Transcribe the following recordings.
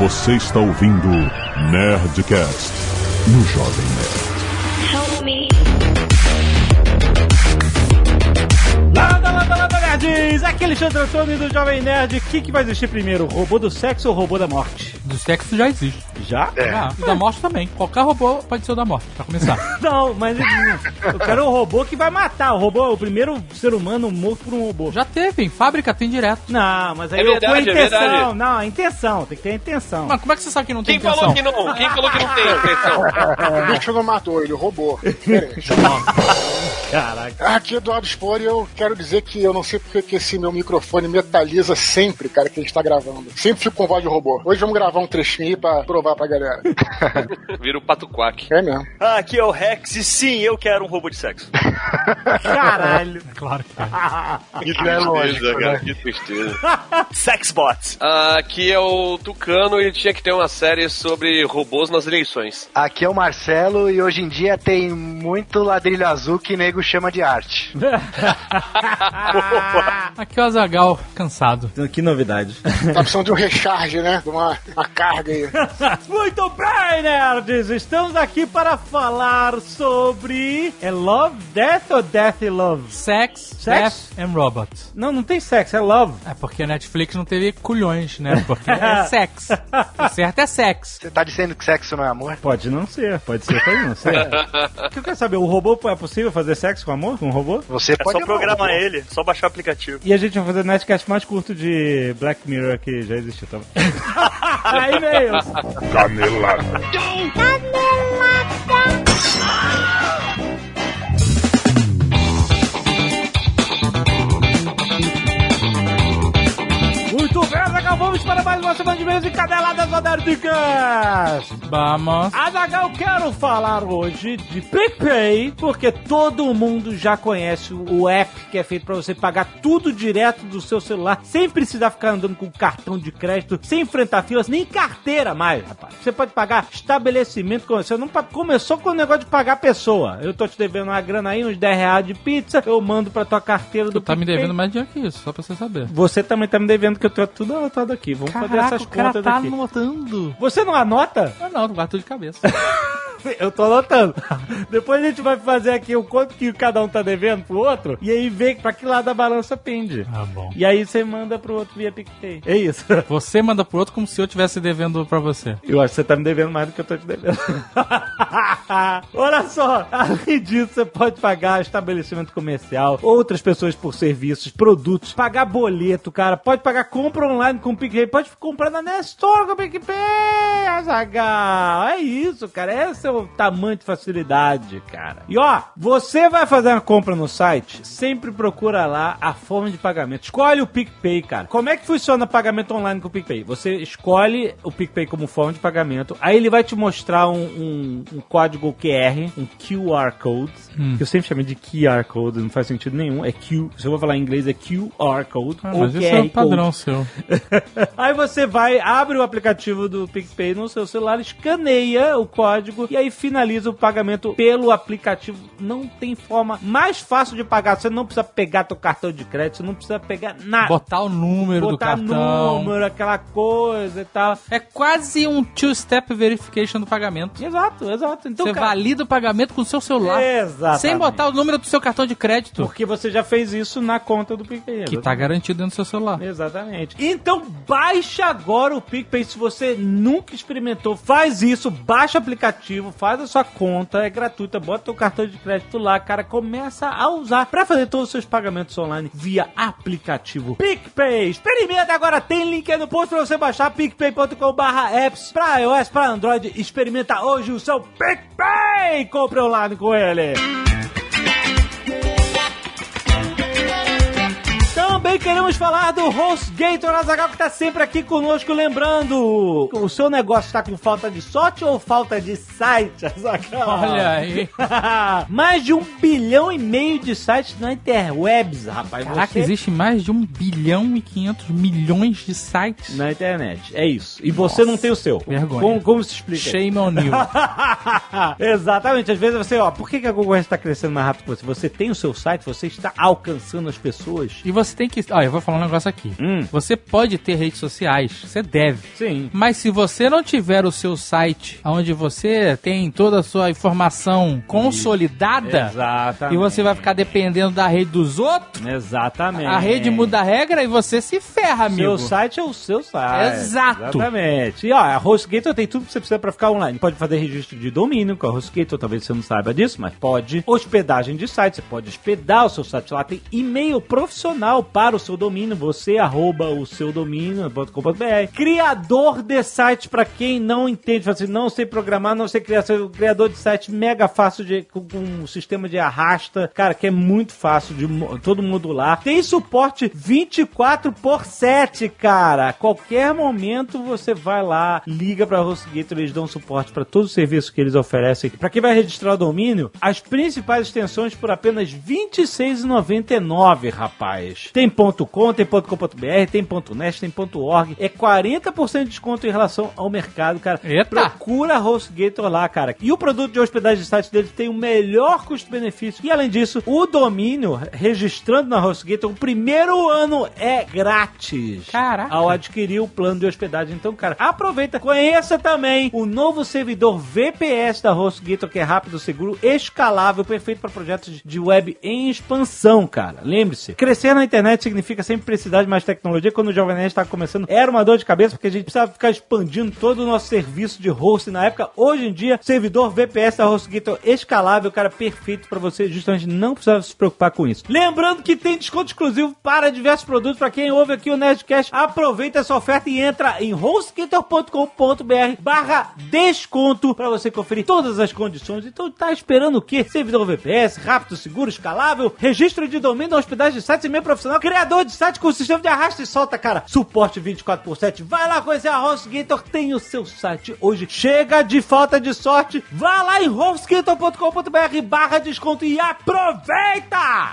Você está ouvindo Nerdcast no Jovem Nerd. Help me. Landa, landa, landa, nerds! Aqui é Alexandre Antônio do Jovem Nerd. O que, que vai existir primeiro, o robô do sexo ou o robô da morte? Do sexo já existe. Já? Ah, e da morte também. Qualquer robô pode ser o da morte, pra começar. Não, mas eu quero o robô que vai matar. O robô, o primeiro ser humano morto por um robô. já teve, em fábrica tem direto. Não, mas aí É com a verdade, é intenção. verdade. não, a intenção, tem que ter a intenção. Mas como é que você sabe que não tem Quem intenção? falou que não? Quem falou que não tem intenção? O bicho não matou, ele roubou. Diferente. Caraca. Aqui, Eduardo Spor, e eu quero dizer que eu não sei porque que esse meu microfone metaliza sempre, cara, que a gente tá gravando. Sempre fico com voz de robô. Hoje vamos gravar um trechinho pra provar pra galera. Vira o pato quack. É mesmo. Ah, aqui é o Rex e sim, eu quero um robô de sexo. Caralho. Claro que é lógico, Tristeza, cara, né? que tristeza. Sexbots. Ah, Aqui é o Tucano e tinha que ter uma série sobre robôs nas eleições. Aqui é o Marcelo e hoje em dia tem muito ladrilho azul que nego chama de arte. Aqui é o Azagal, cansado. que novidade. Tá precisando de um recharge, né? De uma, uma carga aí. Muito bem, nerds! Estamos aqui para falar sobre. É Love, Death ou Death e Love? Sex, Sex? Death and Robot. Não, não tem sexo, é Love. É porque a Netflix não teve culhões, né? Porque é sex. O certo é sex. Você tá dizendo que sexo não é amor? Pode não ser, pode ser, pode não ser. O que eu quero saber, o robô é possível fazer sexo com amor? Com um robô? Você É pode só amar programar ele, só baixar o aplicativo. E a gente vai fazer o Nerdcast mais curto de Black Mirror que já existiu, tá bom? Aí veio. Canelada. Muito bem, Azaghal, vamos para mais uma semana de mês de Caneladas do Nerdcast. Vamos. Azaghal, quero falar hoje de PicPay, porque todo mundo já conhece o app que é feito para você pagar tudo direto do seu celular, sem precisar ficar andando com cartão de crédito, sem enfrentar filas, nem carteira mais, rapaz. Você pode pagar estabelecimento, você não começou com o negócio de pagar pessoa. Eu tô te devendo uma grana aí, uns 10 reais de pizza, eu mando pra tua carteira do Tu tá me PicPay. devendo mais dinheiro que isso, só pra você saber. Você também tá me devendo que eu tenho tudo anotado aqui. Vamos fazer essas o cara contas tá aqui. anotando. Você não anota? Não, guarda tudo de cabeça. Eu tô anotando. Depois a gente vai fazer aqui o quanto que cada um tá devendo pro outro e aí ver pra que lado a balança pende. Ah, bom. E aí você manda pro outro via PicPay. É isso. Você manda pro outro como se eu estivesse devendo pra você. Eu acho que você tá me devendo mais do que eu tô te devendo. Olha só, além disso, você pode pagar estabelecimento comercial, outras pessoas por serviços, produtos, pagar boleto, cara. Pode pagar compra online com o PicPay, pode comprar na Nestor com o PicPay, Azagal. É isso, cara. Esse é tamanho de facilidade, cara. E ó, você vai fazer uma compra no site, sempre procura lá a forma de pagamento. Escolhe o PicPay, cara. Como é que funciona o pagamento online com o PicPay? Você escolhe o PicPay como forma de pagamento, aí ele vai te mostrar um, um- um código QR, um QR Code, que eu sempre chamei de QR Code, não faz sentido nenhum. É Q, se eu vou falar em inglês, é QR Code. Ah, ou mas isso QR é o padrão Code. seu. aí você vai, abre o aplicativo do PicPay no seu celular, escaneia o código e aí finaliza o pagamento pelo aplicativo. Não tem forma mais fácil de pagar. Você não precisa pegar teu cartão de crédito, você não precisa pegar nada. Botar o número Botar do cartão. número, aquela coisa e tal. É quase um two-step verification do pagamento. Exato, exato. Então, você cara, valida o pagamento com o seu celular. Exatamente. Sem botar o número do seu cartão de crédito. Porque você já fez isso na conta do PicPay. Que tá garantido dentro do seu celular. Exatamente. Então baixa agora o PicPay. Se você nunca experimentou, faz isso, baixa o aplicativo, faz a sua conta, é gratuita, bota o cartão de crédito lá, cara, começa a usar pra fazer todos os seus pagamentos online via aplicativo PicPay. Experimenta agora, tem link aí no post pra você baixar picpay.com.br apps pra iOS, pra Android. Experimenta hoje o seu PicPay. Compre online com ele. Também queremos falar do HostGator Azagal que tá sempre aqui conosco, lembrando: o seu negócio está com falta de sorte ou falta de site, Azagal? Olha aí. Mais de um bilhão e meio de sites na interwebs, rapaz. Caraca, Você- existe mais de 1 bilhão e 500 milhões de sites. Na internet, é isso. E você não tem o seu. Vergonha. Como, como se explica? Shame on you. Exatamente. Às vezes você, ó, por que que a concorrência está crescendo mais rápido que você? Você tem o seu site, você está alcançando as pessoas. E você tem que. Olha, eu vou falar um negócio aqui. Hum. Você pode ter redes sociais, você deve. Sim. Mas se você não tiver o seu site onde você tem toda a sua informação consolidada Exatamente. e você vai ficar dependendo da rede dos outros, Exatamente. a rede muda a regra e você se ferra, amigo. Seu site é o seu site. Exato. Exatamente. E ó, a HostGator tem tudo que você precisa pra ficar online. Pode fazer registro de domínio com a HostGator, talvez você não saiba disso, mas pode. Hospedagem de site, você pode hospedar o seu site lá. Tem e-mail profissional para o seu domínio, você arroba o seu domínio.com.br. Criador de site pra quem não entende, assim, não sei programar, não sei criar, seu criador de site mega fácil de com, com um sistema de arrasta, cara, que é muito fácil de todo modular. Tem suporte 24 por 7, cara. Qualquer momento você vai lá, liga pra HostGator, eles dão suporte pra todos os serviços que eles oferecem. Pra quem vai registrar o domínio, as principais extensões por apenas R$ 26,99, rapaz. Tem .com, tem .com.br, tem .net, tem .org. É 40% de desconto em relação ao mercado, cara. Eita! Procura a HostGator lá, cara. E o produto de hospedagem de site deles tem o melhor custo-benefício. E além disso, o domínio, registrando na HostGator, o primeiro ano é grátis. Caraca. Ao adquirir o plano de hospedagem. Então, cara, aproveita. Conheça também o novo servidor VPS da HostGator, que é rápido, seguro, escalável, perfeito para projetos de web em expansão, cara. Lembre-se, crescer na internet significa sempre precisar de mais tecnologia. Quando o Jovem Nerd estava começando, era uma dor de cabeça, porque a gente precisava ficar expandindo todo o nosso serviço de host na época. Hoje em dia, servidor VPS da HostGator escalável, cara, perfeito para você justamente não precisar se preocupar com isso. Lembrando que tem desconto exclusivo para diversos produtos para quem ouve aqui o Nerdcast. Aproveita essa oferta e entra em hostgator.com.br barra desconto para você conferir todas as condições. Então tá esperando o quê? Servidor VPS, rápido, seguro, escalável, registro de domínio, hospedagem de sites, e-mail profissional, criador de site com sistema de arrasto e solta, cara. Suporte 24 por 7. Vai lá conhecer a HostGator, tem o seu site hoje. Chega de falta de sorte. Vá lá em hostgator.com.br barra desconto e aproveita!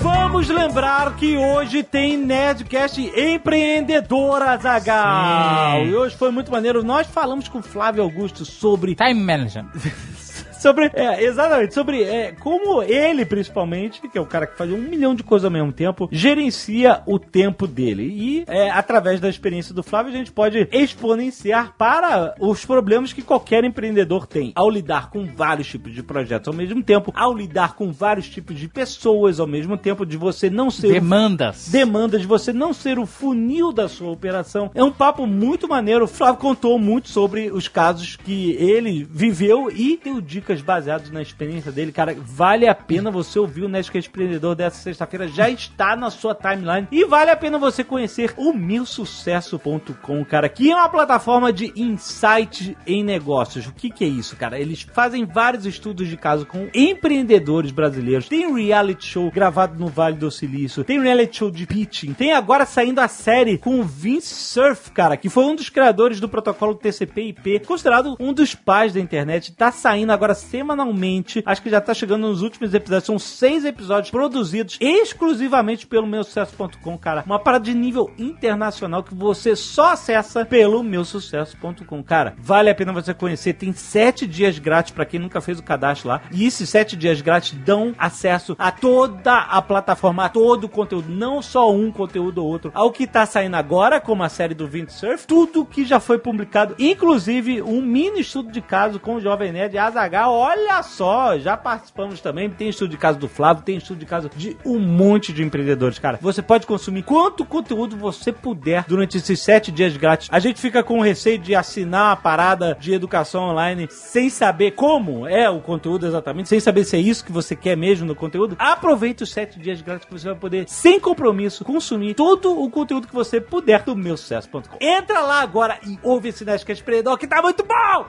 Vamos lembrar que hoje tem Nerdcast Empreendedora, Zagal. E hoje foi muito maneiro. Nós falamos com o Flávio Augusto sobre Time management. sobre, é, exatamente, sobre é, como ele, principalmente, que é o cara que faz um milhão de coisas ao mesmo tempo, gerencia o tempo dele. E, é, através da experiência do Flávio, a gente pode exponenciar para os problemas que qualquer empreendedor tem ao lidar com vários tipos de projetos ao mesmo tempo, ao lidar com vários tipos de pessoas ao mesmo tempo, de você não ser o Demandas. demanda de você não ser o funil da sua operação. É um papo muito maneiro. O Flávio contou muito sobre os casos que ele viveu e deu dicas baseadas na experiência dele. Cara, vale a pena você ouvir o Nerdcast Empreendedor dessa sexta-feira. Já está na sua timeline. E vale a pena você conhecer o milsucesso.com, cara, que é uma plataforma de insights em negócios. O que, que é isso, cara? Eles fazem vários estudos de caso com empreendedores brasileiros. Tem reality show gravado no Vale do Silício. Tem reality show de pitching. Tem agora saindo a série com o Vince Surf, cara, que foi um dos criadores do protocolo TCP/IP, considerado um dos pais da internet. Tá saindo agora semanalmente. Acho que já tá chegando nos últimos episódios. São seis episódios produzidos exclusivamente pelo meusucesso.com, cara. Uma parada de nível internacional que você só acessa pelo meusucesso.com, cara. Vale a pena você conhecer. Tem sete dias grátis pra quem nunca fez o cadastro lá. E esses sete dias grátis dão acesso a toda a plataforma, a todo o conteúdo, não só um conteúdo ou outro. Ao que tá saindo agora, como a série do Windsurf, tudo que já foi publicado, inclusive um mini estudo de caso com o Jovem Nerd Azaghal. Olha só, já participamos também. Tem estudo de caso do Flávio, tem estudo de caso de um monte de empreendedores, cara. Você pode consumir quanto conteúdo você puder durante esses sete dias grátis. A gente fica com receio de assinar uma parada de educação online sem saber como é o conteúdo exatamente, sem saber se é isso que você quer mesmo no conteúdo. Aproveite os sete dias grátis que você vai poder, sem compromisso, consumir todo o conteúdo que você puder do meu sucesso.com. Entra lá agora e ouve esse Nerdcast Empreendedor que tá muito bom!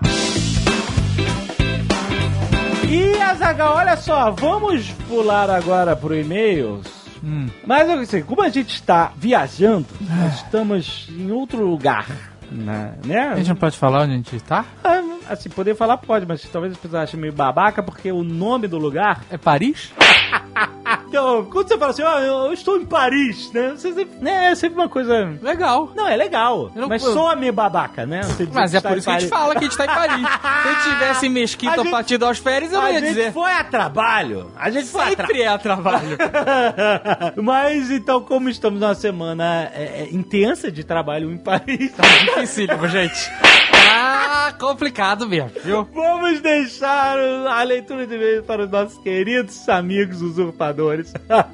E Azaghal, olha só, vamos pular agora pro e-mails. Mas eu sei, como a gente está viajando, nós estamos em outro lugar. né? A gente não pode falar onde a gente tá? Ah, Assim, poder falar pode, mas talvez as pessoas achem meio babaca, porque o nome do lugar É Paris? Então, quando você fala assim, ah, eu estou em Paris, né? Você sempre, né? É sempre uma coisa. Legal. Não, é legal. Eu não- mas soa meio babaca, né? Mas é está por em isso que a gente fala que a gente tá em Paris. Se a gente tivesse em A Mesquita gente- a partir das férias, eu não A ia gente dizer. foi a trabalho. A gente foi a trabalho. Sempre é trabalho. Mas então, como estamos numa semana é, é, intensa de trabalho em Paris, Dificílimo, gente. Ah, complicado mesmo, viu? vamos deixar a leitura de e-mails para os nossos queridos amigos usurpadores.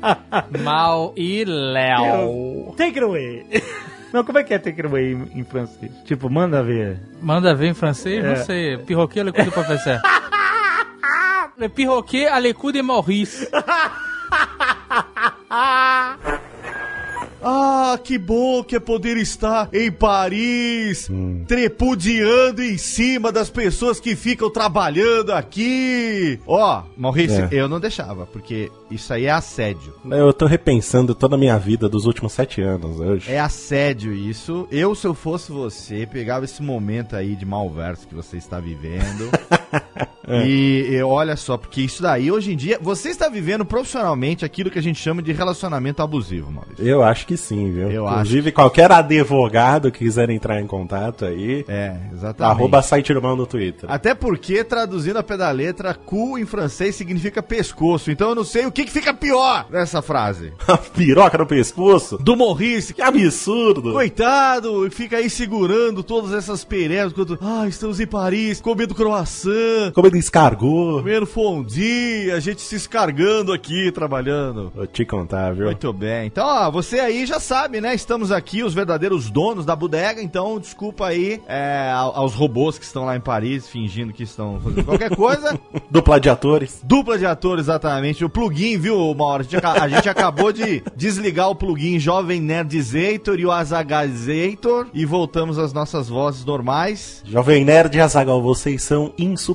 Mal e Léo. Take it away. Não, como é que é take it away em, em francês? Tipo, manda ver. Manda ver em francês? É. Não sei. Pirroquet, le coup de professeur. À le coup de Maurice. Ah, que bom que é poder estar em Paris, trepudiando em cima das pessoas que ficam trabalhando aqui. Ó, Maurício, É. eu não deixava, porque isso aí é assédio. Eu tô repensando toda a minha vida dos últimos sete anos hoje. É assédio isso. Eu, se eu fosse você, pegava esse momento aí de malverso que você está vivendo. E, e olha só, porque isso daí, hoje em dia, você está vivendo profissionalmente aquilo que a gente chama de relacionamento abusivo, Maurício. Eu acho que sim, viu? Eu Inclusive, qualquer advogado que quiser entrar em contato aí, É, exatamente. arroba site irmão no Twitter. Até porque, traduzindo a pé da letra, cu em francês significa pescoço. Então eu não sei o que, que fica pior nessa frase. A piroca no pescoço? Do Morrice, Que absurdo! Coitado, fica aí segurando todas essas perebas quando. Ah, estamos em Paris, comendo croissant, Como ele escargou. comendo fondue, a gente se escargando aqui, trabalhando. Vou te contar, viu? Muito bem. Então, ó, você aí já sabe, né? Estamos aqui, os verdadeiros donos da bodega. Então, desculpa aí é, ao- aos robôs que estão lá em Paris, fingindo que estão fazendo qualquer coisa. Dupla de atores. Dupla de ator, exatamente. O plugin, viu, Mauro? A gente, a gente acabou de desligar o plugin Jovem Nerdizator e o Azagazator e voltamos às nossas vozes normais. Jovem Nerd e Azagal, vocês são insuportáveis.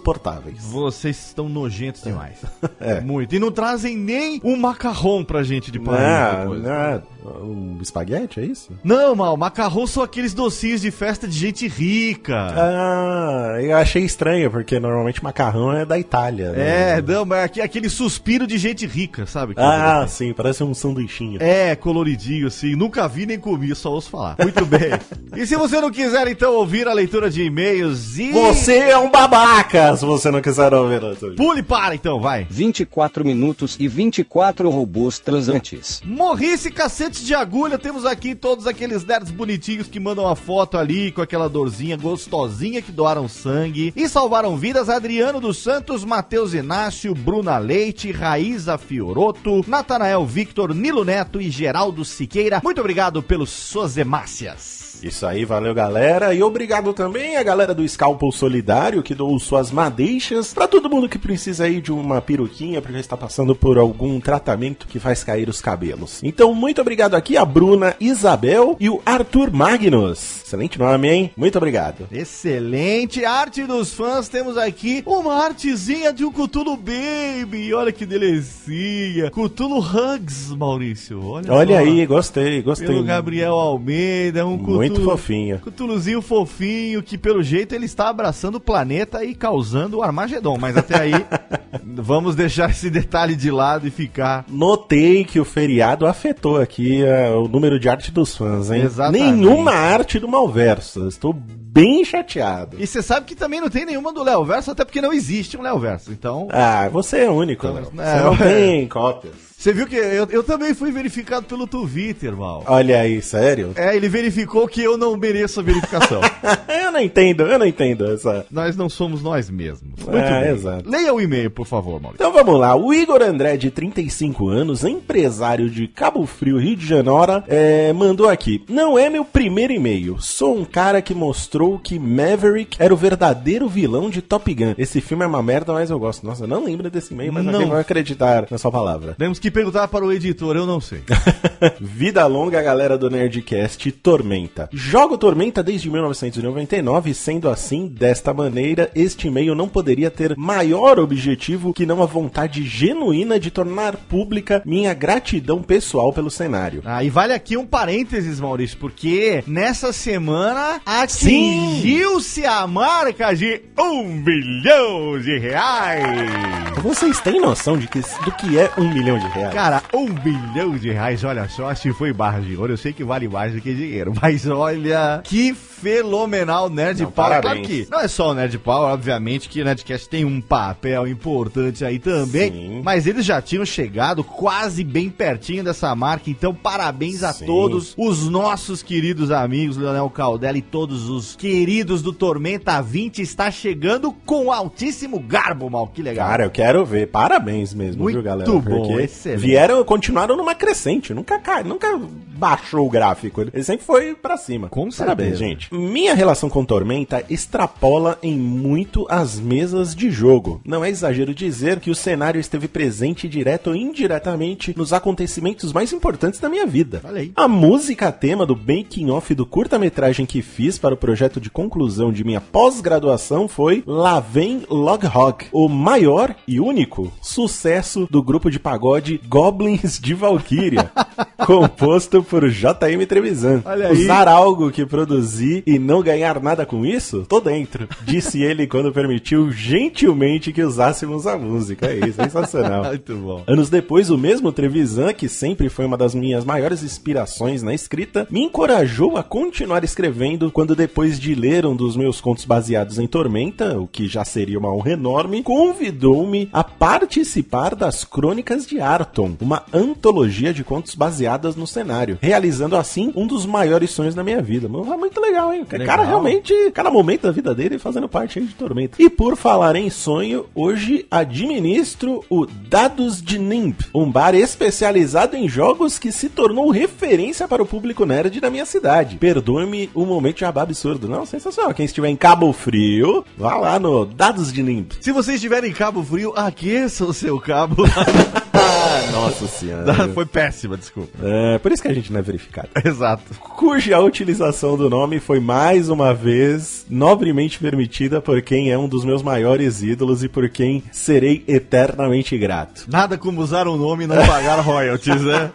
Vocês estão nojentos demais. É. Muito. E não trazem nem um macarrão pra gente de Paris Não, depois. não, um espaguete, é isso? Não, mal, macarrão são aqueles docinhos de festa de gente rica. Ah, eu achei estranho, porque normalmente macarrão é da Itália. né? É, não, mas aquele suspiro de gente rica, sabe? Ah, sim, parece um sanduichinho. É, coloridinho assim. Nunca vi nem comi, só ouço falar. Muito bem. e se você não quiser, então, ouvir a leitura de e-mails e. Você é um babaca, se você não quiser ouvir. Antônio. Pule para, então, vai. 24 minutos e 24 robôs transantes. Morrice cacetes de agulha. Temos aqui todos aqueles nerds bonitinhos que mandam a foto ali com aquela dorzinha gostosinha que doaram sangue e salvaram vidas. Adriano dos Santos, Matheus Inácio, Bruna Leite, Raíza Fioroto, Natanael Victor, Nilo Neto e Geraldo Siqueira. Muito obrigado pelas suas hemácias. Isso aí, valeu galera. E obrigado também a galera do Scalpo Solidário que doou suas madeixas pra todo mundo que precisa aí de uma peruquinha porque está passando por algum tratamento que faz cair os cabelos. Então, muito obrigado aqui a Bruna Isabel e o Arthur Magnus. Excelente nome, hein? Muito obrigado. Excelente arte dos fãs. Temos aqui uma artezinha de um Cthulhu Baby. Olha que delicinha. Cthulhu Hugs, Maurício. Olha, Olha aí, gostei, gostei. Pelo Gabriel Almeida, um Muito fofinho. Cthulhuzinho fofinho, que pelo jeito ele está abraçando o planeta e causando o Armagedon. Mas até aí, vamos deixar esse detalhe de lado e ficar. Notei que o feriado afetou aqui eh, o número de arte dos fãs, hein? Exatamente. Nenhuma arte do Malverso. Estou bem chateado. E você sabe que também não tem nenhuma do Léo Verso, até porque não existe um Léo Verso. Então. Ah, você é único, Então, Léo. é, Você não é. tem cópias. Você viu que eu, eu também fui verificado pelo Twitter, mal. Olha aí, sério? É, ele verificou que eu não mereço a verificação. eu não entendo, eu não entendo essa. nós não somos nós mesmos. É, exato. Leia o e-mail, por favor, Maurício. Então vamos lá, o Igor André, de 35 anos, empresário de Cabo Frio, Rio de Janeiro, é, mandou aqui. Não é meu primeiro e-mail. Sou um cara que mostrou que Maverick era o verdadeiro vilão de Top Gun. Esse filme é uma merda, mas eu gosto. Nossa, eu não lembro desse e-mail, mas Não. vai acreditar na sua palavra. Temos que perguntar para o editor, eu não sei. Vida longa, galera do Nerdcast Tormenta. Jogo Tormenta desde 1999, e sendo assim, desta maneira, este e-mail não poderia ter maior objetivo que não a vontade genuína de tornar pública minha gratidão pessoal pelo cenário. Ah, e vale aqui um parênteses, Maurício, porque nessa semana atingiu-se a marca de um bilhão de reais. Vocês têm noção de que, do que é um milhão de reais? Cara, um bilhão de reais, olha só, se foi barra de ouro, eu sei que vale mais do que dinheiro, mas olha, que fenomenal Nerd Não, Power. Claro parabéns. que não é só o Nerd Power, obviamente que o Nerdcast tem um papel importante aí também, Sim. mas eles já tinham chegado quase bem pertinho dessa marca, então parabéns a Sim. todos os nossos queridos amigos, Leonel Caldela e todos os queridos do Tormenta 20 está chegando com altíssimo garbo, mal, que legal. Cara, eu quero ver. Parabéns mesmo, Muito viu, galera? bom, excelente. Vieram, continuaram numa crescente. Nunca cai, nunca baixou o gráfico. Ele sempre foi pra cima. Com Parabéns, certeza. gente. Minha relação com Tormenta extrapola em muito as mesas de jogo. Não é exagero dizer que o cenário esteve presente direto ou indiretamente nos acontecimentos mais importantes da minha vida. Aí. A música tema do making off do curta-metragem que fiz para o projeto de conclusão de minha pós-graduação foi Lá Vem Log Hog, o maior e único sucesso do grupo de pagode Goblins de Valkyria, composto por JM Trevisan. Olha aí. Usar algo que produzi e não ganhar nada com isso? Tô dentro, disse ele quando permitiu gentilmente que usássemos a música. É isso, sensacional. Muito bom. Anos depois, o mesmo Trevisan, que sempre foi uma das minhas maiores inspirações na escrita, me encorajou a continuar escrevendo quando, depois de ler um dos meus contos baseados em Tormenta, o que já seria uma honra enorme, convidou-me a participar das Crônicas de Uma antologia de contos baseadas no cenário, realizando assim um dos maiores sonhos da minha vida. Mas é muito legal, hein? O Legal. cara realmente, cada momento da vida dele fazendo parte aí de Tormenta. E por falar em sonho, hoje administro o Dados de Nimb, um bar especializado em jogos que se tornou referência para o público nerd da minha cidade. Perdoe-me o momento de jabá absurdo. Não, sensacional. Quem estiver em Cabo Frio, vá lá no Dados de Nimb. Se você estiver em Cabo Frio, aqueça o seu cabo. Nossa senhora. Foi péssima, desculpa. É, por isso que a gente não é verificado. Exato. cuja utilização do nome foi mais uma vez nobremente permitida por quem é um dos meus maiores ídolos e por quem serei eternamente grato. Nada como usar um nome e não pagar royalties, né?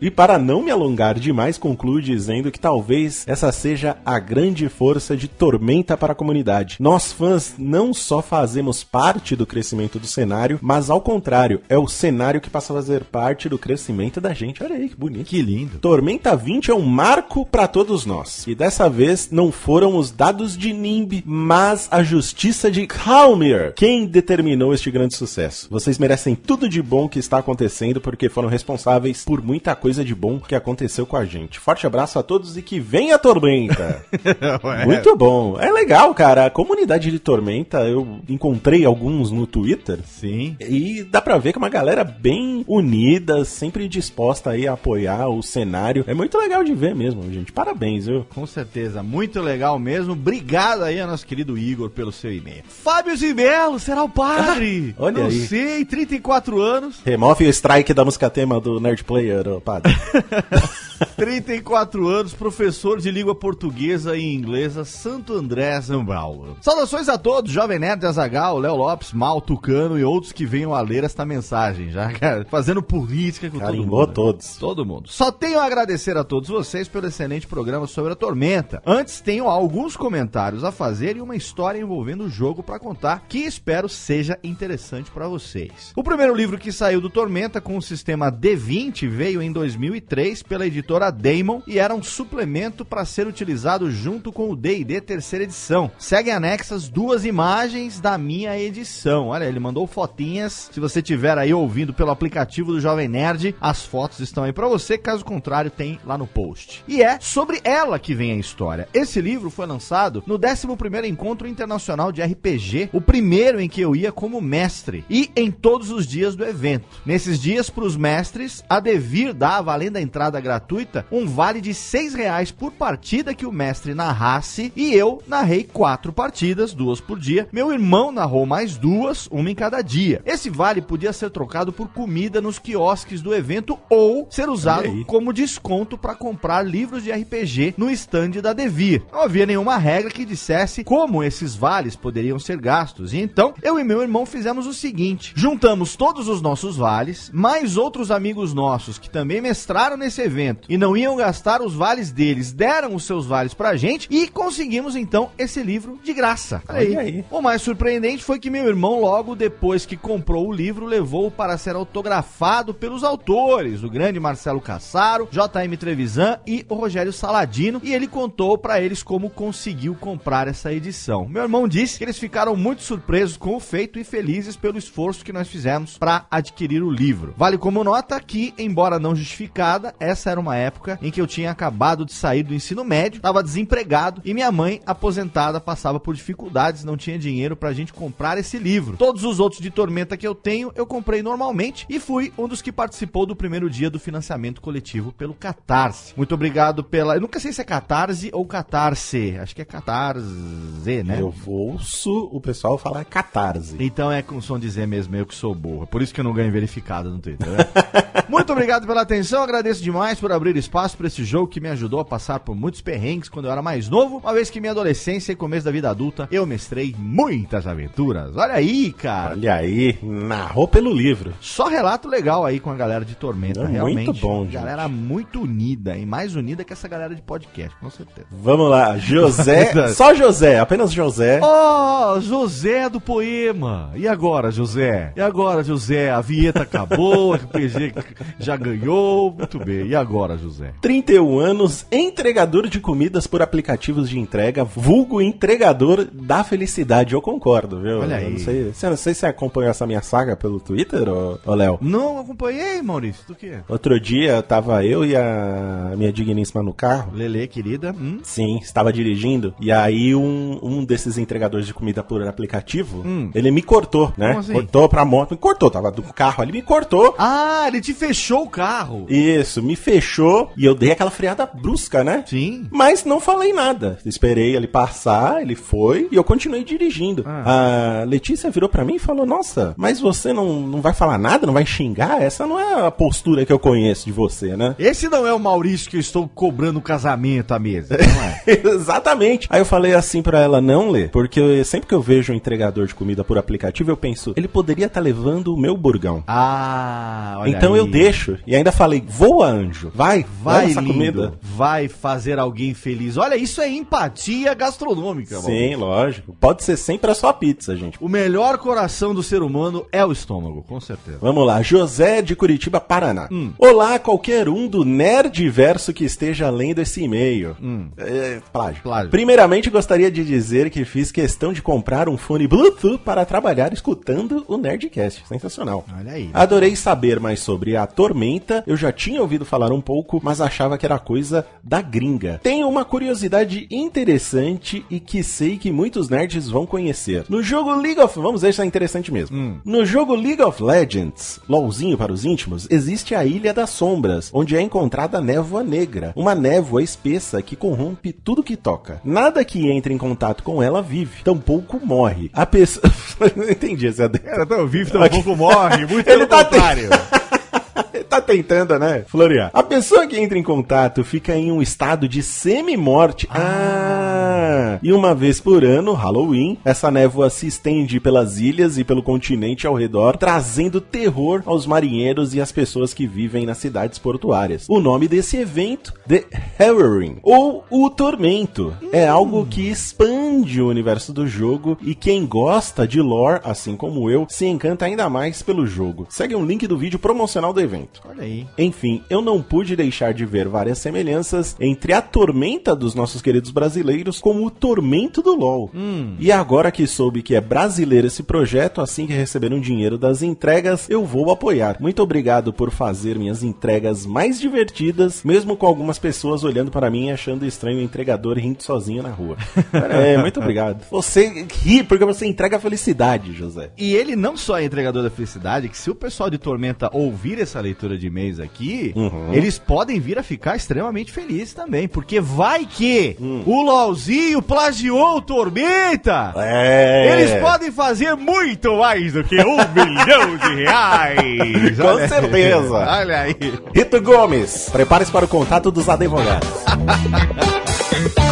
E para não me alongar demais, concluo dizendo que talvez essa seja a grande força de Tormenta para a comunidade. Nós fãs não só fazemos parte do crescimento do cenário, mas ao contrário, é o cenário que passa a fazer parte do crescimento da gente. Olha aí que bonito. Que lindo. Tormenta 20 é um marco para todos nós. E dessa vez não foram os dados de Nimb, mas a justiça de Kalmir quem determinou este grande sucesso. Vocês merecem tudo de bom que está acontecendo porque foram responsáveis por muita coisa de bom que aconteceu com a gente. Forte abraço a todos e que venha a Tormenta. Muito bom. É legal, cara. A comunidade de Tormenta, eu encontrei alguns no Twitter. Sim. E dá pra ver que uma galera bem unida, sempre disposta aí a apoiar o cenário. É muito legal de ver mesmo, gente. Parabéns, viu? Com certeza, muito legal mesmo. Obrigado aí ao nosso querido Igor pelo seu e-mail. Fábio Zibelo será o padre. Olha Não aí. sei, 34 anos. Remove o strike da música tema do Nerd Player, ô padre. 34 anos, professor de língua portuguesa e inglesa, Santo André, Paulo. Saudações a todos, Jovem Nerd Azagal, Léo Lopes, Mal, Tucano e outros que venham a ler esta mensagem, já cara, fazendo política com todo Carimbou mundo. todos. Todo mundo. Só tenho a agradecer a todos vocês pelo excelente programa sobre a Tormenta. Antes, tenho alguns comentários a fazer e uma história envolvendo o jogo pra contar que espero seja interessante pra vocês. O primeiro livro que saiu do Tormenta com o sistema D20 veio em 2003 pela editora Daemon e era um suplemento para ser utilizado junto com o D&D terceira edição. Seguem anexas duas imagens da minha edição. Olha, ele mandou fotinhas. Se você tiver aí ouvindo pelo aplicativo do Jovem Nerd, as fotos estão aí pra você, caso contrário, tem lá no post. E é sobre ela que vem a história. Esse livro foi lançado no 11º Encontro Internacional de RPG, o primeiro em que eu ia como mestre, e em todos os dias do evento. Nesses dias, para os mestres, a Devir dava, além da entrada gratuita, um vale de 6 reais por partida que o mestre narrasse, e eu narrei quatro partidas, duas por dia. Meu irmão narrou mais duas, uma em cada dia. Esse vale podia ser trocado por comida nos quiosques do evento ou ser usado como desconto para comprar livros de RPG no stand da Devir. Não havia nenhuma regra que dissesse como esses vales poderiam ser gastos. E então, eu e meu irmão fizemos o seguinte: juntamos todos os nossos vales, mais outros amigos nossos que também mestraram nesse evento e não iam gastar os vales deles. Deram os seus vales pra gente e conseguimos então esse livro de graça. Olha aí. O mais surpreendente foi que meu irmão, logo depois que comprou o livro, levou para ser autografado pelos autores, o grande Marcelo Cassaro, JM Trevisan e o Rogério Saladino, e ele contou para eles como conseguiu comprar essa edição. Meu irmão disse que eles ficaram muito surpresos com o feito e felizes pelo esforço que nós fizemos para adquirir o livro. Vale como nota que, embora não justificada, essa era uma época em que eu tinha acabado de sair do ensino médio, estava desempregado e minha mãe, aposentada, passava por dificuldades, não tinha dinheiro pra gente comprar esse livro. Todos os outros de Tormenta que eu tenho, eu comprei normalmente e fui um dos que participou do primeiro dia do financiamento coletivo pelo Catarse. Muito obrigado pela. Eu nunca sei se é Catarse ou Catarse. Acho que é Catarse, né? Eu ouço o pessoal falar catarse. Então é com som de Z mesmo, eu que sou burro. Por isso que eu não ganho verificado no Twitter, né? Muito obrigado pela atenção, agradeço demais por abrir espaço para esse jogo que me ajudou a passar por muitos perrengues quando eu era mais novo, uma vez que minha adolescência e começo da vida adulta eu mestrei muitas aventuras. Olha aí, cara. Olha aí, narrou pelo livro. Só relato legal aí com a galera de Tormenta, É muito realmente. bom, gente. Galera muito unida e mais unida que essa galera de podcast, com certeza. Vamos lá, José. só José, apenas José. Oh, José do poema. E agora, José? E agora, José? A vinheta acabou, o RPG já ganhou. Muito bem. E agora, José? 31 anos, entregador de comidas por aplicativos de entrega, vulgo entregador da felicidade. Eu concordo, viu? Olha aí. Não sei, você- não sei se você acompanhou essa minha saga pelo Twitter, ô, Léo. Não acompanhei, Maurício. Do quê? Outro dia tava eu e a minha digníssima no carro. Lele, querida. Hum? Sim, estava dirigindo. E aí um, um desses entregadores de comida por aplicativo, Hum. ele me cortou, né? Assim? Cortou pra moto, me cortou. Tava do carro ali, me cortou. Ah, ele te fechou o carro. Isso, me fechou e eu dei aquela freada brusca, né? Sim. Mas não falei nada. Esperei ele passar, ele foi e eu continuei dirigindo. A Letícia virou pra mim e falou: Nossa, mas você não, não vai falar nada? Não vai xingar? Essa não é a postura que eu conheço de você, né? Esse não é o Maurício que eu estou cobrando o casamento à mesa, não é? Exatamente. Aí eu falei assim pra ela, não, Lê, porque eu- sempre que eu vejo um entregador de comida por aplicativo, eu penso, ele poderia estar levando o meu burgão. Ah, olha então aí. eu deixo. E ainda falei, voa, anjo. Vai, Vai, lindo. comida. Vai fazer alguém feliz. Olha, isso é empatia gastronômica, Sim, lógico. Pode ser sempre a sua pizza, gente. O melhor coração do ser humano é o estômago, com certeza. Vamos lá, José de Curitiba, Paraná. Hum. Olá, qualquer um do Nerdverso que esteja lendo esse e-mail. Hum. É, plágio. Plágio. Primeiramente, gostaria de dizer que fiz questão de comprar um fone Bluetooth para trabalhar escutando o Nerdcast. Sensacional. Olha aí. Adorei saber mais sobre a Tormenta. Eu já tinha ouvido falar um pouco, mas achava que era coisa da gringa. Tenho uma curiosidade interessante e que sei que muitos nerds vão conhecer. No jogo League of... Vamos ver se é interessante mesmo. No jogo League of Legends, LOLzinho para os íntimos, existe a Ilha das Sombras, onde é encontrada névoa negra. Uma névoa espessa que corrompe tudo que toca. Nada que entre em contato com ela vive, tampouco morre. A pessoa... Não entendi essa Cara, tão vivo, tão Ok. pouco morre. Muito Ele pelo tá contrário. Ele tá tentando, né? Florear. A pessoa que entra em contato fica em um estado de semi-morte. Ah! E uma vez por ano, Halloween, essa névoa se estende pelas ilhas e pelo continente ao redor, trazendo terror aos marinheiros e às pessoas que vivem nas cidades portuárias. O nome desse evento, The Harrowing, ou o Tormento, é algo que expande o universo do jogo e quem gosta de lore, assim como eu, se encanta ainda mais pelo jogo. Segue um link do vídeo promocional do evento. Olha aí. Enfim, eu não pude deixar de ver várias semelhanças entre a tormenta dos nossos queridos brasileiros como o tormento do LoL. E agora que soube que é brasileiro esse projeto, assim que receber um dinheiro das entregas, eu vou apoiar. Muito obrigado por fazer minhas entregas mais divertidas, mesmo com algumas pessoas olhando para mim e achando estranho o entregador rindo sozinho na rua. É, muito obrigado. Você ri porque você entrega felicidade, José. E ele não só é entregador da felicidade, que se o pessoal de Tormenta ouvir essa leitura de e-mails aqui, Uhum. eles podem vir a ficar extremamente felizes também, porque vai que Hum. o LOLzinho plagiou o Tormenta! É. Eles podem fazer muito mais do que um milhão de reais! Com Olha aí. certeza. Olha aí! Rito Gomes, prepare-se para o contato dos advogados.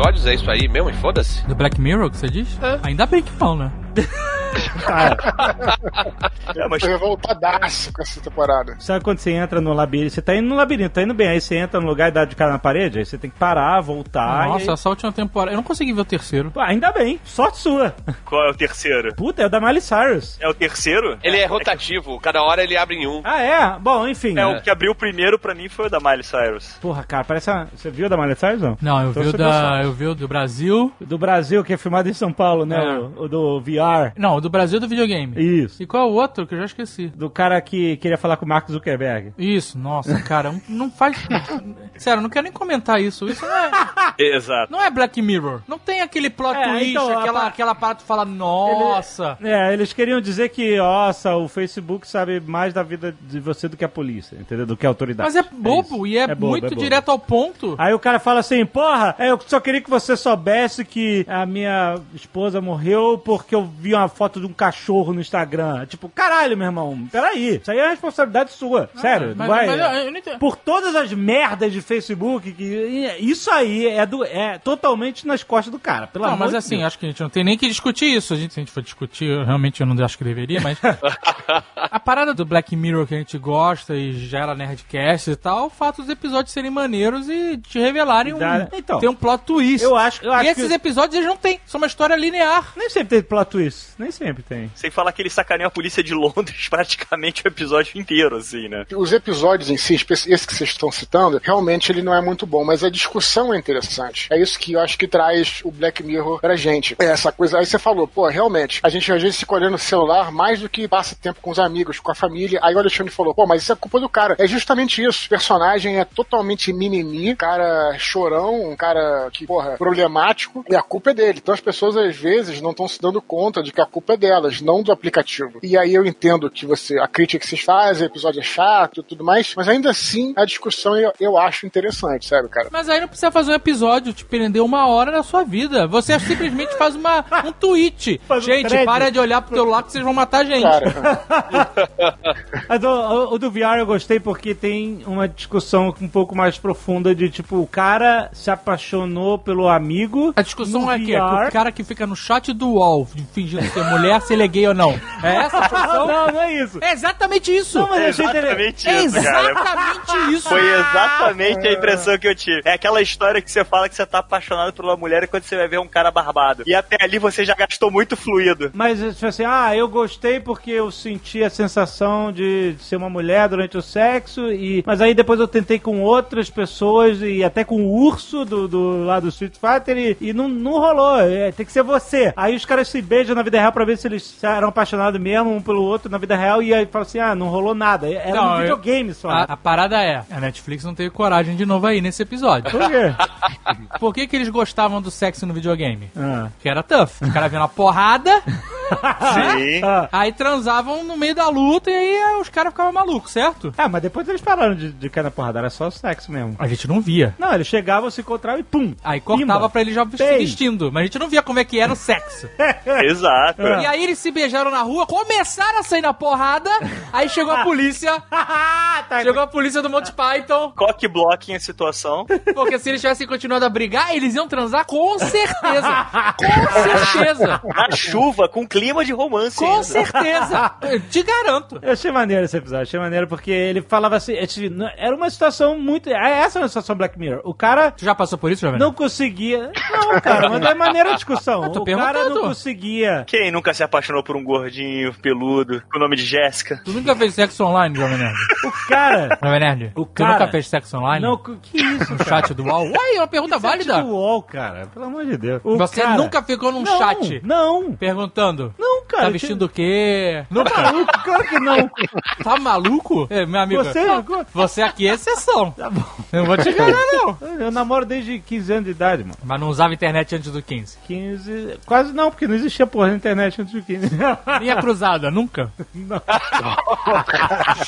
episódios? É isso aí mesmo? E foda-se? Do Black Mirror que você diz? Ainda bem que não, né? É, mas Tô revoltadaço com essa temporada. Sabe quando você entra no labirinto? Você tá indo no labirinto, tá indo bem. Aí você entra no lugar e dá de cara na parede, aí você tem que parar, voltar. Nossa, aí... essa última temporada. Eu não consegui ver o terceiro. Pô, Ainda bem, sorte sua. qual é o terceiro? Puta, é o da Miley Cyrus. É o terceiro? Ele é rotativo, cada hora ele abre em um. Ah, é? Bom, enfim. É, o que abriu o primeiro pra mim foi o da Miley Cyrus. Porra, cara, parece uma... Você viu o da Miley Cyrus, não? Não, eu Então vi o da. Eu vi o do Brasil. Do Brasil, que é filmado em São Paulo, né? É. O, o do VR. Não, o do Brasil é do videogame. Isso. E qual é o outro que eu já esqueci? Do cara que queria falar com o Mark Zuckerberg. Isso, nossa, cara, não faz. Sério, não quero nem comentar isso. Isso não é, Exato. não é Black Mirror. Não tem aquele plot É, twist, então, a aquela, pa- aquela parte que fala, nossa. É, eles queriam dizer que, nossa, o Facebook sabe mais da vida de você do que a polícia, entendeu? Do que a autoridade. Mas é bobo isso. e é, bobo, muito é direto ao ponto. Aí o cara fala assim, porra, eu só queria que você soubesse que a minha esposa morreu porque eu vi uma foto de um cachorro no Instagram. Tipo, caralho, meu irmão, peraí. Isso aí é responsabilidade sua. Sério, mas- vai. mas eu- eu. Por todas as merdas de Facebook, que isso aí é, do, é totalmente nas costas do cara. Pelo Não, amor mas de assim, Deus. acho que a gente não tem nem que discutir isso. A gente, se a gente for discutir, eu realmente eu não acho que deveria, mas. a parada do Black Mirror que a gente gosta e gera Nerdcast e tal, o fato dos episódios serem maneiros e te revelarem um. Então. ter um plot twist. Eu acho, eu acho e esses que... episódios eles não têm. São uma história linear. Nem sempre tem plot twist. Nem sempre tem. Sem falar que ele sacaneia a polícia de Londres praticamente o episódio inteiro, assim, né? Os episódios em si, esse que vocês estão citando, realmente ele não é muito bom, mas a discussão é interessante. É isso que eu acho que traz o Black Mirror pra gente. É essa coisa. Aí você falou, pô, realmente, a gente às vezes fica olhando o celular mais do que passa tempo com os amigos, com a família. Aí o Alexandre falou, pô, mas isso é culpa do cara. É justamente isso. O personagem é totalmente mimimi, cara chorão, um cara que, porra, problemático, e a culpa é dele. Então as pessoas às vezes não estão se dando conta de que a culpa é delas, não do aplicativo. E aí eu entendo que você, a crítica que vocês fazem, o episódio é chato e tudo mais, mas ainda assim a discussão eu, eu acho interessante, sabe, cara? Mas aí não precisa fazer um episódio, te prender uma hora da sua vida. Você simplesmente faz uma, um tweet. Faz um gente, thread. para de olhar pro teu lado que vocês vão matar a gente. Cara, Mas o, o- do VR eu gostei porque tem uma discussão um pouco mais profunda de tipo, o cara se apaixonou pelo amigo. A discussão é que VR. o cara que fica no chat do UOL fingindo ser mulher, se ele é gay ou não. É essa a discussão? Não, não é isso. É exatamente isso. Não, mas eu achei inter- Exatamente É isso, cara. exatamente isso. Foi exatamente a impressão que eu tive. É aquela história que você fala que você tá apaixonado por uma mulher e quando você vai ver um cara barbado. E até ali você já gastou muito fluido. Mas tipo assim, ah, eu gostei porque eu senti a sensação de ser uma mulher durante o sexo, e mas aí depois eu tentei com outras pessoas e até com o urso do, do lá do Street Fighter e, e não, não rolou. É, tem que ser você. Aí os caras se beijam na vida real pra ver se eles eram apaixonados mesmo um pelo outro na vida real e aí fala assim, ah, não rolou nada. Era Não, um eu- videogame só. A, a parada é, a Netflix não teve coragem de novo aí nesse episódio. Por quê? Por que, que eles gostavam do sexo no videogame? Ah. Que era tough. Os caras vendo a porrada, Sim. Ah. aí transavam no meio da luta e aí os caras ficavam malucos, certo? Ah, mas depois eles pararam de, de cair na porrada, era só sexo mesmo. A gente não via. Não, eles chegavam, se encontravam e pum! Aí cortava Pimba. pra ele já se vestindo. Mas a gente não via como é que era o sexo. Exato. Ah. E aí eles se beijaram na rua, começaram a sair na porrada, aí chegou a polícia. Tá, chegou a polícia do Monty Python. Cock blocking a situação. Porque se eles tivessem continuado a brigar, eles iam transar com certeza. Com certeza. Na chuva, com clima de romance. Com ainda. certeza. Eu te garanto. Eu achei maneiro esse episódio, achei maneiro porque ele falava assim, era uma situação muito. Essa é uma situação Black Mirror. O cara Tu já passou por isso, Jovem? não conseguia. Não, cara, mas é maneira a discussão. Eu tô O cara não conseguia. Quem nunca se apaixonou por um gordinho peludo com o nome de Jéssica? Tu nunca fez sexo online, Jovem Nerd? O cara. Jovem Nerd? O tu cara- nunca fez sexo online? Não, que isso? No chat do UOL? Uai, é uma pergunta válida. Do UOL, cara, pelo amor de Deus. O Você cara- nunca ficou num não, chat Não, perguntando. Não, cara. Tá vestindo o quê? Tá maluco? Claro que não. Tá maluco? É, meu amigo. Você ficou? Você aqui é exceção. Tá bom. Eu não vou te enganar, não. Eu namoro desde 15 anos de idade, mano. Mas não usava internet antes do 15. 15. Quase não, porque não existia porra na internet antes de 15. Linha cruzada, nunca? Não.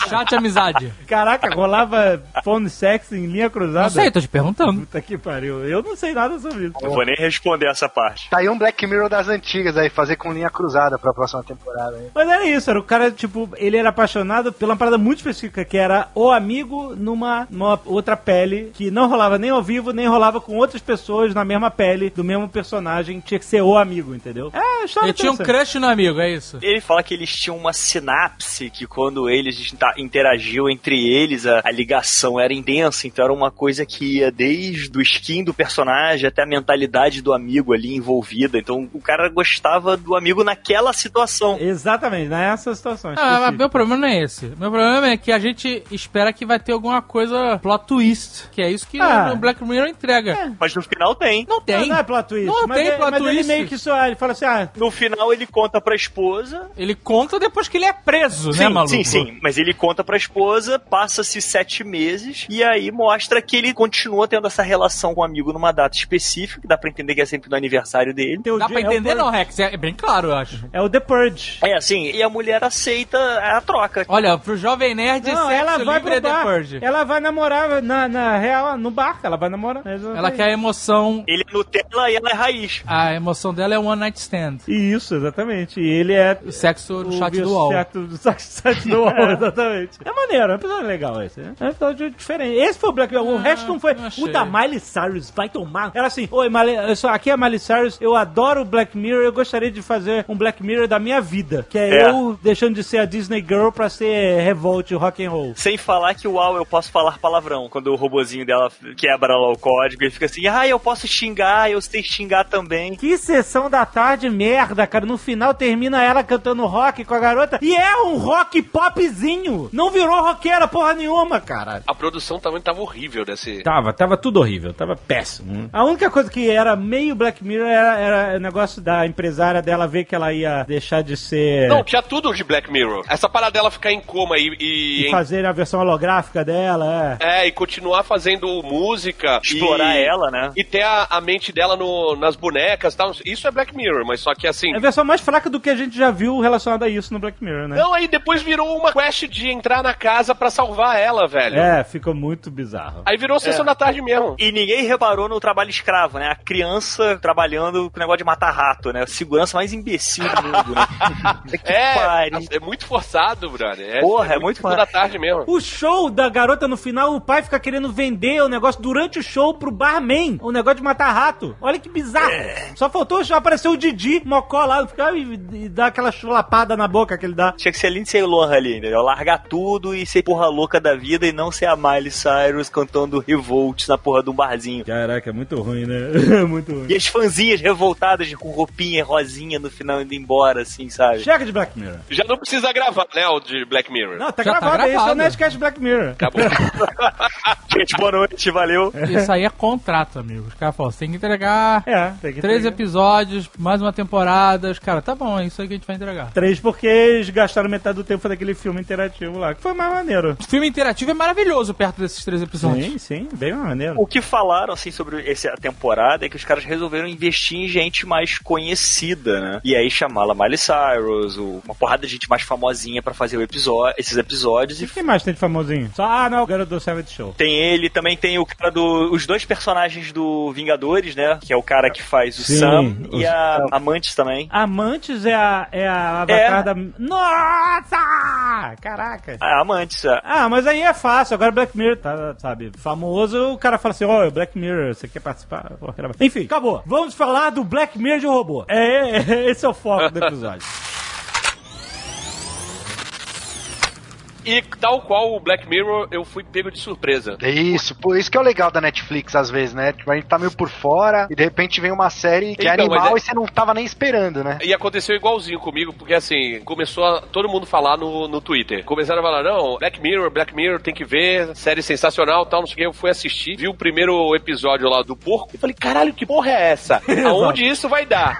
Chat amizade. Caraca, rolava phone sex em linha cruzada? Não sei, tô te perguntando. Puta que pariu. Eu não sei nada sobre isso. Não vou nem responder essa parte. Tá aí um Black Mirror das antigas aí, fazer com linha cruzada. Usada pra próxima temporada. hein? Mas era isso, era o cara, tipo, ele era apaixonado pela parada muito específica, que era o amigo numa, numa outra pele, que não rolava nem ao vivo, nem rolava com outras pessoas na mesma pele, do mesmo personagem, tinha que ser o amigo, entendeu? É, história Ele tinha um crush no amigo, é isso? Ele fala que eles tinham uma sinapse, que quando eles interagiam entre eles, a, a ligação era intensa, então era uma coisa que ia desde o skin do personagem até a mentalidade do amigo ali envolvida. Então o cara gostava do amigo naquela situação. Exatamente, nessa situação. Ah, mas meu problema não é esse. Meu problema é que a gente espera que vai ter alguma coisa plot twist, que é isso que Ah. o Black Mirror entrega. Mas no final tem. Não Não, tem. não é plot twist. Não mas tem é- plot mas ele twist. meio que só, ele fala assim, ah, No final ele conta pra esposa. Ele conta depois que ele é preso, Sim, né, maluco? sim, sim. Mas ele conta pra esposa, passa-se sete meses, e aí mostra que ele continua tendo essa relação com o amigo numa data específica, que dá pra entender que é sempre no aniversário dele. Dá Jay- pra é o entender, não, Rex? É bem claro, eu acho. É o The Purge. É assim, e a mulher aceita a troca. Olha, pro jovem nerd, Não, sexo ela vai livre é pro The bar. Purge. Ela vai namorar na, na real, no bar. Ela vai namorar. Ela quer a emoção. Ele é Nutella e ela é raiz. A emoção dela é one night stand. Isso, exatamente. E ele é O sexo no o chat do UOL. Certo, do chat do UOL, exatamente. É maneiro, é um episódio legal esse. né? É um episódio diferente. Esse foi o Black Mirror, o resto não foi. não. O da Miley Cyrus vai tomar. Era assim, oi, aqui é a Miley Cyrus, eu adoro o Black Mirror, eu gostaria de fazer um Black Mirror da minha vida. Que é, É. eu deixando de ser a Disney Girl pra ser Revolt rock and roll. Sem falar que, uau, eu posso falar palavrão. Quando o robozinho dela quebra lá o código, ele fica assim, ah, eu posso xingar, eu sei xingar também. Que sessão da tarde merda, cara. No final termina ela cantando rock com a garota. E é um rock popzinho. Não virou roqueira porra nenhuma, cara. A produção também tava horrível desse. Tava, tava tudo horrível, tava péssimo. A única coisa que era meio Black Mirror era, era o negócio da empresária dela ver que ela ia deixar de ser. Não, tinha tudo de Black Mirror. Essa parada dela ficar em coma e. e E fazer a versão holográfica dela, é. É, e continuar fazendo música. Explorar e, ela, né? E ter a, a mente dela no- nas bonecas e tal. Isso é Black Mirror, mas só que assim. É a versão mais fraca do que a gente já viu relacionada a isso no Black Mirror, né? Não, aí depois virou uma quest de entrar na casa pra salvar ela, velho. É, ficou muito bizarro. Aí virou sessão da tarde mesmo. E ninguém reparou no trabalho escravo, né? A criança trabalhando com o negócio de matar rato, né? A segurança mais imbecil do mundo, né? É, é muito forçado, brother. É, Porra, é muito sessão forçado. da tarde mesmo. O show da garota no final, o pai fica querendo vender o negócio durante o show pro barman. O negócio de matar rato. Olha que bizarro. Só faltou aparecer o Didi, mocó lá, ficar e, e dar aquela chulapada na boca que ele dá. Tinha que ser Lindsay Lohan ali, entendeu? Largar tudo e ser porra louca da vida e não ser a Miley Cyrus cantando Revolt na porra de um barzinho. Caraca, é muito ruim, né? muito ruim. E as fãzinhas revoltadas com roupinha rosinha no final indo embora, assim, sabe? Chega de Black Mirror. Já não precisa gravar, né, o de Black Mirror. Não, tá Já tá gravado, esse é o gravado. Nerdcast Black Mirror. Acabou. Gente, boa noite, valeu. Isso aí é contrato, amigo. Os caras falam, você tem que entregar É, tem que três entregar. episódios, mais uma temporada. Os caras, tá bom, é isso aí que a gente vai entregar. Três porque eles gastaram metade do tempo daquele filme interativo lá, que foi mais maneiro. O filme interativo é maravilhoso perto desses três episódios. Sim, sim, bem mais maneiro. O que falaram, assim, sobre essa temporada é que os caras resolveram investir em gente mais conhecida, né? E aí chamaram a Miley Cyrus, uma porrada de gente mais famosinha pra fazer o episódio, esses episódios e quem mais tem de famosinho? Só, ah, não, o garoto do Savage Show. Tem ele, também tem o cara do. Os dois personagens do Vingadores, né? Que é o cara que faz o Sim, Sam e a Amantes também. Amantes é a, é a avatar É. da. Nossa! Caraca! A Amantes, é. Ah, mas aí é fácil. Agora Black Mirror, tá, sabe? Famoso, o cara fala assim: Ó, Black Mirror, você quer participar? Enfim, acabou. Vamos falar do Black Mirror de robô. É, é, esse é o foco do episódio. E tal qual o Black Mirror, eu fui pego de surpresa. É Isso, por isso que é o legal da Netflix às vezes, né? Tipo, a gente tá meio por fora e de repente vem uma série que é Então, animal mas é- e você não tava nem esperando, né? E aconteceu igualzinho comigo, porque assim, começou a todo mundo falar no, no Twitter. Começaram a falar, não, Black Mirror, Black Mirror, tem que ver, série sensacional tal, não sei o que. Eu fui assistir, vi o primeiro episódio lá do porco e falei, caralho, que porra é essa? Aonde isso vai dar?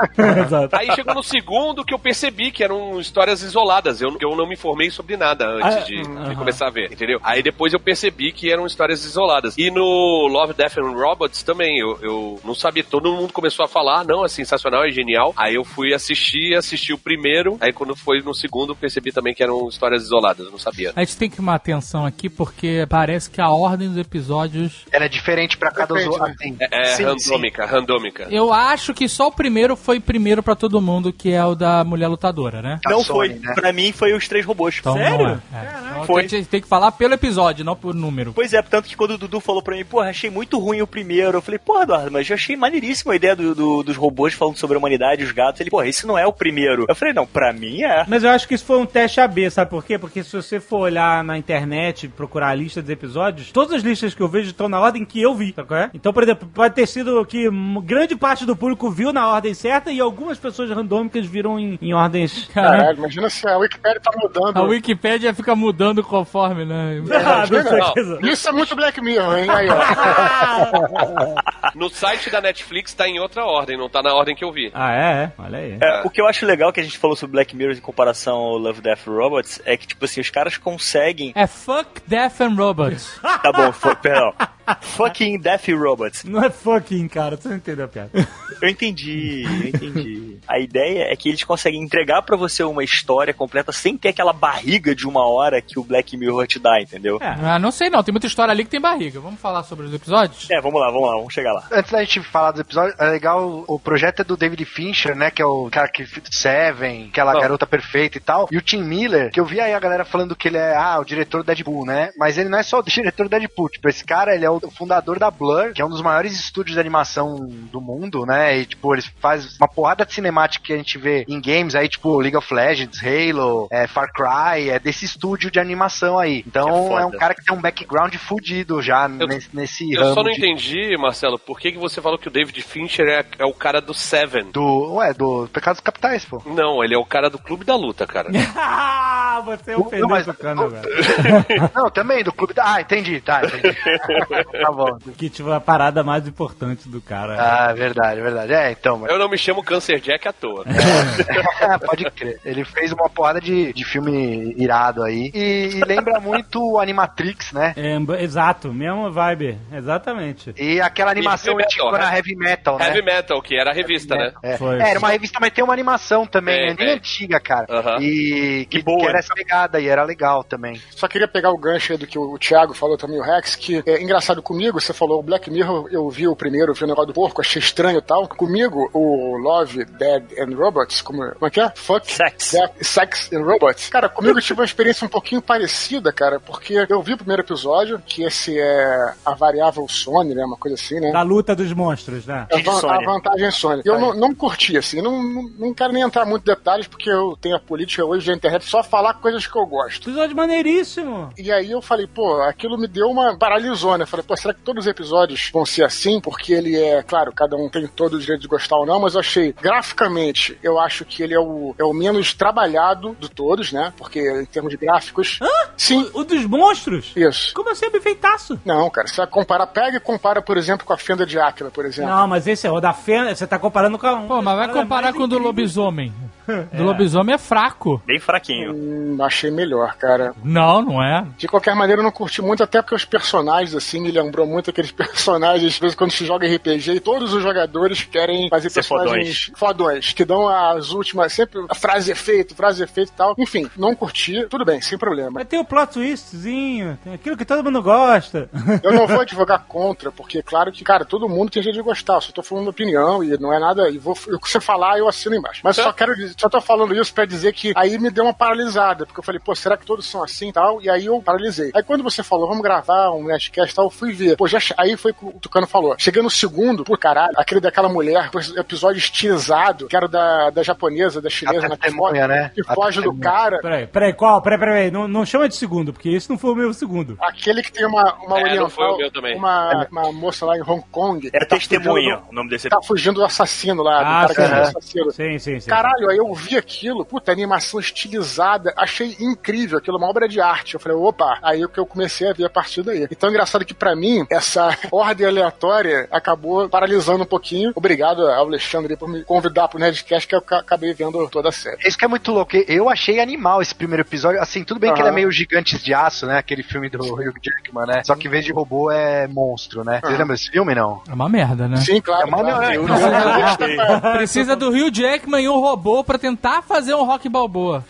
Aí chegou no segundo que eu percebi que eram histórias isoladas. Eu, eu não me informei sobre nada antes Ah, disso. De, de começar a ver, entendeu? Aí depois eu percebi que eram histórias isoladas. E no Love, Death and Robots também, eu, eu não sabia, todo mundo começou a falar, não, é sensacional, é genial. Aí eu fui assistir, assisti o primeiro, aí quando foi no segundo, percebi também que eram histórias isoladas, não sabia. A gente tem que tomar atenção aqui porque parece que a ordem dos episódios. Ela é diferente pra cada usuário. né? Assim. É, é Sim, randômica, randômica. Eu acho que só o primeiro foi primeiro pra todo mundo, que é o da mulher lutadora, né? Não Sony, foi. né? Pra mim foi os três robôs. Então Sério? não é. Então Foi. Tem, tem que falar pelo episódio, não por número. Pois é, tanto que quando o Dudu falou pra mim, porra, achei muito ruim o primeiro. Eu falei, porra, Eduardo, mas eu achei maneiríssima a ideia do, do- dos robôs falando sobre a humanidade os gatos. Ele, porra, esse não é o primeiro. Eu falei, não, pra mim é. Mas eu acho que isso foi um teste AB, sabe por quê? Porque se você for olhar na internet, procurar a lista dos episódios, todas as listas que eu vejo estão na ordem que eu vi, sabe qual é? Então, por exemplo, pode ter sido que grande parte do público viu na ordem certa e algumas pessoas randômicas viram em, em ordens... Caralho, imagina se a Wikipedia tá mudando. A Wikipédia fica mudando conforme, né? Ah, certeza. Isso é muito Black Mirror, hein? Aí, ó. No site da Netflix tá em outra ordem, não tá na ordem que eu vi. Ah, é? é. Olha aí. É, o que eu acho legal que a gente falou sobre Black Mirror em comparação ao Love, Death Robots é que, tipo assim, os caras conseguem. É Fuck Death and Robots. Tá bom, foi, perdão. Fucking Death Robots. Não é fucking, cara. Você não entendeu a piada. Eu entendi, eu entendi. A ideia é que eles conseguem entregar pra você uma história completa sem ter aquela barriga de uma hora que o Black Mirror te dá, entendeu? É. Não sei não, tem muita história ali que tem barriga. Vamos falar sobre os episódios? É, vamos lá, vamos lá, vamos chegar lá. Antes da gente falar dos episódios, é legal, o projeto é do David Fincher, né, que é o cara que Seven, aquela Bom. garota perfeita e tal, e o Tim Miller, que eu vi aí a galera falando que ele é, ah, o diretor do Deadpool, né, mas ele não é só o diretor do Deadpool, tipo, esse cara, ele é o fundador da Blur, que é um dos maiores estúdios de animação do mundo, né, e tipo, eles fazem uma porrada de cinemática que a gente vê em games aí, tipo, League of Legends, Halo, é, Far Cry, é desse estúdio de animação aí. Então, é um cara que tem um background fudido já nesse, nesse Eu ramo só não de- entendi, Marcelo, por que, que você falou que o David Fincher é, é o cara do Seven? Do. Ué, do Pecados Capitais, pô. Não, ele é o cara do Clube da Luta, cara. Ah, você mas- o cano agora. Não, também, do Clube da. Ah, entendi, tá, entendi. tá bom. Que tipo a parada mais importante do cara. Ah, verdade, verdade. É, então, mas. Eu não me chamo Cancer Jack à toa. Pode crer. Ele fez uma porrada de, de filme irado aí. E, e lembra muito o Animatrix, né? É, exato, mesmo vibe, exatamente. E aquela animação Heavy Metal, antiga na Heavy- Heavy Metal, né? Heavy Metal, que era a revista, né? É. Foi. É, era uma revista, mas tem uma animação também, né? bem antiga, cara. Aham. E que, E boa. que era essa pegada e era legal também. Só queria pegar o gancho aí do que o Thiago falou também, o Rex, que é engraçado comigo, você falou o Black Mirror, eu vi o primeiro, vi o negócio do porco, achei estranho e tal. Comigo, o Love, Dead and Robots, como, como é que é? Fuck, Sex. Death, Sex and Robots. Cara, comigo eu tive uma experiência um pouquinho parecida, cara, porque eu vi o primeiro episódio, que esse é a variável Sony, né? Uma coisa assim, né? Da luta dos monstros, né? A, van- Sony. a vantagem é Sony. Eu não, não curti, assim, não, não, não quero nem entrar muito em detalhes, porque eu tenho a política hoje da internet só falar coisas que eu gosto. Episódio maneiríssimo. E aí eu falei, pô, aquilo me deu uma paralisou, né? Falei, pô, será que todos os episódios vão ser assim? Porque ele é, claro, cada um tem todo o direito de gostar ou não, mas eu achei, graficamente, eu acho que ele é o, é o menos trabalhado de todos, né? Porque em termos de gráficos. Sim, O dos monstros? isso. Como assim, é perfeitaço? Não, cara, você vai comparar, pega e compara, por exemplo, com a Fenda de Áquila, por exemplo. Não, mas esse é o da Fenda, você tá comparando com a... Pô, mas vai comparar com o do lobisomem. Do lobisomem é fraco. Bem fraquinho. Hum, achei melhor, cara. Não, não é. De qualquer maneira, eu não curti muito, até porque os personagens, assim, me lembrou muito aqueles personagens, às vezes, quando se joga RPG, e todos os jogadores querem fazer Ser personagens fodões, que dão as últimas, sempre a frase efeito, frase efeito e tal. Enfim, não curti, tudo bem, sem problema. Mas tem o plot twistzinho, tem aquilo que todo mundo gosta. Eu não vou advogar contra, porque, claro que, cara, todo mundo tem jeito de gostar, eu só tô falando opinião e não é nada, e vou, o que você falar, eu assino embaixo. Mas só quero dizer, só tô falando isso pra dizer que aí me deu uma paralisada, porque eu falei, pô, será que todos são assim e tal? E aí eu paralisei. Aí quando você falou, vamos gravar um Nerdcast e tal, eu fui ver. Pô, já, aí foi o que o Tucano falou. Cheguei no segundo, por caralho, aquele daquela mulher, episódio estilizado, que era da, da japonesa, da chinesa, A né, que né? que A foge do cara. Peraí, peraí, qual? Peraí, peraí, peraí. Não, não chama de segundo, porque esse não foi o meu segundo. Aquele que tem uma, uma É, não foi oriental, o meu também. Uma, uma moça lá em Hong Kong. É que tá testemunha o nome desse do- Tá fugindo do assassino lá, do Ah, cara que é sim. o assassino. Sim, sim, sim. Caralho, aí eu vi aquilo, puta, animação estilizada, achei incrível, aquilo é uma obra de arte. Eu falei, opa, aí é que eu comecei a ver a partir daí. Então, engraçado que pra mim, essa ordem aleatória acabou paralisando um pouquinho. Obrigado ao Alexandre por me convidar pro Nerdcast, que eu ca- acabei vendo toda a série. Isso que é muito louco. Eu achei animal esse primeiro episódio. Assim, tudo bem que Aham. ele é meio Gigantes de Aço, né? Aquele filme do Hugh Jackman, né? Só que em vez de robô é monstro, né? Você Aham. lembra desse filme, não? É uma merda, né? Sim, claro. É uma- claro. não, eu- Precisa do Rio Jackman e um robô pra tentar fazer um rock balboa.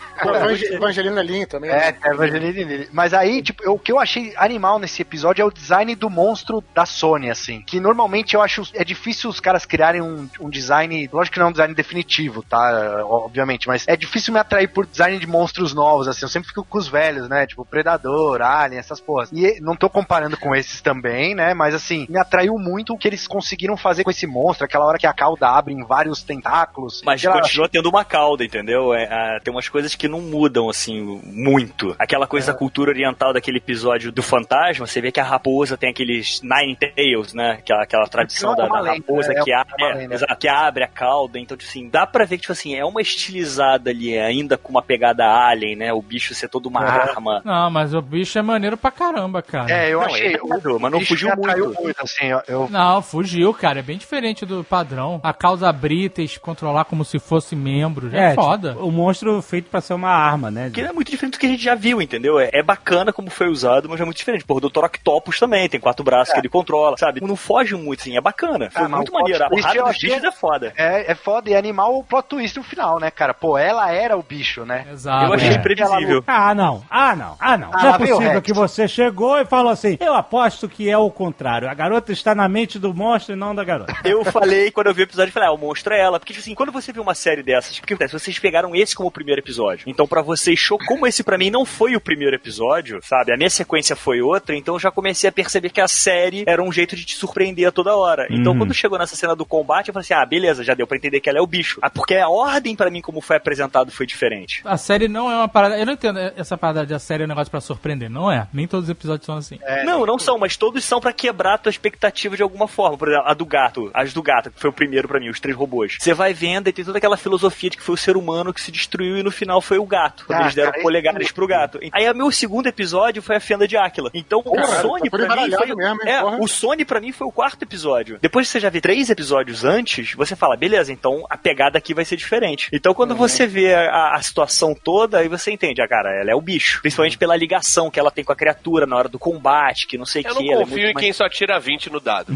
Evangelina Lin também. É, é Evangeline Lilly. Mas aí, tipo, eu- o que eu achei animal nesse episódio é o design do monstro da Sony, assim. Que normalmente eu acho. É difícil os caras criarem um, um design. Lógico que não é um design definitivo, tá? Obviamente. Mas é difícil me atrair por design de monstros novos, assim. Eu sempre fico com os velhos, né? Tipo, Predador, Alien, essas porras. E não tô comparando com esses também, né? Mas assim, me atraiu muito o que eles conseguiram fazer com esse monstro. Aquela hora que a cauda abre em vários tentáculos. Mas lá, continua tendo uma cauda, entendeu? É, ah, tem umas coisas que não mudam, assim, muito. Aquela coisa da cultura oriental daquele episódio do fantasma, você vê que a raposa tem aqueles nine tails, né? Aquela, aquela tradição É da, da lenda, raposa né? que, É abre, é, que abre a cauda. Então, tipo assim, dá pra ver que, tipo assim, é uma estilizada ali, ainda com uma pegada alien, né? O bicho ser todo uma. Arma. Não, mas o bicho é maneiro pra caramba, cara. É, eu Não, achei. é mas não fugiu muito. muito, assim, eu- Não, fugiu, cara. É bem diferente do padrão. A causa Brites controlar como se fosse membro. Já é, foda. tipo, o monstro feito pra ser uma arma, né? Que é muito diferente do que a gente já viu, entendeu? É, é bacana como foi usado, mas é muito diferente. Porra, o Dr. Octopus também tem quatro braços que ele controla, sabe? Não foge muito, assim, é bacana. Foi Ah, muito maneiro. A porrada dos bichos é foda. É, é foda e é animal o plot twist no final, né, cara? Pô, ela era o bicho, né? Exato. Eu achei é. previsível. Ah, não. Ah, não. Ah, não. Ah, não é possível que você chegou e falou assim: eu aposto que é o contrário. A garota está na mente do monstro e não da garota. Eu falei, quando eu vi o episódio, eu falei, ah, o monstro é ela. Porque, tipo assim, quando você vê uma série dessas, o que acontece? Vocês pegaram esse como o primeiro episódio. Então, pra vocês, show, como esse pra mim não foi o primeiro episódio, sabe? A minha sequência foi outra, então eu já comecei a perceber que a série era um jeito de te surpreender a toda hora. Então, Uhum. quando chegou nessa cena do combate, eu falei assim, ah, beleza, já deu pra entender que ela é o bicho. Ah, porque a ordem pra mim, como foi apresentado, foi diferente. A série não é uma parada. Eu não entendo essa parada de a série é um negócio pra surpreender. Não é. Nem todos os episódios são assim. não, não são, mas todos são pra quebrar a tua expectativa de alguma forma. Por exemplo, a do gato, as do gato, que foi o primeiro pra mim, os três robôs. Você vai vendo e tem toda aquela filosofia de que foi o ser humano que se destruiu e no final foi o gato. Quando Ah, eles deram cara, polegares pro gato. Aí o meu segundo episódio foi a fenda de Áquila. Então o Sony tá pra mim foi. mesmo, é, porra. o Sony pra mim foi o quarto episódio. Depois que você já vê três episódios antes, você fala, beleza, então a pegada aqui vai ser diferente. Então quando você vê a, a situação toda, aí você entende, ah, cara, ela é o bicho. Principalmente pela ligação que ela tem com a criatura na hora do combate, que não sei o Eu que. não ela é confio muito em mais- quem só tira 20 no dado.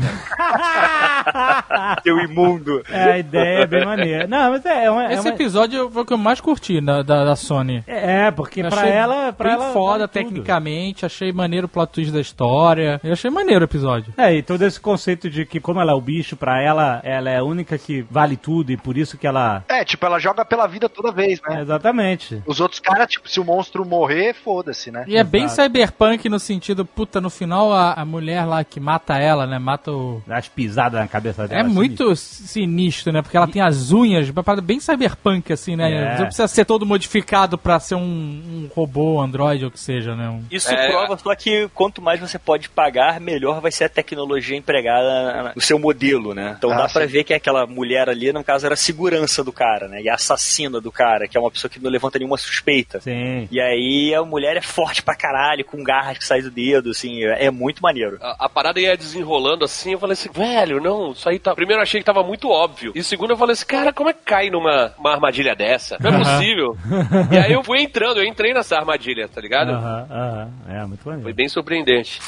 Seu imundo. É, a ideia é bem maneira. Não, mas é, é uma. é Esse uma- episódio foi o que eu mais curti da, da, da Sony. É, porque Eu pra achei ela. Pra bem ela foda tecnicamente, achei maneiro o plot twist da história. Eu achei maneiro o episódio. É, e todo esse conceito de que, como ela é o bicho, pra ela, ela é a única que vale tudo e por isso que ela. É, tipo, ela joga pela vida toda vez, né? Exatamente. Os outros caras, tipo, se o monstro morrer, foda-se, né? E é bem cyberpunk no sentido, puta, no final a, a mulher lá que mata ela, né? Mata o. As pisadas na cabeça dela. É muito sinistro, né? Porque ela tem as unhas, uma parada bem cyberpunk, assim, né? É. Não precisa ser todo modificado pra ser um, um robô, androide ou o que seja, né? Um- Isso É. prova só que quanto mais você pode pagar, melhor vai ser a tecnologia empregada no seu modelo, né? Então Ah, dá pra sim. ver que aquela mulher ali, no caso, era a segurança do cara, né? E a assassina do cara, que é uma pessoa que não levanta nenhuma suspeita. Sim. E aí a mulher é forte pra caralho, com garras que sai do dedo, assim, é é muito maneiro. A, a parada ia desenrolando assim, eu falei assim, velho, não, isso aí tá. Primeiro eu achei que tava muito óbvio. E segundo eu falei assim, cara, como é que cai numa uma armadilha dessa? Não é possível. e aí eu fui entrando, eu entrei nessa armadilha, tá ligado? Aham, aham. É, muito Foi maneiro. bem surpreendente.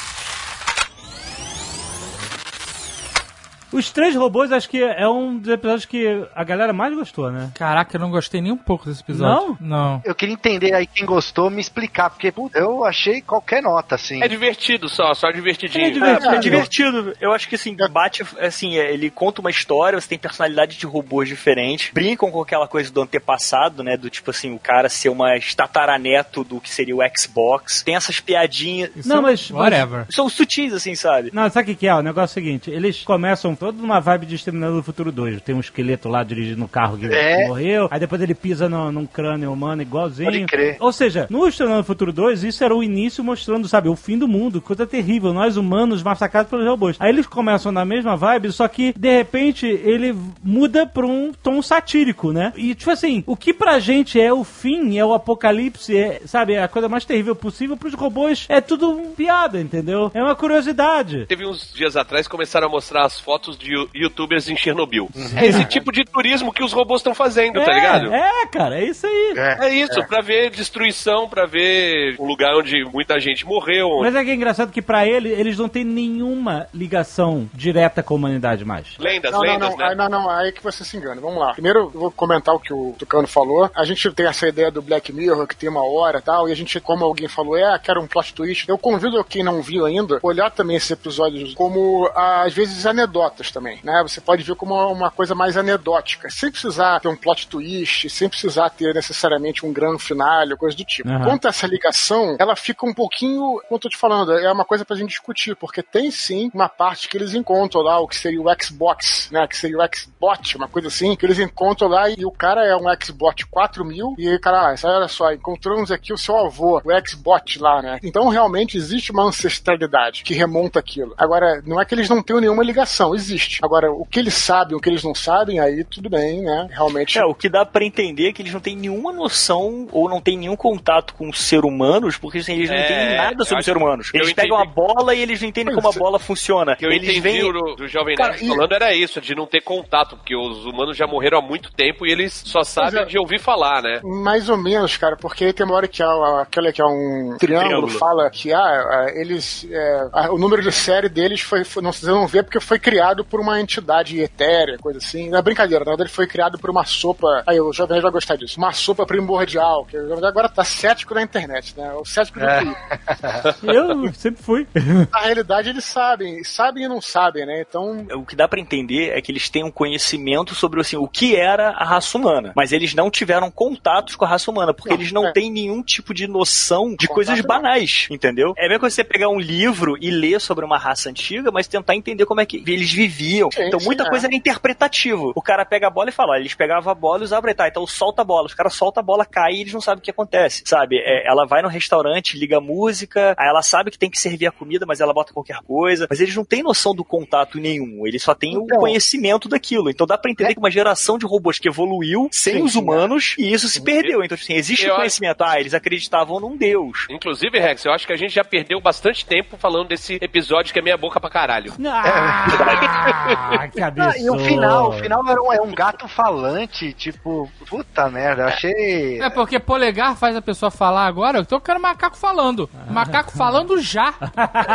Os três robôs, acho que é um dos episódios que a galera mais gostou, né? Caraca, eu não gostei nem um pouco desse episódio. Não? Eu queria entender aí quem gostou, me explicar, porque eu achei qualquer nota, assim. É divertido só, só divertidinho. É divertido. É, é divertido. Eu acho que assim, bate, assim, é, ele conta uma história, você tem personalidade de robôs diferentes, brincam com aquela coisa do antepassado, né? Do tipo assim, o cara ser uma tataraneto do que seria o Xbox. Tem essas piadinhas. Não, mas- Whatever. São sutis, assim, sabe? Não, sabe o que, que é? O negócio é o seguinte: eles começam todo numa vibe de Exterminador do Futuro 2. Tem um esqueleto lá dirigindo o carro que É. morreu, aí depois ele pisa no, num crânio humano igualzinho. Pode crer. Ou seja, no Exterminador do Futuro 2, isso era o início mostrando, sabe, o fim do mundo, coisa terrível, nós humanos massacrados pelos robôs. Aí eles começam na mesma vibe, só que de repente ele muda pra um tom satírico, né? E tipo assim, o que pra gente é o fim, é o apocalipse, é, sabe, é a coisa mais terrível possível, pros robôs é tudo piada, entendeu? É uma curiosidade. Teve uns dias atrás começaram a mostrar as fotos de you- youtubers em Chernobyl. É esse tipo de turismo que os robôs estão fazendo, tá É, ligado? É, cara, é isso aí. É. É isso, pra ver destruição, pra ver um lugar onde muita gente morreu. Mas é que é engraçado que pra ele, eles não têm nenhuma ligação direta com a humanidade mais. Lendas, Não, não, lendas, não, né? aí, não, não, aí que você se engana. Vamos lá. Primeiro, eu vou comentar o que o Tucano falou. A gente tem essa ideia do Black Mirror, que tem uma hora e tal, e a gente, como alguém falou, é, quero um plot twist. Eu convido quem não viu ainda, olhar também esses episódios como, às vezes, anedotas também, né? Você pode ver como uma coisa mais anedótica, sem precisar ter um plot twist, sem precisar ter necessariamente um grande finale, coisa do tipo. Aham. Quanto a essa ligação, ela fica um pouquinho, como eu tô te falando, é uma coisa pra gente discutir, porque tem sim uma parte que eles encontram lá, o que seria o Xbox, né? Que seria o Xbot, uma coisa assim, que eles encontram lá e o cara é um Xbot 4000 e o cara, ah, olha só, encontramos aqui o seu avô, o Xbot lá, né? Então realmente existe uma ancestralidade que remonta aquilo. Agora, não é que eles não tenham nenhuma ligação, existe. Agora, o que eles sabem, o que eles não sabem, aí tudo bem, né? Realmente. É, o que dá pra entender é que eles não têm nenhuma noção ou não têm nenhum contato com os ser humanos, porque assim, eles não É, entendem nada sobre ser humanos. Eles pegam a bola e eles não entendem como a bola funciona. O que eu eles entendi vêm. do, do Jovem Cara, Nerd e- falando era isso, de não ter contato, porque os humanos já morreram há muito tempo e eles só sabem é. de ouvir falar, né? Mais ou menos, cara, porque tem uma hora que a- aquela que é um triângulo, Triângulo. fala que ah, ah, eles. é, o número de série deles foi, foi- não, você não vê porque foi criado por uma entidade etérea, coisa assim. Não é brincadeira, na verdade ele foi criado por uma sopa. Aí o Jovem Nerd vai gostar disso. Uma sopa primordial, que o Jovem Nerd agora tá cético na internet, né? O cético do É. Eu sempre fui. Na realidade eles sabem, sabem e não sabem, né? Então. O que dá pra entender é que eles têm um conhecimento sobre assim, o que era a raça humana, mas eles não tiveram contatos com a raça humana, porque Não, eles não é. têm nenhum tipo de noção de Contato coisas não. banais, entendeu? É mesmo que você pegar um livro e ler sobre uma raça antiga, mas tentar entender como é que eles viviam. Sim, então muita é. coisa era interpretativo. O cara pega a bola e fala, ó, eles pegavam a bola e usavam, tá, então solta a bola. Os caras soltam a bola, cai e eles não sabem o que acontece, sabe? É, ela vai no restaurante, liga a música, aí ela sabe que tem que servir a comida, mas ela bota qualquer coisa. Mas eles não têm noção do contato nenhum. Eles só têm o Então. conhecimento daquilo. Então dá pra entender que uma geração de robôs que evoluiu sem Sim, os humanos e isso se perdeu. Então, assim, existe Eu o conhecimento. Ah, eles acreditavam num Deus. Inclusive, Rex, eu acho que a gente já perdeu bastante tempo falando desse episódio que é meia boca pra caralho. Ah, que Ah, absurdo. e o final, o final era um, é um gato falante, tipo, puta merda, eu achei. É porque polegar faz a pessoa falar agora, então eu quero macaco falando. Macaco falando já.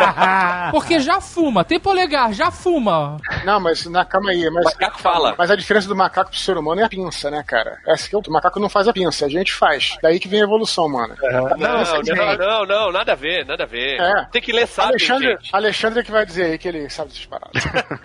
Porque já fuma. Tem polegar, já fuma. Não, mas na, calma aí, mas. macaco fala. Mas a diferença do macaco pro ser humano é a pinça, né, cara? Essa que é o o macaco não faz a pinça, a gente faz. Daí que vem a evolução, mano. Não, não, não, não, nada a ver, nada a ver. É. Tem que ler sábio, Alexandre, gente. Alexandre é que vai dizer aí que ele sabe dessas paradas.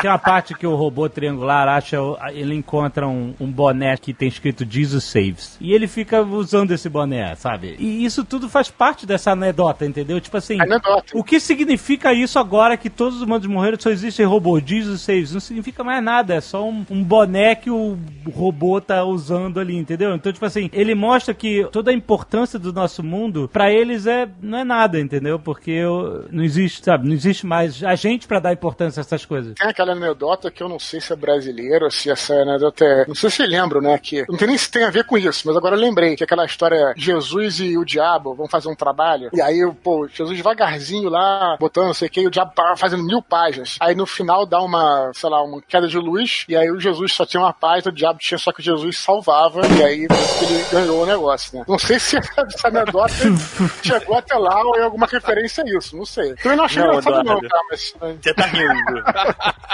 Tem uma parte que o robô triangular acha, ele encontra um, um boné que tem escrito Jesus Saves. E ele fica usando esse boné, sabe? E isso tudo faz parte dessa anedota, entendeu? Tipo assim, Anedota. o que significa isso agora que todos os humanos morreram só existe robô? Jesus Saves. Não significa mais nada, é só um, um boné que o robô tá usando ali, entendeu? Então, tipo assim, ele mostra que toda a importância do nosso mundo, pra eles é não é nada, entendeu? Porque eu- não existe, sabe? Não existe mais a gente pra dar importância a essas coisas. Tem aquela anedota que eu não sei se é brasileira ou se essa anedota é. Não sei se lembram, né? Que não tem nem se tem a ver com isso, mas agora eu lembrei que aquela história Jesus e o diabo vão fazer um trabalho. E aí, pô, Jesus devagarzinho lá, botando não sei o que, e o diabo pá, fazendo mil páginas. Aí no final dá uma, sei lá, uma queda de luz, e aí o Jesus só tinha uma página, o diabo tinha só que o Jesus salvava, e aí ele ganhou o negócio, né? Não sei se essa anedota chegou até lá ou é alguma referência a isso, não sei. Também não achei Não, engraçado, não, Eduardo. tá? Mas. Você tá rindo.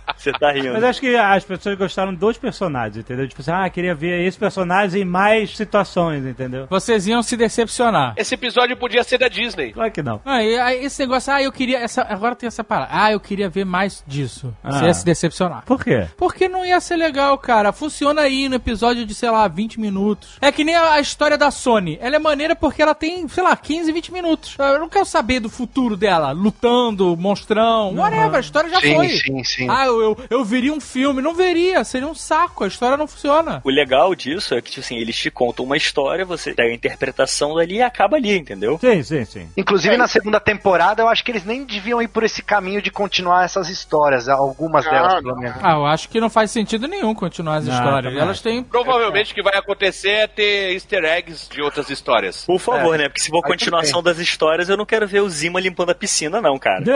Você tá rindo. Mas acho que as pessoas gostaram dos personagens, entendeu? Tipo assim, ah, queria ver esse personagem em mais situações, entendeu? Vocês iam se decepcionar. Esse episódio podia ser da Disney. Claro que não. Ah, e aí esse negócio, ah, eu queria. Essa, agora tem essa parada. Ah, eu queria ver mais disso. Ah. Você ia se decepcionar. Por quê? Porque não ia ser legal, cara. Funciona aí no episódio de, sei lá, 20 minutos. É que nem a, a história da Sony. Ela é maneira porque ela tem, sei lá, 15, 20 minutos. Eu não quero saber do futuro dela, lutando, monstrão, whatever. A história já Sim, foi. sim, sim. Ah, eu, eu, eu veria um filme. Não veria, seria um saco. A história não funciona. O legal disso é que, tipo assim, eles te contam uma história, você pega a interpretação dali e acaba ali, entendeu? Sim, sim, sim. Inclusive, na segunda temporada, eu acho que eles nem deviam ir por esse caminho de continuar essas histórias, algumas Não, delas, pelo menos. Ah, eu acho que não faz sentido nenhum continuar as Não, histórias. também Elas têm. Provavelmente o que vai acontecer é ter easter eggs de outras histórias. Por favor, né? Porque se for continuação das histórias, eu não quero ver o Zima limpando a piscina, não, cara.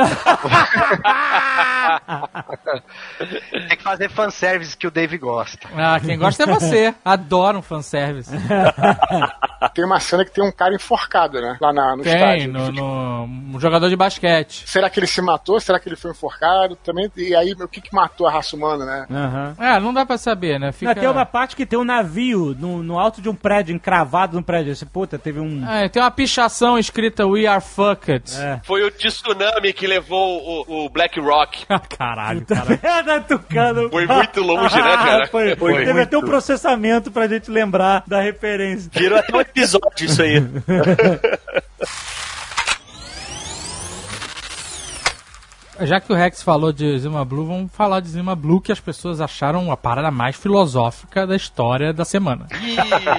Tem que fazer fanservice que o Dave gosta. Ah, quem gosta é você. Adoro um fanservice. Tem uma cena que tem um cara enforcado, né? Lá na, no Tem, estádio. no, no, um jogador de basquete. Será que ele se matou? Será que ele foi enforcado? Também, e aí, o que, que matou a raça humana, né? Aham. É, não dá pra saber, né? Fica... Não, tem uma parte que tem um navio no, no alto de um prédio, encravado no prédio. Esse puta, teve um. É, tem uma pichação escrita We Are Fucked. É. Foi o tsunami que levou o, o Black Rock. Caralho, cara. Merda, Tucano. Foi muito longe, né, cara? Foi, Foi teve muito. até um processamento pra gente lembrar da referência. Virou até um episódio isso aí. Já que o Rex falou de Zima Blue, vamos falar de Zima Blue, que as pessoas acharam a parada mais filosófica da história da semana.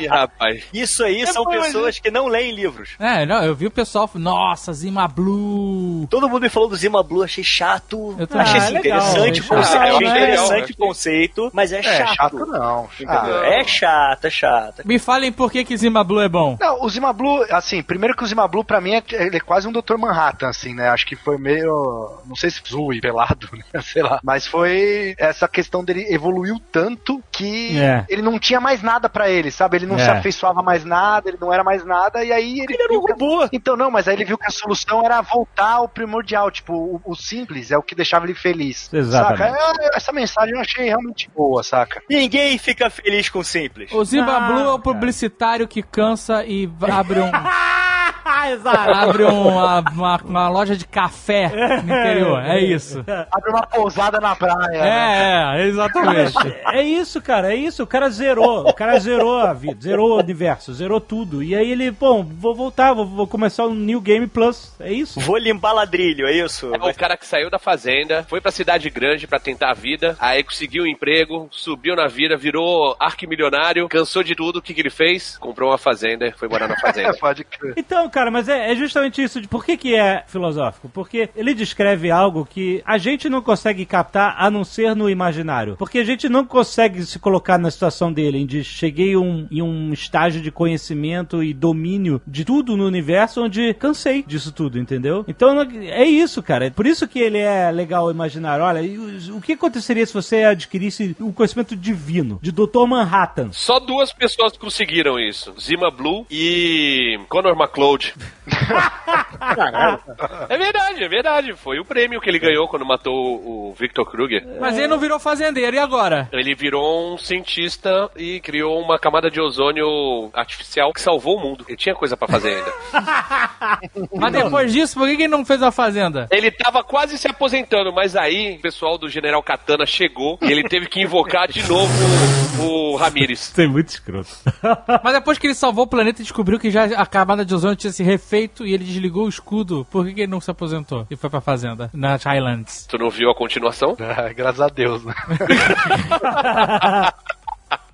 Ih, rapaz. Isso aí são pessoas que não leem livros. É, não, eu vi o pessoal, nossa, Zima Blue. Todo mundo me falou do Zima Blue, achei chato. Eu também. achei Ah, assim, legal, interessante, é o conceito, chato. achei achei interessante o conceito, mas é, É, chato. chato não. Ah, É chato, é chato. Me falem por que que Zima Blue é bom. Não, o Zima Blue, assim, primeiro que o Zima Blue pra mim é, ele é quase um Dr. Manhattan, assim, né? Acho que foi meio, não sei se azul e pelado, né? Sei lá. Mas foi essa questão dele evoluiu tanto que É. ele não tinha mais nada pra ele, sabe? Ele não É. se afeiçoava mais nada, ele não era mais nada, e aí ele. Ele era um robô. Então, não, mas aí ele viu que a solução era voltar ao primordial, tipo, o, o simples é o que deixava ele feliz. Exatamente. Saca? É, Essa mensagem eu achei realmente boa, saca? Ninguém fica feliz com o simples. O Zima Ah, Blue é o cara. publicitário que cansa e abre um. Exato. abre um- uma, uma, uma loja de café no interior. É isso. Abre uma pousada na praia. né? É, é, exatamente. É isso, cara, é isso. O cara zerou. O cara zerou a vida, zerou o universo, zerou tudo. E aí ele, bom, vou voltar, vou, vou começar um New Game Plus. É isso. Vou limpar ladrilho, é isso? É o cara que saiu da fazenda, foi pra cidade grande pra tentar a vida, aí conseguiu um emprego, subiu na vida, virou arquimilionário, cansou de tudo, o que, que ele fez? Comprou uma fazenda, foi morar na fazenda. É, pode crer. Então, cara, mas é, é justamente isso. De por que, que é filosófico? Porque ele descreve algo que a gente não consegue captar a não ser no imaginário. Porque a gente não consegue se colocar na situação dele, de cheguei um, em um estágio de conhecimento e domínio de tudo no universo onde cansei disso tudo, entendeu? Então é isso, cara. É por isso que ele é legal imaginar. Olha, o, o que aconteceria se você adquirisse o conhecimento divino de Dr. Manhattan? Só duas pessoas conseguiram isso: Zima Blue e Conor McLeod. é verdade, é verdade. Foi o prêmio que ele ganhou quando matou o Victor Kruger. Mas ele não virou fazendeiro, e agora? Ele virou um cientista e criou uma camada de ozônio artificial que salvou o mundo. Ele tinha coisa pra fazer ainda. Mas depois disso, por que ele não fez a fazenda? Ele tava quase se aposentando, mas aí o pessoal do General Katana chegou e ele teve que invocar de novo o, o Ramires. Isso é muito escroto. Mas depois que ele salvou o planeta e descobriu que já a camada de ozônio tinha se refeito e ele desligou o escudo, por que, que ele não se aposentou e foi pra fazenda, nas Highlands? Tu não viu a continuação? Ah, graças a Deus, né?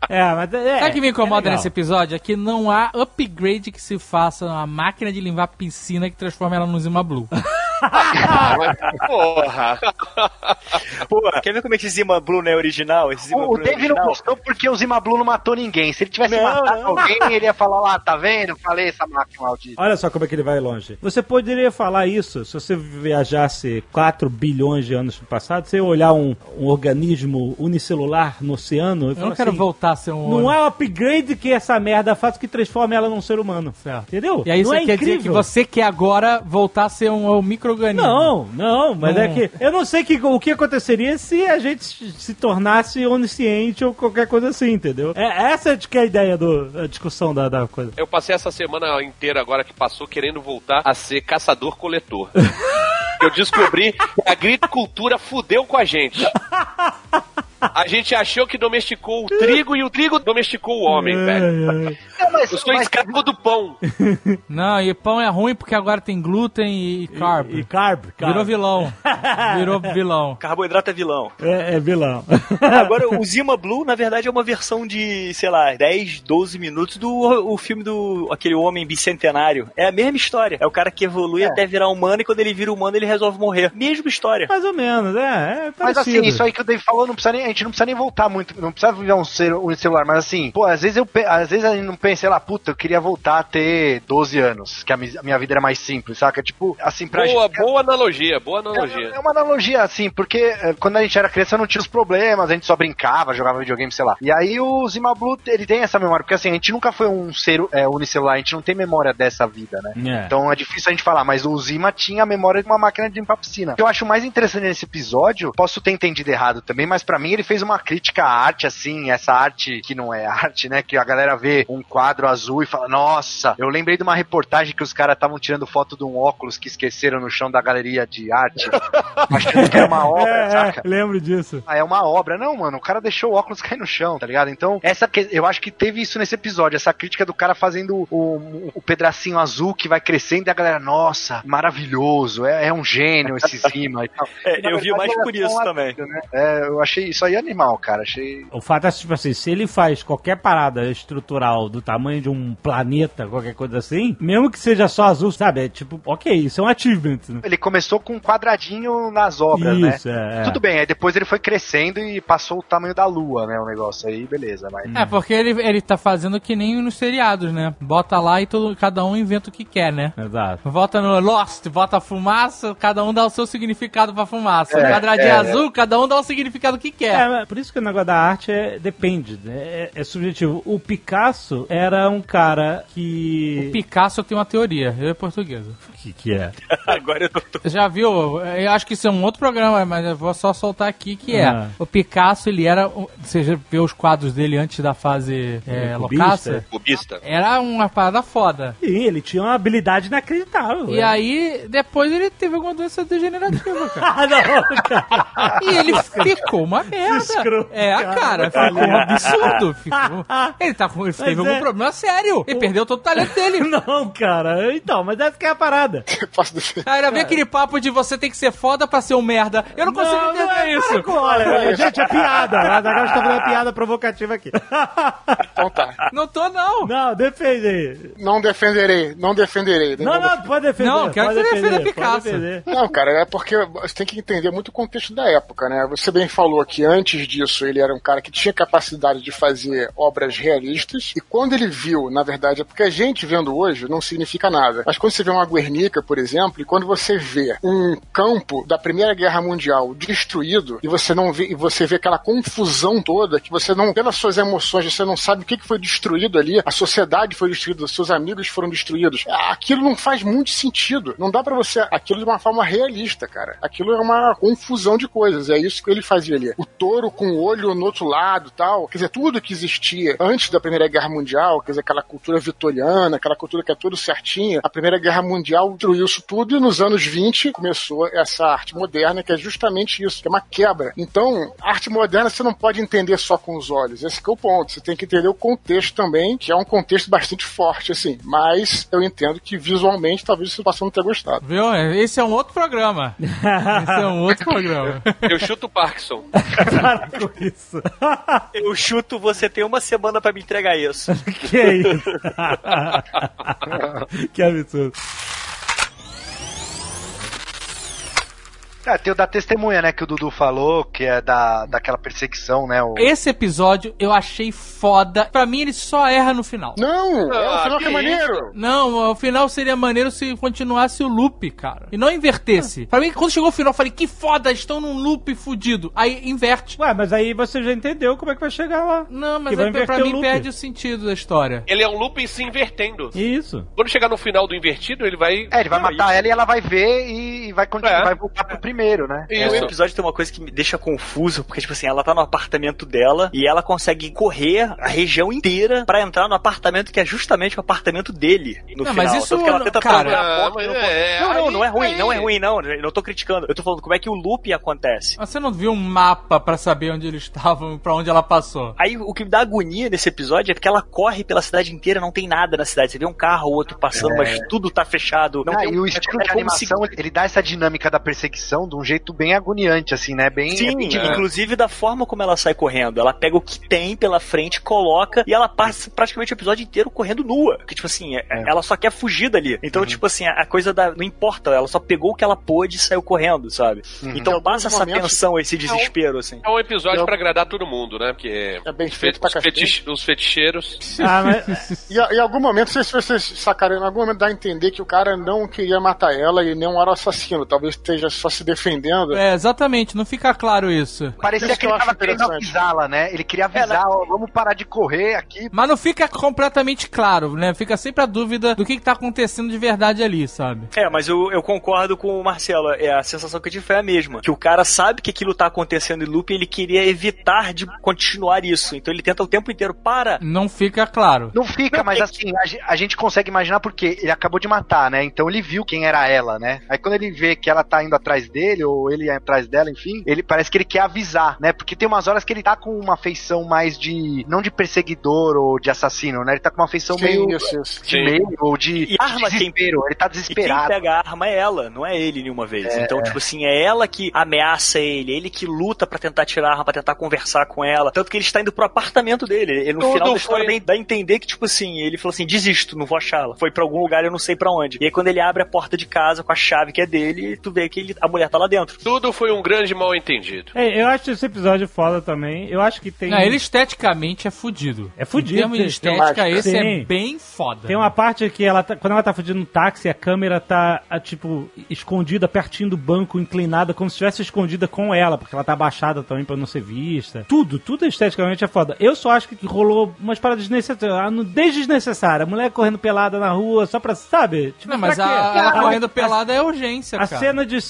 É, mas é. Sabe o que me incomoda é nesse episódio? É que não há upgrade que se faça na máquina de limpar piscina que transforma ela no Zima Blue. Ah, mas, porra! Pô, quer ver como é que esse Zima Blue não é original? Esse Zima O, Blue é Dave não original? gostou porque o Zima Blue não matou ninguém. Se ele tivesse Não, matado não. alguém, ele ia falar lá, tá vendo? Falei essa máquina maldita. Olha só como é que ele vai longe. Você poderia falar isso se você viajasse 4 bilhões de anos no passado, você olhar um, um organismo unicelular no oceano e Eu falar não quero assim, voltar a ser um. Não há upgrade que essa merda faz que transforme ela num ser humano. Certo. Entendeu? E aí não você é quer dizer que incrível? você quer agora voltar a ser um, um micro organismo. Não, não, mas Não. é que eu não sei que, o que aconteceria se a gente se tornasse onisciente ou qualquer coisa assim, entendeu? É, essa é que é a ideia da discussão da, da coisa. Eu passei essa semana inteira agora que passou querendo voltar a ser caçador-coletor. Eu descobri que a agricultura fudeu com a gente. A gente achou que domesticou o trigo e o trigo domesticou o homem, velho. É, mas, Eu sou mas- escravo do pão. Não, e pão é ruim porque agora tem glúten e, e carb. E, e carb, carb. Virou vilão. Virou vilão. Carboidrato é vilão. É, é vilão. Agora, o Zima Blue, na verdade, é uma versão de, sei lá, 10, 12 minutos do o filme do aquele homem bicentenário. É a mesma história. É o cara que evolui até virar humano e quando ele vira humano, ele resolve morrer. Mesma história. Mais ou menos, é. é Mas assim, isso aí que o Dave falou, não precisa nem, gente não precisa nem voltar muito, não precisa viver um, um celular, mas assim, pô, às vezes eu às vezes a gente não pensa, sei lá, puta, eu queria voltar a ter 12 anos, que a, mi- a minha vida era mais simples, saca? Tipo, assim, pra Boa, gente. boa analogia, boa É, analogia. é uma analogia, assim, porque é, quando a gente era criança não tinha os problemas, a gente só brincava, jogava videogame, sei lá. E aí o Zima Blue, ele tem essa memória, porque assim, a gente nunca foi um ser é, unicelular, a gente não tem memória dessa vida, né? É. Então é difícil a gente falar, mas o Zima tinha a memória de uma máquina de limpar piscina. O que eu acho mais interessante nesse episódio, posso ter entendido errado também, mas pra mim ele fez uma crítica à arte, assim, essa arte que não é arte, né? Que a galera vê um quadro azul e fala, nossa, eu lembrei de uma reportagem que os caras estavam tirando foto de um óculos que esqueceram no chão da galeria de arte, achando que era uma obra, É, saca? é, lembro disso. Ah, é uma obra. Não, mano, o cara deixou o óculos cair no chão, tá ligado? Então, essa que, eu acho que teve isso nesse episódio, essa crítica do cara fazendo o, o, pedacinho azul que vai crescendo e a galera, nossa, maravilhoso, é, é um gênio esse Zima e tal. É, E, eu vi verdade, mais era por só isso também. né? É, eu achei isso aí animal, cara. Achei. O fato é, tipo assim, se ele faz qualquer parada estrutural do tamanho de um planeta, qualquer coisa assim, mesmo que seja só azul, sabe? É tipo, ok, isso é um achievement. Né? Ele começou com um quadradinho nas obras, Isso, né? é, é. Tudo bem, aí depois ele foi crescendo e passou o tamanho da lua, né? O negócio aí, beleza, mas. É, porque ele, ele tá fazendo que nem nos seriados, né? Bota lá e todo, cada um inventa o que quer, né? Exato. Volta no Lost, bota fumaça, cada um dá o seu significado pra fumaça. É, Quadradinho é. azul, cada um dá o significado que quer. É, mas por isso que o negócio da arte é, depende, né? é, é subjetivo. O Picasso era um cara que. Picasso tem uma teoria, eu é portuguesa. que, que é? Agora eu tô... Já viu? Eu acho que isso é um outro programa, mas eu vou só soltar aqui que é. Ah. O Picasso, ele era. Você já viu os quadros dele antes da fase é, Cubista? loucaça? Cubista. Era uma parada foda. Sim, ele tinha uma habilidade inacreditável. E é. aí, depois ele teve alguma doença degenerativa, cara. Ah, não, cara. E ele ficou uma merda. Escroto, é, cara. cara, ficou um absurdo. Ficou... Ele, tá com... ele teve algum é- problema sério. Ele perdeu todo o talento dele. Não, cara. Então, mas essa que é a parada. Posso defender? Aí vem aquele papo de você tem que ser foda pra ser um merda. Eu não consigo não, entender não é, isso. Olha, gente, é piada. Agora a gente tá fazendo piada provocativa aqui. Então tá. Não tô, não. Não, defende aí. Não defenderei, não defenderei. Não, não, pode defender. Não, quero pode que você defenda defender, Picasso. defender. Não, cara, é porque você tem que entender muito o contexto da época, né? Você bem falou que antes disso ele era um cara que tinha capacidade de fazer obras realistas, e quando ele viu, na verdade, é porque a gente vendo hoje não significa nada. Mas quando você vê uma Guernica, por exemplo, e quando você vê um campo da Primeira Guerra Mundial destruído, e você não vê, e você vê aquela confusão toda, que você não, pelas suas emoções, você não sabe o que foi destruído ali, a sociedade foi destruída, seus amigos foram destruídos. Aquilo não faz muito sentido. Não dá pra você aquilo de uma forma realista, cara. Aquilo é uma confusão de coisas. É isso que ele fazia ali. O touro com o olho no outro lado, tal. Quer dizer, tudo que existia antes da Primeira Guerra Mundial, quer dizer, aquela cultura vitoriana, aquela cultura que é tudo certinha. A Primeira Guerra Mundial destruiu isso tudo e nos anos 20 começou essa arte moderna que é justamente isso, que é uma quebra. Então, a arte moderna você não pode entender só com os olhos. Esse que é o ponto. Você tem que entender o contexto também, que é um contexto bastante forte, assim. Mas eu entendo que visualmente talvez você possa não ter gostado. Viu? Esse é um outro programa. Esse é um outro programa. Eu chuto o Parkinson. Para com isso. Eu chuto, você tem uma semana pra me entregar isso. que é isso? que absurdo. É, tem o da testemunha, né, que o Dudu falou, que é da, daquela perseguição, né? O... Esse episódio eu achei foda. Pra mim, ele só erra no final. Não, é Ah, o final que é maneiro. Não, o final seria maneiro se continuasse o loop, cara. E não invertesse. Pra mim, quando chegou o final, eu falei, que foda, estão num loop fudido. Aí inverte. Ué, mas aí você já entendeu como é que vai chegar lá. Não, mas aí, pra mim loop. perde o sentido da história. Ele é um looping se invertendo. Isso. Quando chegar no final do invertido, ele vai. É, ele vai Não, matar ela e ela vai ver e, e vai, continuar, É. vai voltar pro primeiro, né? É, Isso. O episódio tem uma coisa que me deixa confuso, porque, tipo assim, ela tá no apartamento dela e ela consegue correr a região inteira pra entrar no apartamento que é justamente o apartamento dele no Não, final. mas isso Tanto que ela não- tenta cara, a porta mas não, é, não, não, não é ruim, aí- não é ruim, não. Eu não tô criticando. Eu tô falando como é que o loop acontece. Você não viu um mapa pra saber onde eles estavam, pra onde ela passou? Aí o que me dá agonia nesse episódio é porque ela corre pela cidade inteira, não tem nada na cidade. Você vê um carro ou outro passando, mas tudo tá fechado. Não Ah, tem e o é- estilo é de se- animação, ele dá essa dinâmica da perseguição de um jeito bem agoniante, assim, né? Bem, Sim, é bem dinâmico. inclusive da forma como ela sai correndo. Ela pega o que tem pela frente, coloca e ela passa praticamente o episódio inteiro correndo nua. Porque, tipo assim, é- ela só quer fugir dali. Então, tipo assim, a, a coisa da. Não importa, ela só pegou o que ela pôde e saiu correndo, sabe? Então Em passa essa tensão, esse desespero, assim. É um episódio Eu- pra agradar todo mundo, né? Porque É bem os, feito os, fetich- os feticheiros. Ah, mas... E em algum momento, não sei se vocês sacaram, em algum momento dá a entender que o cara não queria matar ela e nem era o assassino. Talvez esteja só se defendendo. É, exatamente, não fica claro isso. Parecia Isso que ele tava acho querendo avisá-la, né? Ele queria avisar, ó, vamos parar de correr aqui. Mas não fica completamente claro, né? Fica sempre a dúvida do que, que tá acontecendo de verdade ali, sabe? É, mas eu, eu concordo com o Marcelo. É, a sensação que eu tive foi a mesma. Que o cara sabe que aquilo tá acontecendo em loop e ele queria evitar de continuar isso. Então ele tenta o tempo inteiro para. Não fica claro. Não fica, mas assim, a, ge- a gente consegue imaginar porque ele acabou de matar, né? Então ele viu quem era ela, né? Aí quando ele vê que ela tá indo atrás dele, ou ele é atrás dela, enfim, ele parece que ele quer avisar, né? Porque tem umas horas que ele tá com uma feição mais de. não de perseguidor ou de assassino, né? Ele tá com uma feição Sim, meio. isso. de Sim. medo, ou de. E arma de quem- desespero. Ele tá E quem desesperado. pega a arma é ela, não é ele nenhuma vez. Então, tipo assim, é ela que ameaça ele, ele que luta pra tentar tirar a arma, pra tentar conversar com ela. Tanto que ele está indo pro apartamento dele. Ele, no Tudo final da história foi- dá- a entender que, tipo assim, ele falou assim: desisto, não vou achá-la. Foi pra algum lugar, eu não sei pra onde. E aí, quando ele abre a porta de casa com a chave que é dele, tu vê que ele- a mulher tá lá dentro. Tudo foi um grande mal entendido. É, eu acho esse episódio foda também. Eu acho que tem. Não, ele esteticamente é fudido. É fudido, Em termos de tem- estética, tem- esse Sim. é bem foda. Tem uma parte que ela tá, quando ela tá fugindo no táxi, a câmera tá, tipo, escondida pertinho do banco, inclinada, como se estivesse escondida com ela, porque ela tá abaixada também pra não ser vista. Tudo, tudo esteticamente é foda. Eu só acho que rolou umas paradas desnecessárias, a nudez desnecessária. A mulher correndo pelada na rua, só pra, sabe? Tipo, Não, mas pra quê? a, ela correndo a- pelada é urgência, A cara. cena de.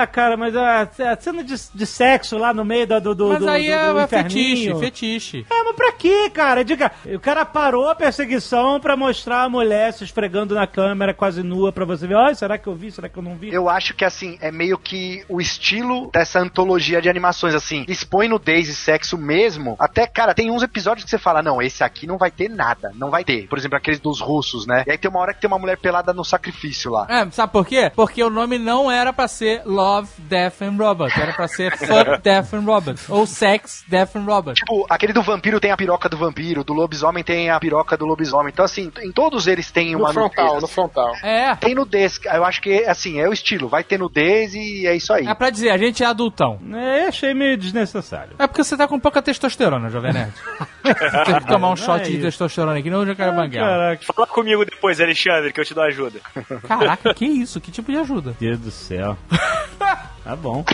Ah, cara, mas a, a cena de, de sexo lá no meio do, do, do, Mas do, aí do, é, do é fetiche, fetiche. É, mas pra quê, cara? Diga, o cara parou a perseguição pra mostrar a mulher se esfregando na câmera, quase nua, pra você ver, ai, será que eu vi, será que eu não vi? Eu acho que, assim, é meio que o estilo dessa antologia de animações, assim, expõe nudez e sexo mesmo. Até, cara, tem uns episódios que você fala, não, esse aqui não vai ter nada, não vai ter. Por exemplo, aqueles dos russos, né? E aí tem uma hora que tem uma mulher pelada no sacrifício lá. É, sabe por quê? Porque o nome não era pra ser Love, Death and Robot. Era pra ser Fuck, Death and Robot. Ou Sex, Death and Robot. Tipo, aquele do vampiro tem a piroca do vampiro, do lobisomem tem a piroca do lobisomem. Então, assim, em todos eles tem No uma frontal, nudez. no frontal. É. Tem nudez, eu acho que, assim, é o estilo, vai ter nudez e é isso aí. É pra dizer, a gente é adultão. É, achei meio desnecessário. É porque você tá com pouca testosterona, Jovem Nerd. Tem que tomar um shot é de isso. testosterona aqui, não o jacaré banguela. Caraca, Fala comigo depois, Alexandre, que eu te dou ajuda. Caraca, que isso? Que tipo de ajuda? Deus do céu. Tá bom.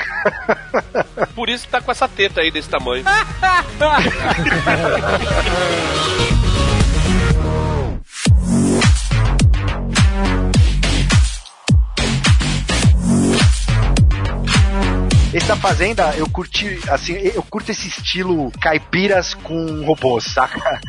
Por isso que tá com essa teta aí desse tamanho. Esse da Fazenda, eu curti, assim, eu curto esse estilo caipiras com robôs, saca?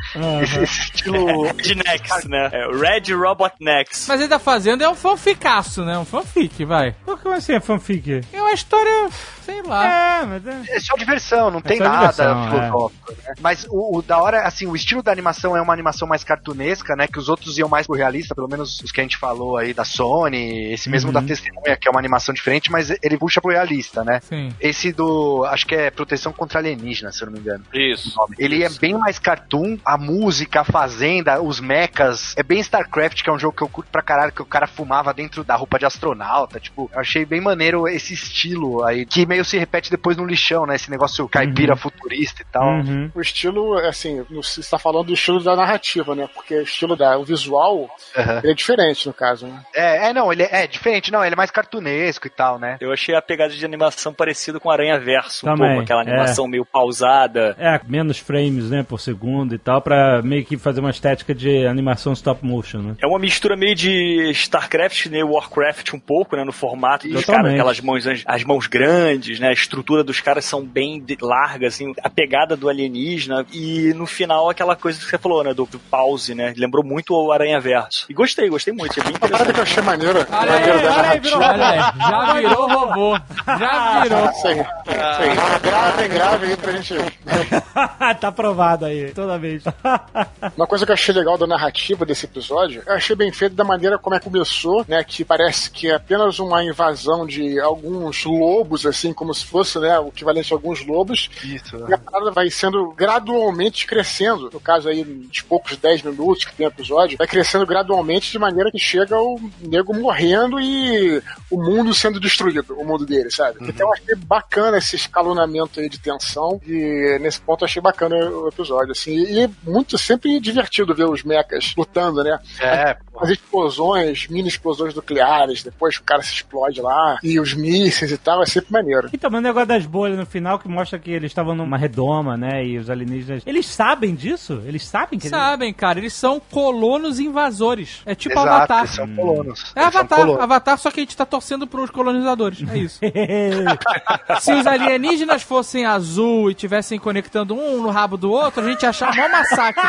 Esse, esse estilo. Red Next, né? É, Red Robot Next. Mas ele tá fazendo é um fanficaço, né? Um fanfic, vai. Por como assim é fanfic? É uma história, sei lá. É, mas é... É só diversão, não tem só nada diversão, filosófico, né? Mas o, o da hora, assim, o estilo da animação é uma animação mais cartunesca, né? Que os outros iam mais pro realista, pelo menos os que a gente falou aí da Sony, esse mesmo Uhum. da Testemunha, que é uma animação diferente, mas ele puxa pro realista, né? Sim. Esse do. Acho que é Proteção contra Alienígena, se eu não me engano. Isso. Ele é bem mais cartoon, a música, a fazenda, os mechas. É bem StarCraft, que é um jogo que eu curto pra caralho, que o cara fumava dentro da roupa de astronauta. Tipo, eu achei bem maneiro esse estilo aí, que meio se repete depois no lixão, né? Esse negócio caipira futurista e tal. Uhum. O estilo, assim, você está falando do estilo da narrativa, né? Porque o estilo da, o visual, ele é diferente no caso, né? É, é, não, ele é, é diferente, não, ele é mais cartunesco e tal, né? Eu achei a pegada de animação parecido com Aranha Verso, um Também, pouco, aquela é. animação meio pausada. É, menos frames, né, por segundo e tal, pra meio que fazer uma estética de animação stop motion, né? É uma mistura meio de StarCraft, né, Warcraft um pouco, né, no formato dos caras, aquelas mãos, as mãos grandes, né, a estrutura dos caras são bem largas, assim, a pegada do alienígena e no final aquela coisa que você falou, né, do, do pause, né, lembrou muito o Aranha Verso. E gostei, gostei muito, é bem Uma parada interessante. que eu achei maneira, Olha maneira aí, da olha aí, virou narrativa. robô. Olha aí, já virou robô. Já virou. Isso aí, isso aí. Grave, grave aí pra gente. tá aprovado aí, toda vez. Uma coisa que eu achei legal da narrativa desse episódio, eu achei bem feito da maneira como é que começou, né? Que parece que é apenas uma invasão de alguns lobos, assim, como se fosse, né? O equivalente a alguns lobos. Isso. E a parada vai sendo gradualmente crescendo. No caso aí, de poucos 10 minutos que tem o episódio, vai crescendo gradualmente de maneira que chega o nego morrendo e o mundo sendo destruído, o mundo dele, sabe? Então eu achei bacana esse escalonamento aí de tensão e nesse ponto eu achei bacana o episódio, assim. E muito sempre divertido ver os mechas lutando, né? É, As explosões, mini explosões nucleares, depois o cara se explode lá, e os mísseis e tal, é sempre maneiro. Então, mas o negócio das bolhas no final que mostra que eles estavam numa redoma, né? E os alienígenas. Eles sabem disso? Eles sabem que Sabem, cara, eles são colonos invasores. É tipo exato, Avatar. eles são colonos. É Eles Avatar, colonos. Avatar, só que a gente tá torcendo pros colonizadores. É isso. Se os alienígenas fossem azul e tivessem conectando um no rabo do outro, a gente ia achar mó massacre.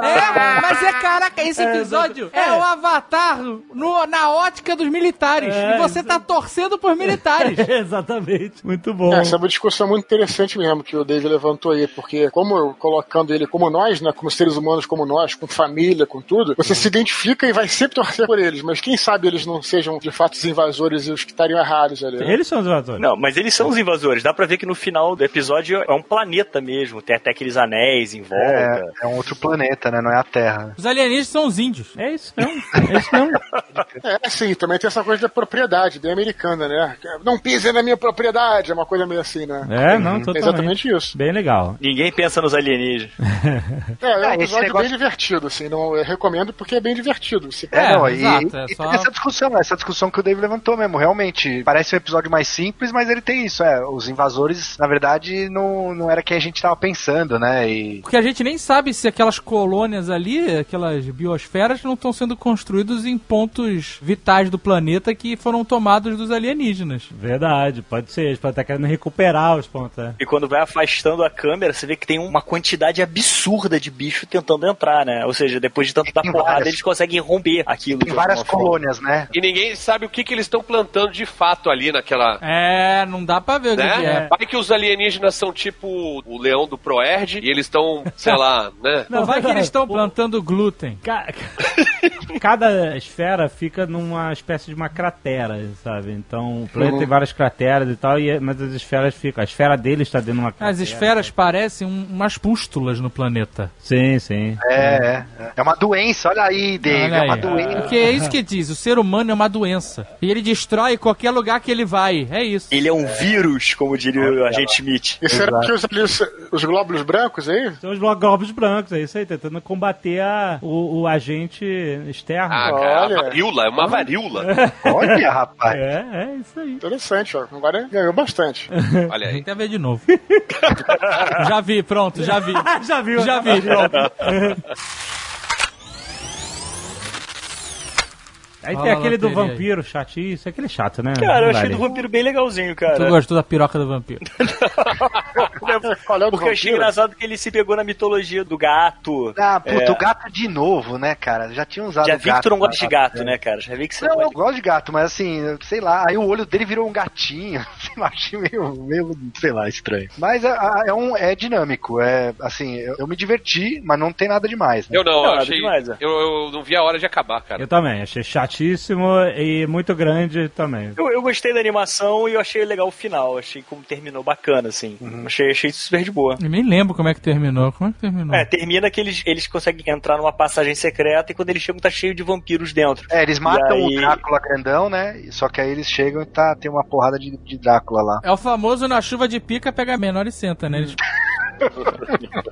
É, mas é caraca, esse episódio é, o Avatar no- na ótica dos militares. É, e você tá torcendo por militares. Exatamente. Muito bom. É, essa é uma discussão muito interessante mesmo que o Dave levantou aí, porque como eu- colocando ele como nós, né, como seres humanos como nós, com família, com tudo, você se identifica e vai sempre torcer por eles, mas quem sabe eles não sejam de fato os invasores e os que estariam errados ali. né? Eles são os invasores. Não, mas eles são os invasores. Dá pra ver que no final do episódio é um planeta mesmo. Tem até aqueles anéis em volta. É, é um outro planeta, né? Não é a Terra. Os alienígenas são os índios. É isso mesmo. É isso mesmo. É, sim, também tem essa coisa da propriedade, bem americana, né? Não pisem na minha propriedade, é uma coisa meio assim, né? É, não, É totalmente. exatamente isso. Bem legal. Ninguém pensa nos alienígenas. É, é um Ah, episódio negócio- bem divertido, assim, não, eu recomendo porque é bem divertido. Você É, não, exato, e, é e só- tem essa discussão, essa discussão que o Dave levantou mesmo. Realmente, parece um episódio mais simples, mas ele tem isso. É, os invasores, na verdade, não, não era quem a gente tava pensando, né? E Porque a gente nem sabe se aquelas colônias ali, aquelas biosferas, não estão sendo construídas em pontos vitais do planeta que foram tomados dos alienígenas. Verdade, pode ser. Eles podem estar querendo recuperar os pontos. é. E quando vai afastando a câmera, você vê que tem uma quantidade absurda de bicho tentando entrar, né? Ou seja, depois de tanto dar porrada, várias. eles conseguem romper aquilo. tem várias alguma forma. colônias, né? E ninguém sabe o que, que eles estão plantando de fato ali naquela. É, não dá pra ver o que, que Né? é. Vai que os alienígenas são tipo o leão do Proerd e eles estão, sei lá, né? Não, vai que eles estão plantando glúten. Ca- Cada esfera fica numa espécie de uma cratera, sabe? Então o planeta tem várias crateras e tal, e, mas as esferas ficam. A esfera dele está dentro de uma cratera. As esferas parecem um- umas pústulas no planeta. Sim, sim. É, é. É uma doença, olha aí, Dave. Olha é uma aí. doença. Porque é isso que diz, o ser humano é uma doença. E ele destrói qualquer lugar que ele vai. É isso. Ele é um vírus, como diria o agente Smith. E será que os, os, os glóbulos brancos aí? São os globos brancos, é isso aí, tentando combater a, o, o agente externo. Ah, cara, Olha. a varíola, é uma varíola. Olha, rapaz. É, é isso aí. Interessante, ó. Agora ganhou bastante. Olha aí. Tem que ver de novo. já vi, pronto, já vi. Já viu? Já vi, pronto. Aí Fala tem aquele do loteria aí. vampiro, chatice, aquele chato, né? Cara, eu achei do vampiro bem legalzinho, cara. Tu gostou da piroca do vampiro? É Porque eu achei vampiro? engraçado que ele se pegou na mitologia do gato. Ah, puta, É. o gato de novo, né, cara? Já tinha usado Já vi gato. que tu não gosta de gato, né, cara? Já vi que você Não, não eu gosta gosto de gato, mas assim, sei lá, aí o olho dele virou um gatinho. Sei lá, achei meio, meio sei lá, estranho. Mas é, é um, é dinâmico, é assim, eu, eu me diverti, mas não tem nada demais. Né? Eu não, Não, achei. demais, é. Eu, eu não vi a hora de acabar, cara. Eu também, achei e muito grande também. Eu, eu gostei da animação e eu achei legal o final. Achei como terminou bacana, assim. Achei, achei super de boa. Eu nem lembro como é que terminou. Como é que terminou? É, termina que eles, eles conseguem entrar numa passagem secreta e quando eles chegam tá cheio de vampiros dentro. É, eles matam aí- o Drácula grandão, né? Só que aí eles chegam e tá, tem uma porrada de, de Drácula lá. É o famoso na chuva de pica, pega menor e senta, né? Eles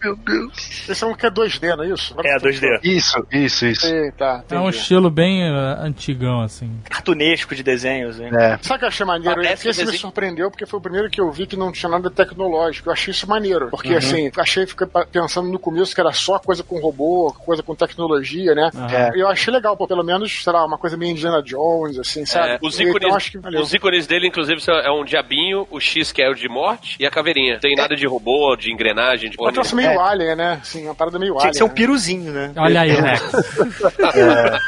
Meu Deus. Esse é um que é 2D, não é isso? É, 2D. Isso, isso, isso. Eita, É um estilo bem eh, antigão, assim. Cartunesco de desenhos, hein? É. Sabe o que eu achei maneiro? Esse me desenho. surpreendeu porque foi o primeiro que eu vi que não tinha nada tecnológico. Eu achei isso maneiro. Porque, assim, achei, fiquei pensando no começo que era só coisa com robô, coisa com tecnologia, né? É. Eu achei legal, pô, pelo menos, sei lá, uma coisa meio Indiana Jones, assim, sabe? É, os, então ícones, acho que valeu. os ícones dele, inclusive, são- é um diabinho, o X que é o de morte e a caveirinha. Tem nada de robô, de engrenagem, de É um troço meio alien, né? Assim, uma parada meio Tinha alien. que ser um né? piruzinho, né? Olha aí, Rex.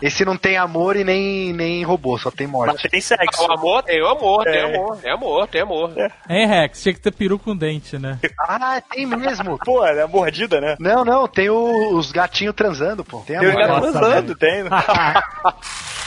Esse não tem amor e nem, nem robô, só tem Mas morte. tem sexo. O amor, tem o amor, tem É. amor, tem amor, tem amor. Hein, Rex? Tinha que ter peru com dente, né? Ah, tem mesmo. Pô, é mordida, né? Não, não, tem o- os gatinhos transando, pô. Tem Tem os amor. gatos Nossa, transando, tem.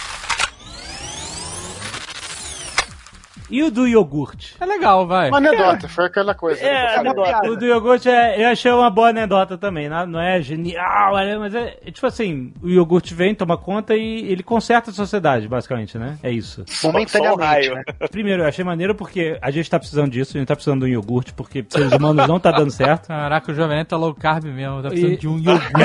E o do iogurte? É legal, vai. Uma anedota, foi aquela coisa. É, anedota. O do iogurte é, eu achei uma boa anedota também. Não, não é genial, é- mas é, é tipo assim: o iogurte vem, toma conta e ele conserta a sociedade, basicamente, né? É isso. Momentaneamente, um né? Primeiro, eu achei maneiro porque a gente tá precisando disso, a gente tá precisando de um iogurte, porque seres humanos não tá dando certo. Caraca, o Jovem tá low carb mesmo. Tá precisando E- de um iogurte.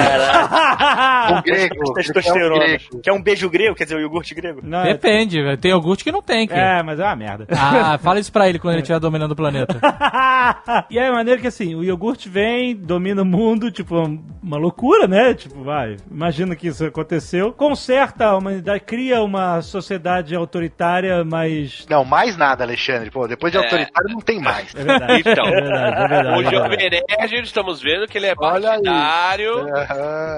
Um grego. Testosterona. é um grego. É um beijo grego, quer dizer, o iogurte grego. Não, é- Depende, velho. Tem iogurte que não tem, cara. é, mas é uma merda. Ah, fala isso pra ele quando ele estiver dominando o planeta. e aí, maneiro que assim, o iogurte vem, domina o mundo, tipo, uma, uma loucura, né? Tipo, vai, imagina que isso aconteceu. Conserta a humanidade, cria uma sociedade autoritária, mas. Não, mais nada, Alexandre. Pô, depois de É. autoritário não tem mais. É verdade. Então, É verdade, é verdade. o é. Jovem Nerd, estamos vendo que ele é partidário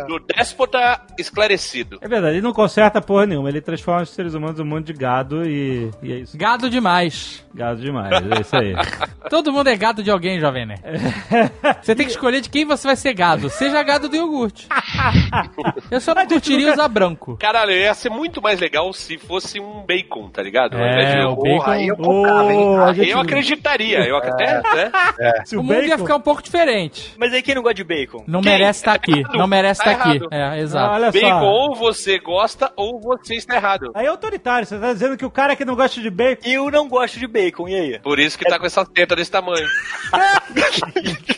do déspota esclarecido. É verdade, ele não conserta porra nenhuma, ele transforma os seres humanos num monte de gado e, e é isso. Gado demais. Gado demais, é isso aí. Todo mundo é gado de alguém, Jovem Nerd. Você tem que escolher de quem você vai ser gado. Seja gado do iogurte. Eu só não curtiria usar branco. Caralho, ia ser muito mais legal se fosse um bacon, tá ligado? Ao invés de É, o bacon. Porra, eu comprava, gente- acreditaria, eu até, né? se O mundo ia ficar um pouco diferente. Mas aí quem não gosta de bacon? Não Quem? merece estar aqui. Tá Não merece tá estar aqui. É, Ah, exato. olha Bacon só. ou você gosta ou você está errado. Aí é autoritário, você tá dizendo que o cara que não gosta de bacon. Eu não gosto de bacon, e aí? Por isso que tá com essa teta desse tamanho.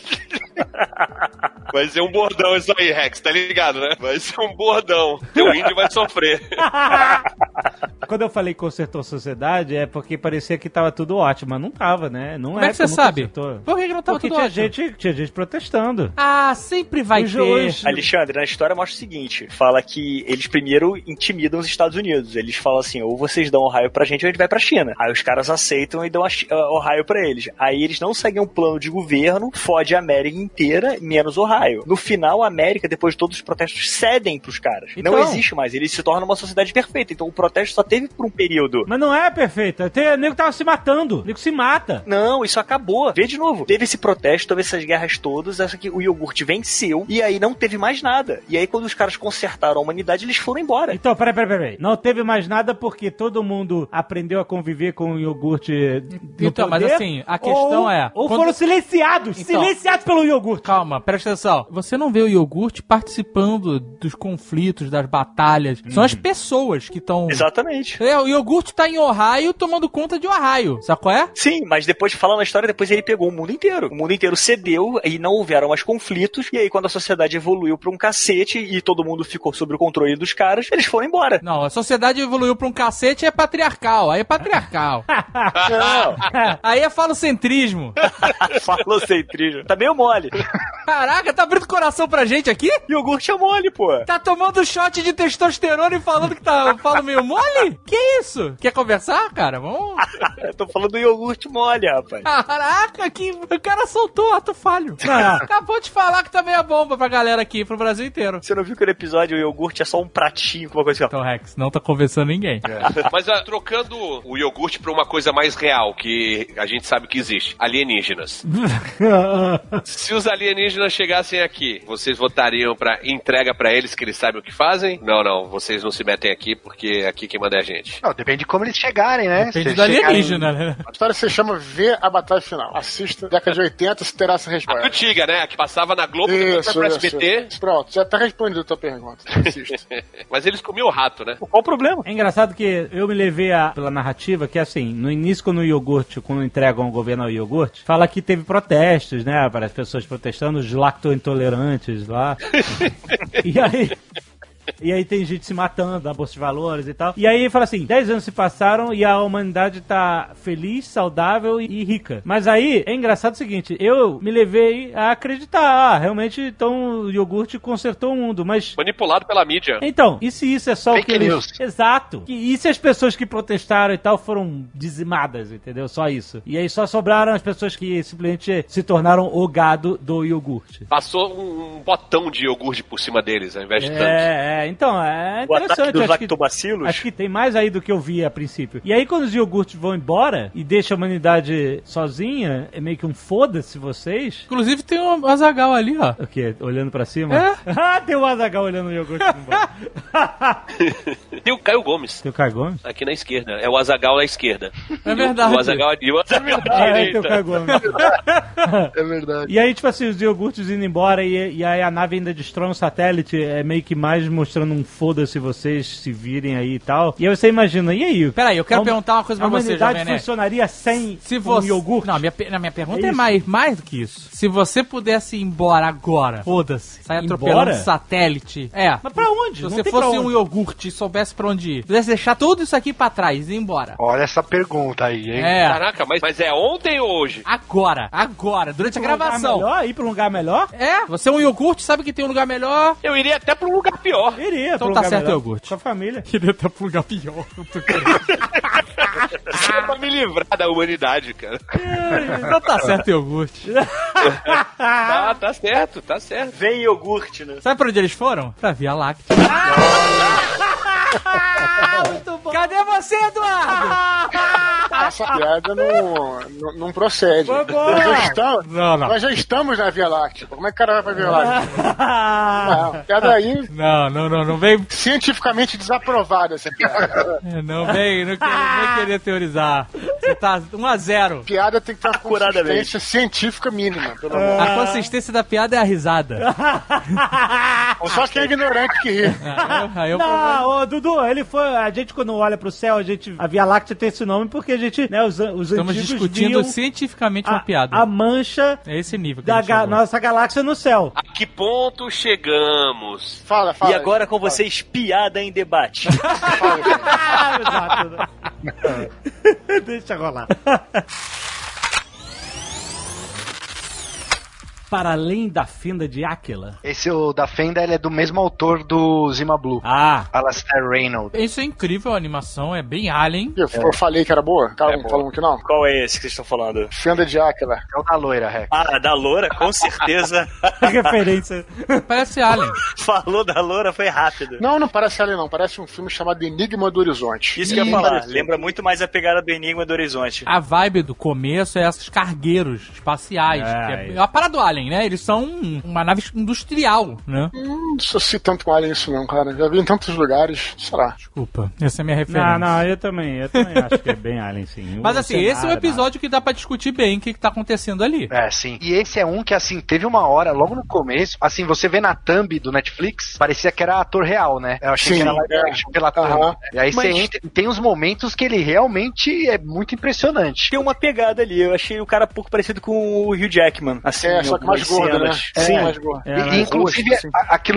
Vai ser um bordão isso aí, Rex, tá ligado, né? Vai ser um bordão. O índio vai sofrer. Quando eu falei que consertou a sociedade, é porque parecia que tava tudo ótimo, mas não tava, né? Não Como é que você como sabe? consertou. Por que, que não tava Porque tudo tinha ótimo? gente, tinha gente protestando. Ah, sempre vai Os ter. hoje- Alexandre, na história mostra o seguinte: fala que eles primeiro intimidam os Estados Unidos. Eles falam assim: ou vocês dão o raio pra gente ou a gente vai pra China. Aí os caras aceitam e dão Chi- o raio pra eles. Aí eles não seguem um plano de governo, fode a América inteira, menos o raio. No final, a América, depois de todos os protestos, cedem pros caras. Então. Não existe mais. Eles se tornam uma sociedade perfeita. Então o protesto só teve por um período. Mas não é perfeita. Tem o nego tava se matando. O nego se mata. Não, isso acabou. Vê de novo. Teve esse protesto, teve essas guerras todas, essa que o iogurte venceu, e aí não teve mais nada. E aí, quando os caras consertaram a humanidade, eles foram embora. Então, peraí, peraí, peraí. Não teve mais nada porque todo mundo aprendeu a conviver com o iogurte. no Então, mas poder, assim, a questão ou- é, Ou quando- foram silenciados. Então- silenciados pelo iogurte. Calma, presta atenção. Você não vê o iogurte participando dos conflitos, das batalhas. São as pessoas que estão. Exatamente. É, o iogurte tá em Ohio tomando conta de Ohio. Sabe qual é? Sim, mas depois de falar na história, depois ele pegou o mundo inteiro. O mundo inteiro cedeu e não houveram mais conflitos. E aí, quando a sociedade evoluiu pra um cacete e todo mundo ficou sob o controle dos caras, eles foram embora. Não, a sociedade evoluiu pra um cacete e é patriarcal. Aí é patriarcal. Não, Aí é falocentrismo. falocentrismo. Tá meio mole. Caraca, tá abrindo coração pra gente aqui? Iogurte é mole, pô. Tá tomando shot de testosterona e falando que tá falo meio mole? Que isso? Quer conversar, cara? Vamos. Eu tô falando do iogurte mole, rapaz. Caraca, que o cara soltou ato falho. Não. Acabou de falar que também é bomba pra galera aqui, pro Brasil inteiro. Você não viu que no episódio o iogurte é só um pratinho com uma coisa assim, ó. Então, Rex, não tá conversando ninguém. Mas ah, trocando o iogurte pra uma coisa mais real, que a gente sabe que existe: alienígenas. Se os alienígenas chegassem aqui, vocês votariam pra entrega pra eles que eles sabem o que fazem? Não, não, vocês não se metem aqui porque aqui quem manda é a gente. Não, depende de como eles chegarem, né? Depende Se do eles chegarem- alienígena, né? A história se chama Ver a Batalha Final. Assista, década de 80, se terá essa A resposta. antiga, né? A que passava na Globo, Isso, pra SBT. isso. Pronto, já tá respondido a tua pergunta. Assista. Mas eles comiam o rato, né? Qual o problema? É engraçado que eu me levei a, pela narrativa que, assim, no início, quando o iogurte, quando entregam o governo ao iogurte, fala que teve protestos, né? Para as pessoas protestando, os lacto-intolerantes lá. e aí. E aí tem gente se matando da Bolsa de Valores e tal. E aí fala assim, 10 anos se passaram e a humanidade tá feliz, saudável e, rica. Mas aí é engraçado o seguinte, eu me levei a acreditar, ah, realmente então o iogurte consertou o mundo, mas Manipulado pela mídia. então, e se isso é só o Fake que eles... news. Exato. E, e se as pessoas que protestaram e tal foram dizimadas, entendeu? Só isso. E aí só sobraram as pessoas que simplesmente se tornaram o gado do iogurte. Passou um, botão de iogurte por cima deles, ao invés de tanto. É, é, então, é O ataque interessante. dos acho que- lactobacilos? Acho que tem mais aí do que eu vi a princípio. E aí, quando os iogurtes vão embora e deixa a humanidade sozinha, é meio que um foda-se vocês. Inclusive tem o Azagal ali, ó. O quê? Olhando pra cima? É. ah, tem o Azagal olhando o iogurte embora. Tem o Caio Gomes. tem o Caio Gomes? Aqui na esquerda. É o Azagal na esquerda. É verdade. O Azagal e o Azagal na Ah, é, tem o. Caio Gomes. É verdade. E aí, tipo assim, os iogurtes indo embora e, e aí a nave ainda destrói um satélite, é meio que mais mostrando um foda-se vocês se virem aí e tal. E aí você imagina, e aí? Peraí, eu quero A- perguntar uma coisa A pra você, humanidade Jovem Nerd. funcionaria sem Se um você... iogurte? Não, minha, na minha pergunta É é, mais, mais do que isso. Se você pudesse ir embora agora, foda-se, sair Embora? atropelando satélite. É. Mas pra onde? Se Não você fosse um iogurte e soubesse pra onde ir, pudesse deixar tudo isso aqui pra trás e ir embora. Olha essa pergunta aí, hein? É. Caraca, mas, mas é ontem ou hoje? Agora, agora, durante a gravação. Melhor, ir pra um lugar melhor? É, você é um iogurte, sabe que tem um lugar melhor. Eu iria até pra um lugar pior. Iria, Então tá certo, melhor. iogurte. Com a família. Queria até um lugar pior. Só pra me livrar da humanidade, cara. então tá certo, iogurte. Tá, tá certo, tá certo. Vem iogurte, né? Sabe pra onde eles foram? Pra Via Láctea. Cadê você, Eduardo? Essa piada não, não, não procede. Foi boa. Nós já, estamos, Não, não. nós já estamos na Via Láctea. Como é que o cara vai pra Via Láctea? Não, piada aí Não, não, não, não vem. cientificamente desaprovada essa piada. Não vem, não queria, nem queria teorizar. Você tá 1 a 0 piada tem que ter uma Acuradamente. consistência científica mínima, pelo amor. A consistência da piada é a risada. Só quem é ignorante que ri. Aí eu, eu Não, ô, Dudu, ele foi. A gente, quando olha pro céu, a gente. A Via Láctea tem esse nome porque a gente, né, os, os Estamos discutindo viam cientificamente uma a, piada. a mancha É esse nível da ga- nossa galáxia no céu. A que ponto chegamos? Fala, fala. E agora com vocês, piada em debate. Fala. Ah, exato. Deixa rolar. Para além da fenda de Áquila. Esse o da Fenda ele é do mesmo autor do Zima Blue. Ah, Alastair Reynolds. Isso é incrível, a animação é bem alien. Eu, eu falei que era boa? Cara, É falamos que não? Qual é esse que vocês estão falando? Fenda de Áquila. É o da loira, Rex. Ah, da loura, com certeza. referência. Parece alien. Falou da loura, foi rápido. Não, não parece ali não. Parece um filme chamado Enigma do Horizonte. Isso que eu ia falar. Lembra muito mais a pegada do Enigma do Horizonte. A vibe do começo é esses cargueiros espaciais. É, que é, é uma parada do alien, né? Eles são um- uma nave industrial, né? Não associo tanto com Alien isso não, cara. Já vi em tantos lugares. Sei lá. Desculpa, essa é minha referência. Não, não, eu também, eu também acho que é bem alien, sim. Mas assim, esse é um cenário, episódio que dá pra discutir bem o que, que tá acontecendo ali. É, sim. E esse é um que, assim, teve uma hora, logo no começo, assim, você vê na thumb do Netflix, parecia que era ator real, né? Eu achei Sim, que era live é. action pela thumb. Aham. E aí Mas- você entra e tem uns momentos que ele realmente é muito impressionante. Tem uma pegada ali, eu achei o cara um pouco parecido com o Hugh Jackman. Assim, É, só que mais gordo, né? Sim, É. mais gordo. É, E, né? inclusive, Roxo, sim.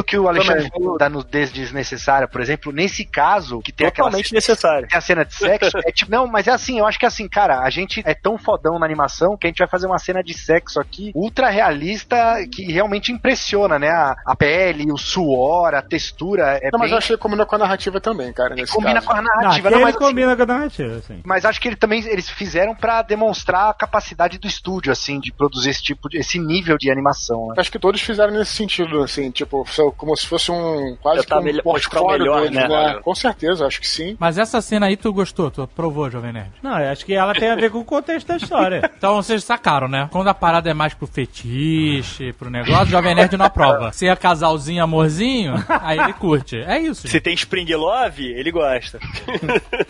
Que o Alexandre falou da nudez desnecessária, por exemplo, nesse caso, que tem aquela Totalmente necessário. tem a cena de sexo, é tipo, não, mas é assim, eu acho que é assim, cara, a gente é tão fodão na animação que a gente vai fazer uma cena de sexo aqui ultra realista que realmente impressiona, né? A, a pele, o suor, a textura. É Não, mas bem- eu achei que combinou com a narrativa também, cara, nesse combina caso. com a Não, narrativa. aquele Não, mas, assim, combina com a narrativa, assim. mas acho que ele também eles fizeram pra demonstrar a capacidade do estúdio, assim, de produzir esse tipo de, esse nível de animação. Né? Acho que todos fizeram nesse sentido, assim, tipo, se eu como se fosse um quase tá que um melhor- o portfólio melhor, deles, né? Com certeza, acho que sim. Mas essa cena aí tu gostou, tu aprovou, Jovem Nerd. Não, eu acho que ela tem a ver com o contexto da história. Então vocês sacaram, né? Quando a parada é mais pro fetiche, pro negócio, o Jovem Nerd não aprova. Se é casalzinho, amorzinho, aí ele curte. É isso. Se gente. tem Spring Love, ele gosta.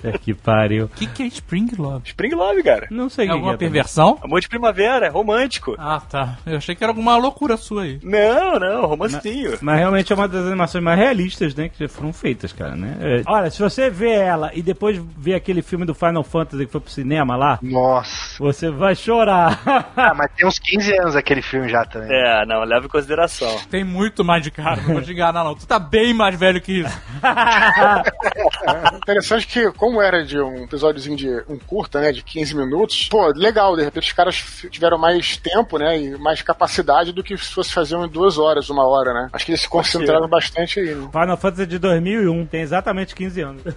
é que pariu. O que, que é Spring Love? Spring Love, cara. Não sei É alguma que é também. perversão? Amor de primavera, romântico. Ah, tá. Eu achei que era alguma loucura sua aí. Não, não, romancinho. Mas realmente é uma das animações mais realistas, né? Que já foram feitas, cara, né? É. Olha, se você vê ela e depois vê aquele filme do Final Fantasy que foi pro cinema lá, Nossa. você vai chorar. Ah, mas tem uns 15 anos aquele filme já também. É, não, leva em consideração. Tem muito mais de cara, não vou te enganar não. Tu tá bem mais velho que isso. Interessante que, como era de um episódiozinho de um curta, né, de 15 minutos, pô, legal, de repente os caras tiveram mais tempo, né, e mais capacidade do que se fosse fazer em duas horas, uma hora, né. Acho que eles se concentraram bastante aí, né. Final Fantasy de 2001, tem exatamente 15 anos.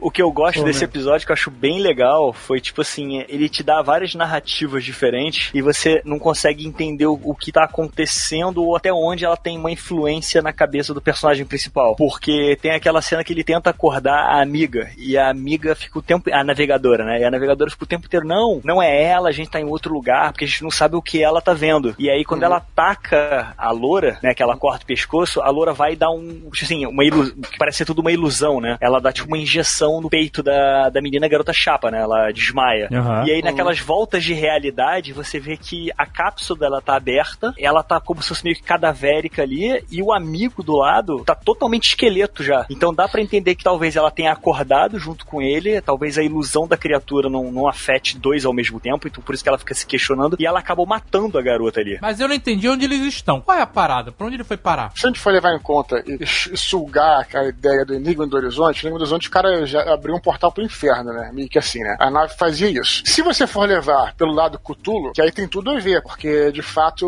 O que eu gosto Pô, desse né? episódio, que eu acho bem legal, foi tipo assim, ele te dá várias narrativas diferentes e você não consegue entender o, o que tá acontecendo ou até onde ela tem uma influência na cabeça do personagem principal. Porque tem aquela cena que ele tenta acordar a amiga e a amiga fica o tempo. A navegadora, né? E a navegadora fica o tempo inteiro, não, não é ela, a gente tá em outro lugar, porque a gente não sabe o que ela tá vendo. E aí, quando ela ataca a loura, né, que ela corta o pescoço, a loura vai dar um. Assim, uma ilusão. Que parece ser tudo uma ilusão, né? Ela dá tipo uma injeção no peito da, da menina garota chapa, né? Ela desmaia. Aham. E aí, naquelas voltas de realidade, você vê que a cápsula dela tá aberta, ela tá como se fosse meio que cadavérica ali, e o amigo do lado tá totalmente esqueleto já. Então dá pra entender que talvez ela tenha acordado junto com ele, talvez a ilusão da criatura não, não afete dois ao mesmo tempo, então por isso que ela fica se questionando, e ela acabou matando a garota ali. Mas eu não entendi onde eles estão. Qual é a parada? Pra onde ele foi parar? Gente for levar em conta e e sulgar a ideia do Enigma do Horizonte, o Enigma do Horizonte, o cara já abriu um portal pro inferno, né? Meio que assim, né? A nave fazia isso. Se você for levar pelo lado Cthulhu, que aí tem tudo a ver, porque de fato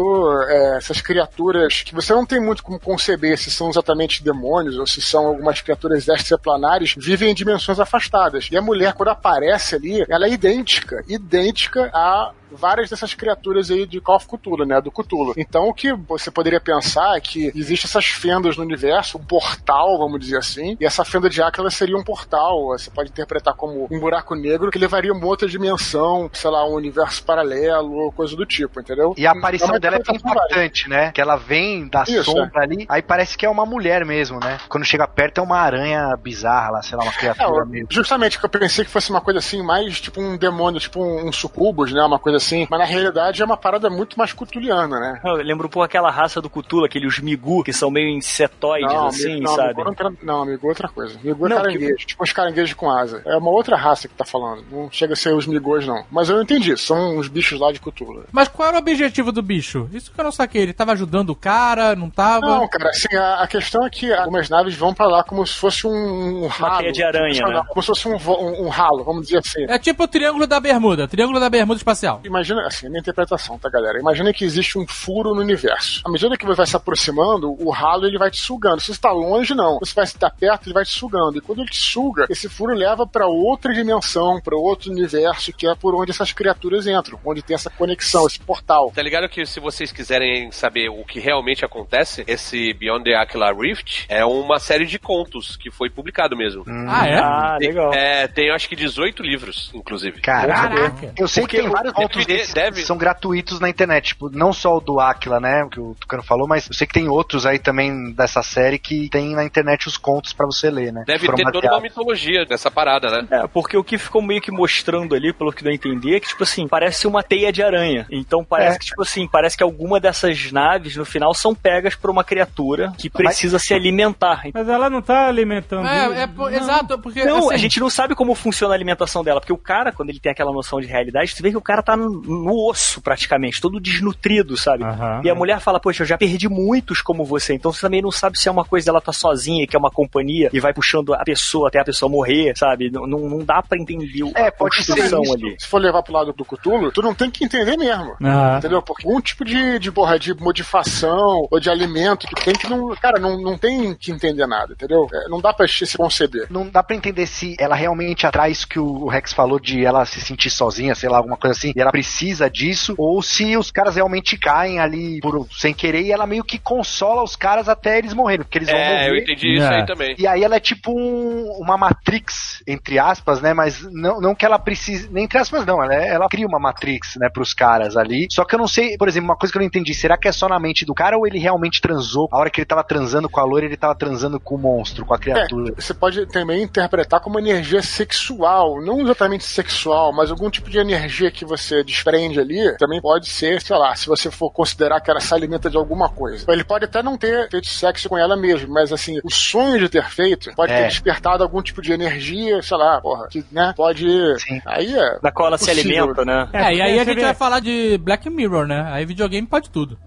é, essas criaturas que você não tem muito como conceber se são exatamente demônios ou se são algumas criaturas extraplanares, vivem em dimensões afastadas. E a mulher, quando aparece ali, ela é idêntica, idêntica a várias dessas criaturas aí de Call of Cthulhu, né? Do Cthulhu. Então o que você poderia pensar é que existem essas fendas no universo, um portal, vamos dizer assim, e essa fenda de Áquila seria um portal. Você pode interpretar como um buraco negro que levaria uma outra dimensão, sei lá, um universo paralelo coisa do tipo, entendeu? E a aparição dela é interpretação válida. impactante, né? Que ela vem da Isso, sombra ali, aí parece que é uma mulher mesmo, né? Quando chega perto é uma aranha bizarra lá, sei lá, uma É, criatura eu- meio. justamente que eu pensei que fosse uma coisa assim, mais tipo um demônio, tipo um, um sucubus, né? Uma coisa assim. Mas na realidade é uma parada muito mais cutuliana, né? Eu lembro um pouco aquela raça do Cthulhu, aqueles migu, que são meio insetoides, assim, amigo, não, sabe? Amigo, não, não, amigo, é outra coisa. Migu é Não, caranguejo, tipo os caranguejos com asa. É uma outra raça que tá falando. Não chega a ser os migos, não. Mas eu não entendi, são uns bichos lá de Cthulhu. Mas qual era o objetivo do bicho? Isso que eu não saquei. Ele tava ajudando o cara, não tava? Não, cara, assim, a, a questão é que algumas naves vão pra lá como se fosse um, um ralo. teia de aranha, Não, né? Como se fosse um, um- um ralo, vamos dizer assim. É tipo o Triângulo da Bermuda. Triângulo da Bermuda Espacial. Imagina, assim, a minha interpretação, tá, galera? Imagina que existe um furo no universo. À medida que você vai se aproximando, o ralo ele vai te sugando. Se você está longe, não. Se você vai estar perto, ele vai te sugando. E quando ele te suga, esse furo leva para outra dimensão, para outro universo, que é por onde essas criaturas entram, onde tem essa conexão, esse portal. Tá ligado que se vocês quiserem saber o que realmente acontece, esse Beyond the Aquila Rift é uma série de contos que foi publicado mesmo. Ah, é? Ah, legal. É, tem acho que 18 livros, inclusive. Caraca. Eu sei Porque que tem vários contos deve- que são gratuitos na internet, tipo, não só o do Aquila, né, que o Tucano falou, mas eu sei que tem outros aí também dessa série que tem na internet os contos pra você ler, né? Deve ter toda uma mitologia nessa parada, né? É, porque o que ficou meio que mostrando ali, pelo que deu a entender, é que, tipo assim, parece uma teia de aranha. Então parece É. que, tipo assim, parece que alguma dessas naves, no final, são pegas por uma criatura que precisa se alimentar. Mas ela não tá alimentando. É, é por- exato, porque Não, assim, a gente não sabe como funciona a alimentação dela, porque o cara, quando ele tem aquela noção de realidade, você vê que o cara tá no, osso, praticamente, todo desnutrido, sabe? Aham. E a mulher fala, poxa, eu já perdi muitos como você, então você também não sabe se é uma coisa ela tá sozinha, que é uma companhia, e vai puxando a pessoa até a pessoa morrer, sabe? Não, não, dá pra entender o- É, a pode ser construção isso. ali. Se for levar pro lado do Cthulhu, tu não tem que entender mesmo. Ah. Entendeu? Porque um tipo de, de, porra, de modificação ou de alimento que tem que não. Cara, não, não tem que entender nada, entendeu? É, não dá pra se conceber. Não dá pra entender se ela realmente atrai isso que o Rex falou de ela se sentir sozinha, sei lá, alguma coisa assim, e ela precisa disso, ou se os caras realmente caem ali por, sem querer e ela meio que consola os caras até eles morrerem, porque eles vão É, morrer. eu entendi isso É. aí também. E aí ela é tipo um- uma Matrix, entre aspas, né? Mas não, não que ela precise. Nem entre aspas, não. Ela, é- ela cria uma Matrix, né, pros caras ali. Só que eu não sei, por exemplo, uma coisa que eu não entendi. Será que é só na mente do cara ou ele realmente transou? A hora que ele tava transando com a loira, ele tava transando com o monstro, com a criatura. É, você pode também interpretar como energia sexual, não exatamente sexual, mas algum tipo de energia que você desprende ali, também pode ser, sei lá, se você for considerar que ela se alimenta de alguma coisa. Ele pode até não ter feito sexo com ela mesmo, mas assim, o sonho de ter feito pode É. ter despertado algum tipo de energia, sei lá, porra, que, né, pode... Sim. Aí é... Da qual ela se alimenta, né? É, e aí porque a gente vai falar de Black Mirror, né? Aí videogame pode tudo.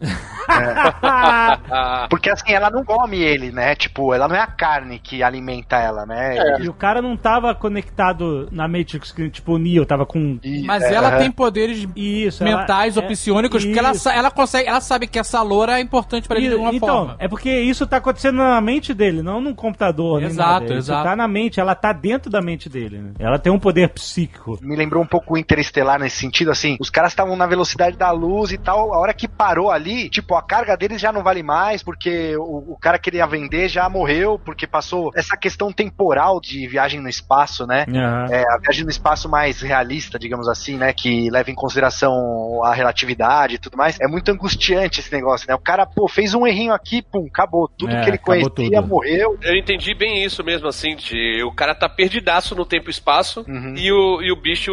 Ah, Porque assim, ela não come ele, né? Tipo, ela não é a carne que alimenta ela, né? É. E o cara não tava conectado na Matrix, que, tipo o Neo tava com. E- Mas é, ela tem poderes Isso, mentais ela- ou psionicos, porque ela, ela consegue, ela sabe que essa loura é importante pra ele de alguma então, forma. é porque isso tá acontecendo na mente dele, não num computador. nem Exato, nada. Isso exato. tá na mente, ela tá dentro da mente dele, né? Ela tem um poder psíquico. me lembrou um pouco o Interestelar nesse sentido, assim, os caras estavam na velocidade da luz e tal, a hora que parou ali, tipo, a carga deles já não vale mais, porque o, o cara que queria vender já morreu, porque passou essa questão temporal de viagem no espaço, né? É, a viagem no espaço mais realista, digamos assim, né? Que leva em consideração a relatividade e tudo mais. É muito angustiante esse negócio, né? O cara, pô, fez um errinho aqui, pum, acabou. Tudo É, que ele conhecia tudo. morreu. eu entendi bem isso mesmo, assim, de o cara tá perdidaço no tempo e espaço Uhum. e, o, e o bicho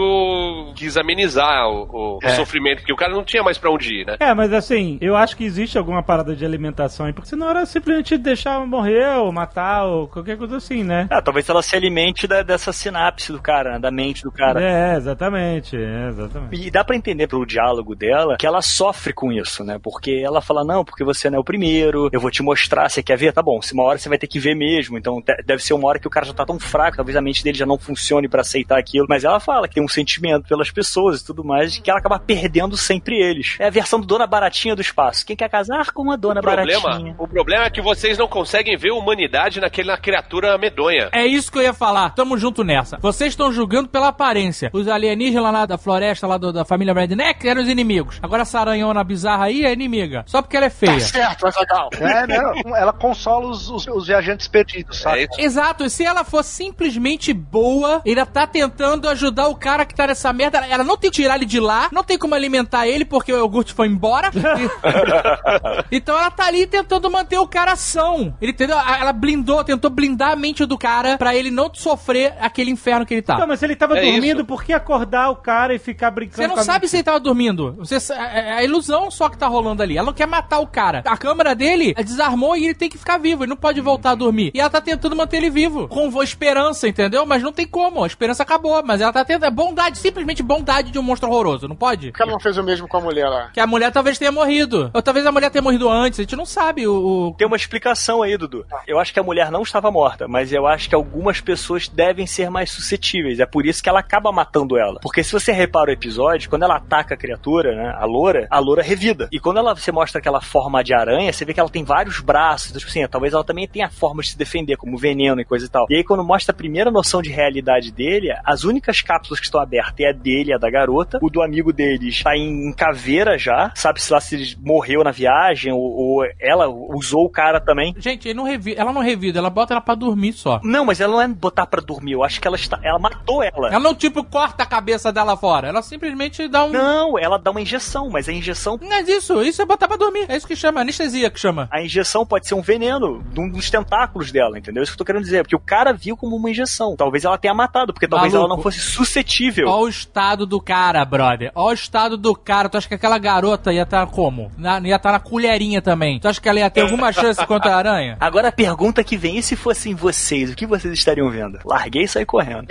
quis amenizar o, o- o É. sofrimento, porque o cara não tinha mais pra onde ir, né? É, mas assim, eu acho que existe alguma parada de alimentação aí, porque senão era simplesmente deixar morrer ou matar ou qualquer coisa assim, né? Ah, talvez ela se alimente da- dessa sinapse do cara, né, da mente do cara. É, exatamente, é, exatamente. E dá pra entender pelo diálogo dela que ela sofre com isso, né? Porque ela fala, não, porque você não é o primeiro, eu vou te mostrar, você quer ver? Tá bom, se uma hora você vai ter que ver mesmo, então de- deve ser uma hora que o cara já tá tão fraco, talvez a mente dele já não funcione pra aceitar aquilo, mas ela fala que tem um sentimento pelas pessoas e tudo mais, que ela acaba perdendo sempre eles. É a versão do Dona Baratinha do espaço. Quem quer casar com uma Dona O problema, Baratinha? o problema é que vocês não conseguem ver humanidade naquela criatura medonha. É isso que eu ia falar. Tamo junto nessa. Vocês estão julgando pela aparência. Os alienígenas lá da floresta, lá do- da família Redneck, eram os inimigos. Agora essa aranhona bizarra aí é inimiga. Só porque ela é feia. Tá certo, Azaghal. É, não, ela consola os, os- os viajantes perdidos, sabe? É. Exato, e se ela for simplesmente boa, ela tá tentando ajudar o cara que tá nessa merda. Ela não tem que tirar ele de lá, não tem como alimentar ele porque o iogurte foi embora. E- então ela tá ali tentando manter o cara são. Ele entendeu? Ela blindou, tentou blindar a mente do cara pra ele não sofrer aquele inferno que ele tá. Não, mas se ele tava É dormindo, isso. por que acordar o cara e ficar brincando Você não com a sabe se ele tava dormindo. Você, é é a ilusão só que tá rolando ali. Ela não quer matar o cara. A câmera dele desarmou e ele tem que ficar vivo. Ele não pode voltar a dormir. E ela tá tentando manter ele vivo. Com esperança, entendeu? Mas não tem como. A esperança acabou. Mas ela tá tentando. É bondade, simplesmente bondade de um monstro horroroso. Não pode? Por que ela não fez o mesmo com a mulher lá? Que a mulher talvez tenha morrido. Ou talvez a mulher tenha morrido antes. A gente não sabe o. o- Tem uma explicação aí, Dudu. Eu acho que a mulher não estava morta, mas eu acho que algumas pessoas devem ser mais suscetíveis. É por isso que ela acaba matando ela. Porque se você repara o episódio, quando ela ataca a criatura, né, a loura, a loura revida. E quando ela você mostra aquela forma de aranha, você vê que ela tem vários braços. Então, tipo assim, talvez ela também tenha forma de se defender, como veneno e coisa e tal. E aí, quando mostra a primeira noção de realidade dele, as únicas cápsulas que estão abertas é a dele e a da garota. O do amigo deles tá em caveira já. Sabe-se lá se ele morreu na viagem ou, ou ela usou o cara também. Gente, não revi... ela não revida, ela bota ela pra dormir só. Não, mas ela não é botar pra dormir. Eu acho que ela está. Ela matou ela. Ela não, tipo, corta a cabeça dela fora. Ela simplesmente dá um. Não, ela dá uma injeção, mas a injeção. Não é isso, isso é botar pra dormir. É isso que chama, anestesia que chama. A injeção pode ser um veneno de um dos tentáculos dela, entendeu? É isso que eu tô querendo dizer. Porque o cara viu como uma injeção. Talvez ela tenha matado, porque talvez Maluco. ela não fosse suscetível. Olha o estado do cara, brother. Olha o estado do cara. Tu acha que aquela garota ia estar como? Na, ia estar na colherinha também. Tu acha que ela ia ter alguma chance contra a aranha? Agora a pergunta que vem: e se fossem vocês, o que vocês estariam vendo? Larguei e saí correndo.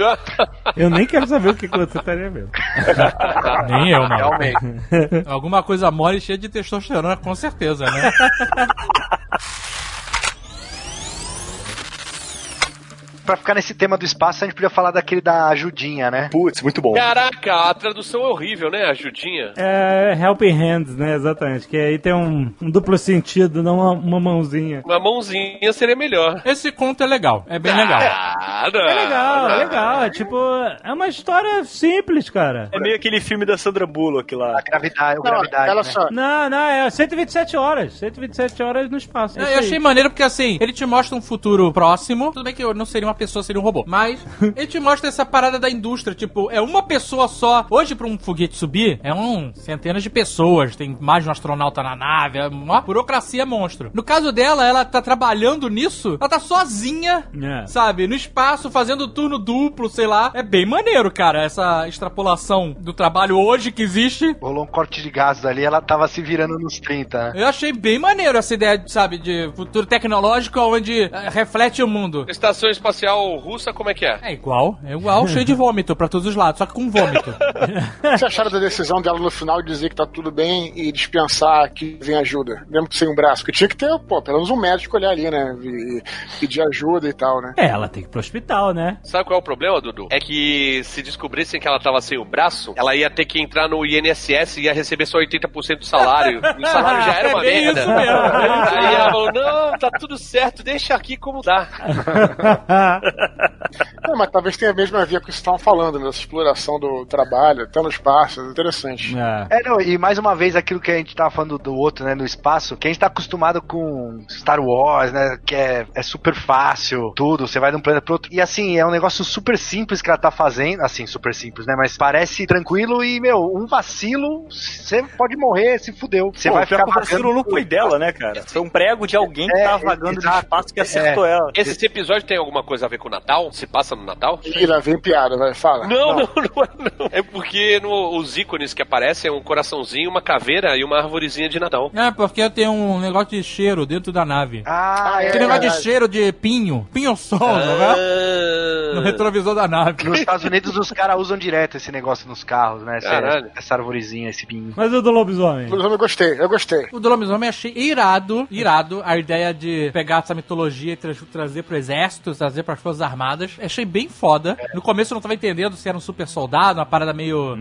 Eu nem quero saber o que, que você estaria vendo. Nem eu, mano. Realmente. Alguma coisa mole cheia de testosterona, com certeza, né? pra ficar nesse tema do espaço, a gente podia falar daquele da ajudinha, né? Putz, muito bom. Caraca, a tradução é horrível, né? Ajudinha. É Helping Hands, né? Exatamente. Que aí tem um, um duplo sentido, não uma, uma mãozinha. Uma mãozinha seria melhor. Esse conto é legal, é bem legal. Ah, não, É legal, não. é legal. É tipo, é uma história simples, cara. É meio aquele filme da Sandra Bullock lá. A gravidade, o Não, gravidade. ela né? só. Não, não, é 127 horas. 127 horas no espaço. é Eu, achei maneiro porque assim, ele te mostra um futuro próximo. Tudo bem que eu não seria uma pessoa, seria um robô. Mas ele te mostra essa parada da indústria. Tipo, é uma pessoa só. Hoje, pra um foguete subir, é um centenas de pessoas. Tem mais de um astronauta na nave. É uma burocracia monstro. No caso dela, ela tá trabalhando nisso. Ela tá sozinha, É. sabe? No espaço, fazendo turno duplo, sei lá. É bem maneiro, cara. Essa extrapolação do trabalho hoje que existe. Rolou um corte de gás ali, ela tava se virando nos 30, né? Eu achei bem maneiro essa ideia, sabe, de futuro tecnológico onde eh, reflete o mundo. Estação espacial russa, como é que é? É igual, é igual, cheio de vômito pra todos os lados, só que com vômito. O que vocês acharam da decisão dela no final de dizer que tá tudo bem e dispensar que vem ajuda? Mesmo que sem um braço. Porque tinha que ter, pô, pelo menos um médico olhar ali, né? E pedir ajuda e tal, né? É, ela tem que ir pro hospital, né? Sabe qual é o problema, Dudu? É que se descobrissem que ela tava sem o braço, ela ia ter que entrar no INSS e ia receber só 80% do salário. O salário já era É uma bem merda. isso mesmo. Aí ela falou, não, tá tudo certo, deixa aqui como tá. Não, mas talvez tenha mesmo a com o que vocês estavam falando, né? Essa exploração do trabalho, até no espaço. Interessante. É. É, não, e mais uma vez aquilo que a gente tava falando do outro, né, no espaço, que a gente tá acostumado com Star Wars, né, que é, é super fácil, tudo, você vai de um planeta pro outro, e assim, é um negócio super simples que ela tá fazendo, assim, super simples, né, mas parece tranquilo e, meu, um vacilo, você pode morrer, se fudeu. Você vai ficar vacilo não foi dela, né, cara? Foi um prego de alguém que É, tava vagando no exato. espaço que acertou ela. Esse episódio tem alguma coisa a ver com o Natal? Se passa no Natal? Ih, lá vem piada, vai, fala. Não, não, não é não. É porque no, os ícones que aparecem é um coraçãozinho, uma caveira e uma arvorezinha de Natal. É, porque tem um negócio de cheiro dentro da nave. Ah, é, Aquele negócio de verdade. cheiro de pinho, pinho-sol, né? No Ah, retrovisor da nave. Nos Estados Unidos os caras usam direto esse negócio nos carros, né? Essa, Caralho. essa arvorezinha, esse pinho. Mas o do lobisomem? Mas eu gostei, eu gostei. O do lobisomem eu achei irado, irado, a ideia de pegar essa mitologia e tra trazer pro exército, trazer pras forças armadas. Achei bem foda. No começo eu não tava entendendo se era um super soldado, uma parada meio,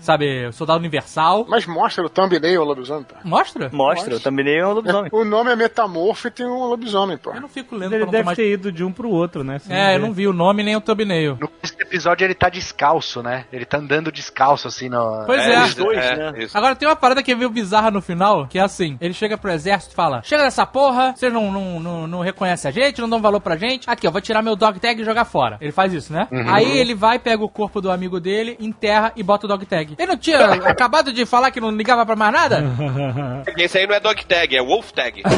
sabe, soldado universal. Mas mostra o thumbnail, o lobisomem, pô. Mostra? Mostra, eu também nem é um lobisomem. O nome é Metamorfo e tem um lobisomem, pô. Eu não fico lendo Ele deve tomar... ter ido de um pro outro, né? Sem É, eu ver. não vi o nome nem o thumbnail. No começo do episódio ele tá descalço, né? Ele tá andando descalço, assim, no... Pois é. os dois, né? isso. Agora tem uma parada que é meio bizarra no final, que é assim: ele chega pro exército e fala: Chega dessa porra, vocês não, não, não, não reconhecem a gente, não dão valor pra gente. Aqui, ó, vou tirar meu dog tag e jogar fora. Ele faz isso, né? Aí ele vai, pega o corpo do amigo dele, enterra e bota o dog tag. Ele não tinha acabado de falar que não ligava pra mais nada? Esse aí não é dog tag, é wolf tag.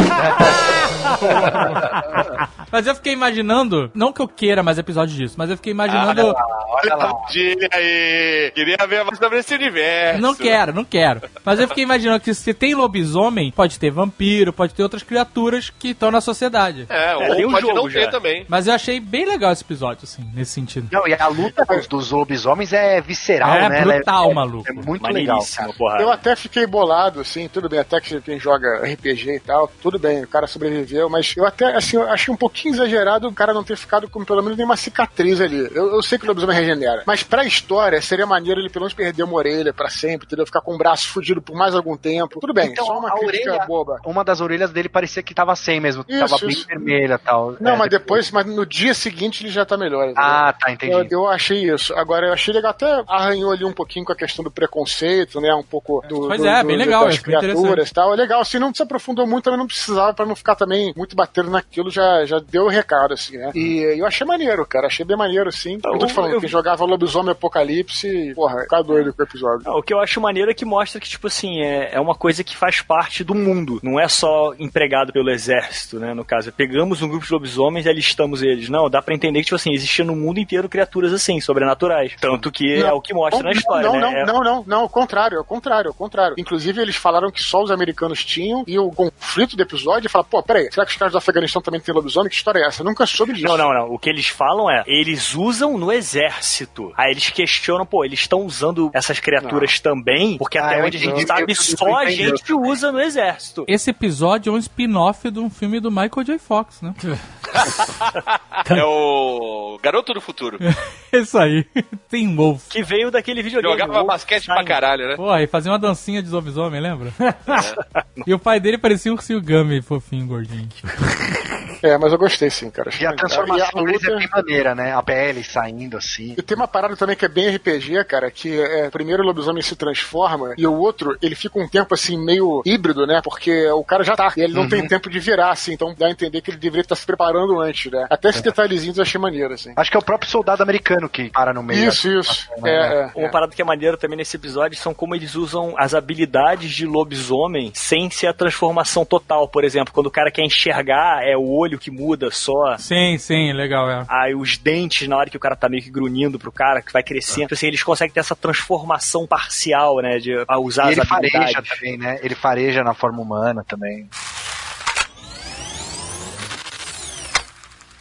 Mas eu fiquei imaginando, não que eu queira mais episódios disso, mas eu fiquei imaginando. Olha lá. Tadinha aí. Queria ver mais sobre esse universo. Não quero, não quero. Mas eu fiquei imaginando que se tem lobisomem, pode ter vampiro, pode ter outras criaturas que estão na sociedade. É, ou tem um pode jogo não ter já. também. Mas eu achei bem legal esse episódio, assim, nesse sentido. Não, e a luta dos, dos lobisomens é visceral, É né? Ela brutal, é, maluco. É muito legal, cara. porra. Eu até fiquei bolado, assim, tudo bem, até que quem joga RPG e tal, tudo bem, o cara sobreviveu, mas eu até, assim, eu achei um pouquinho exagerado o cara não ter ficado com pelo menos nenhuma cicatriz ali. Eu, eu sei que o lobisomem regenera, mas pra história seria maneiro ele pelo menos perder uma orelha pra sempre, entendeu? Ficar com o braço fudido por mais algum tempo. Tudo bem, Então, só uma crítica orelha- boba. Uma das orelhas dele parecia que tava sem mesmo, Isso, tava bem isso. vermelha e tal. Não, É, mas depois, mas no dia seguinte ele já tá melhor. entendeu? Ah, tá, entendi. Eu, eu achei isso. Agora, eu achei legal, até arranhou ali um pouquinho com a questão do preconceito, né? Um pouco do. Pois do- é, do- bem legal, Das interessante. criaturas e tal. É legal. Se não se aprofundou muito, também não precisava, pra não ficar também muito batendo naquilo, já, já deu o recado, assim, né? E eu achei maneiro, cara. Achei bem maneiro, sim. Eu tô te falando, eu- quem jogava Lobisomem Apocalipse, porra, ficar doido com o episódio. Não, o que eu acho maneiro é que mostra que, tipo assim, é, é uma coisa que faz parte do mundo. Não é só empregado pelo exército, né? No caso, pegamos um grupo de lobisomens e alistamos eles. Não, dá pra entender que, tipo assim, existia no mundo inteiro criaturas assim, sobrenaturais. Tanto que é o que mostra na história, não, né? Não, É- não, não, não, ao contrário, ao contrário, ao contrário. Inclusive, eles falaram que só os americanos tinham, e o conflito do episódio fala, pô, peraí, será que os caras do Afeganistão também têm lobisomem? Que história é essa? Eu nunca soube disso. Não, não, não. O que eles falam é, eles usam no exército. Aí eles questionam, pô, eles estão usando essas criaturas também, porque Ah, até onde a gente sabe, Eu- eu só a gente usa no exército. Esse episódio é um spin-off de um filme do Michael J. Fox, né? É o Garoto do Futuro. Isso aí. Tem Wolf. Que veio daquele videogame. Jogava basquete pra caralho, né? Porra, e fazia uma dancinha de lobisomem, lembra? e o pai dele parecia um Ursinho Gummy, fofinho, gordinho. É, mas eu gostei sim, cara. Achei E a transformação deles é luta- bem maneira, né? A pele saindo assim. E tem uma parada também que é bem RPG, cara, que é, primeiro o lobisomem se transforma e o outro, ele fica um tempo assim, meio híbrido, né? Porque o cara já tá, e ele não tem tempo de virar, assim, então dá a entender que ele deveria estar se preparando antes, né? Até esse detalhezinho eu achei maneiro, assim. Acho que é o próprio soldado americano que para no meio. Isso, isso. É, é, Uma é. parada que é maneira também nesse episódio são como eles usam as habilidades de lobisomem sem ser a transformação total. Por exemplo, quando o cara quer enxergar, é o olho que muda só. Sim, sim, legal, é. Aí os dentes, na hora que o cara tá meio que grunhindo pro cara, que vai crescendo, Então, assim, eles conseguem ter essa transformação parcial, né? De usar E as ele fareja habilidades. também, né? Ele fareja na forma humana também.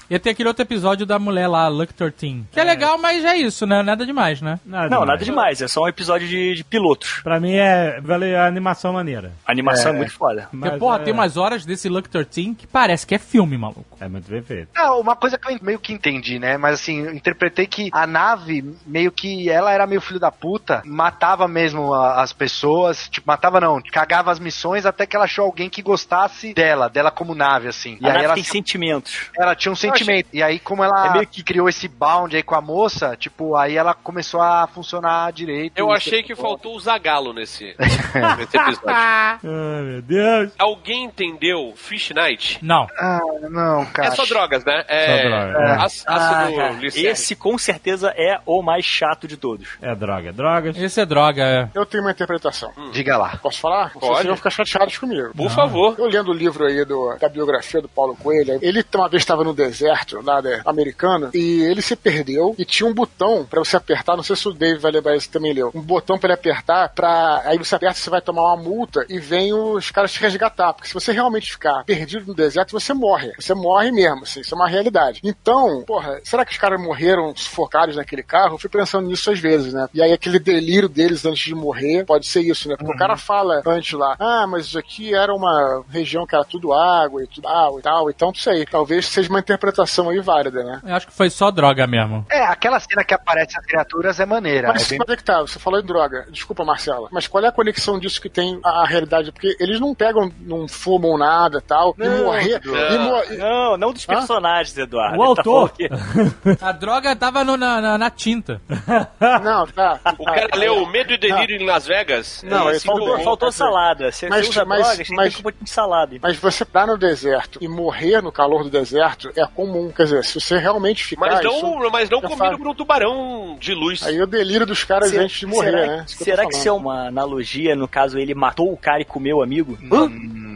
E tem aquele outro episódio da mulher lá, Luck 13. Que é, legal, mas é isso, né? Nada demais, né? Não, nada demais, é só um episódio de, de pilotos. Pra mim é vale a animação maneira. A animação é, É. muito foda. Porque, Mas porra, é, tem umas horas desse Luck 13 que parece que é filme, maluco. É muito bem feito. Ah, uma coisa que eu meio que entendi, né? Mas assim, eu interpretei que a nave, meio que ela era meio filho da puta, matava mesmo a- as pessoas, tipo, matava não, cagava as missões até que ela achou alguém que gostasse dela, dela como nave, assim. E a aí nave ela, tem sentimentos. ela tinha um sentimento. E aí, como ela É meio que criou esse bound aí com a moça, tipo, aí ela começou a funcionar direito. Eu achei que faltou o Zagalo nesse, nesse episódio. Ai, meu Deus. Alguém entendeu Fish Night? Não. Ah, não, cara. É só drogas, né? É, Só droga, é. ácido Ah, esse com certeza é o mais chato de todos. É droga, drogas. Esse é droga, é. Eu tenho uma interpretação. Diga lá. Posso falar? Pode. Vocês vão ficar chateados comigo. Por favor. Eu lendo o livro aí do, da biografia do Paulo Coelho, ele uma vez estava no deserto, lá né, americano, e ele se perdeu e tinha um botão pra você apertar, não sei se o Dave vai lembrar isso também leu, um botão pra ele apertar pra, aí você aperta, você vai tomar uma multa e vem os caras te resgatar, porque se você realmente ficar perdido no deserto, você morre, você morre mesmo, assim, isso é uma realidade. Então, porra, será que os caras morreram sufocados naquele carro? Eu fui pensando nisso às vezes, né? E aí aquele delírio deles antes de morrer, pode ser isso, né? Porque o cara fala antes lá, ah, mas isso aqui era uma região que era tudo água e tudo água e tal, então não sei, talvez seja uma interpretação aí válida, né? Eu acho que foi só droga mesmo. É, aquela cena que aparece as criaturas é maneira. Mas é bem... onde é que tá? Você falou em droga. Desculpa, Marcela. Mas qual é a conexão disso que tem a, a realidade? Porque eles não pegam, não fumam nada tal. e morrer. E mo- e- Não, não dos Hã? personagens, Eduardo. O Ele tá autor. que- A droga tava no- na, na, na tinta. não, tá. O cara leu Medo e Delírio em Las Vegas. Não, Faltou, faltou salada. Você, Mas- você usa mas- drogas, você mas- tem que um pouquinho de salada. Mas você tá no deserto e morrer no calor do deserto é comum. Quer dizer, se você realmente ficar. Mas não, isso- mas não fala. por um tubarão de luz. Aí o delírio dos caras Se- antes de morrer, será, né? Isso será que isso é uma analogia? No caso, ele matou o cara e comeu o amigo?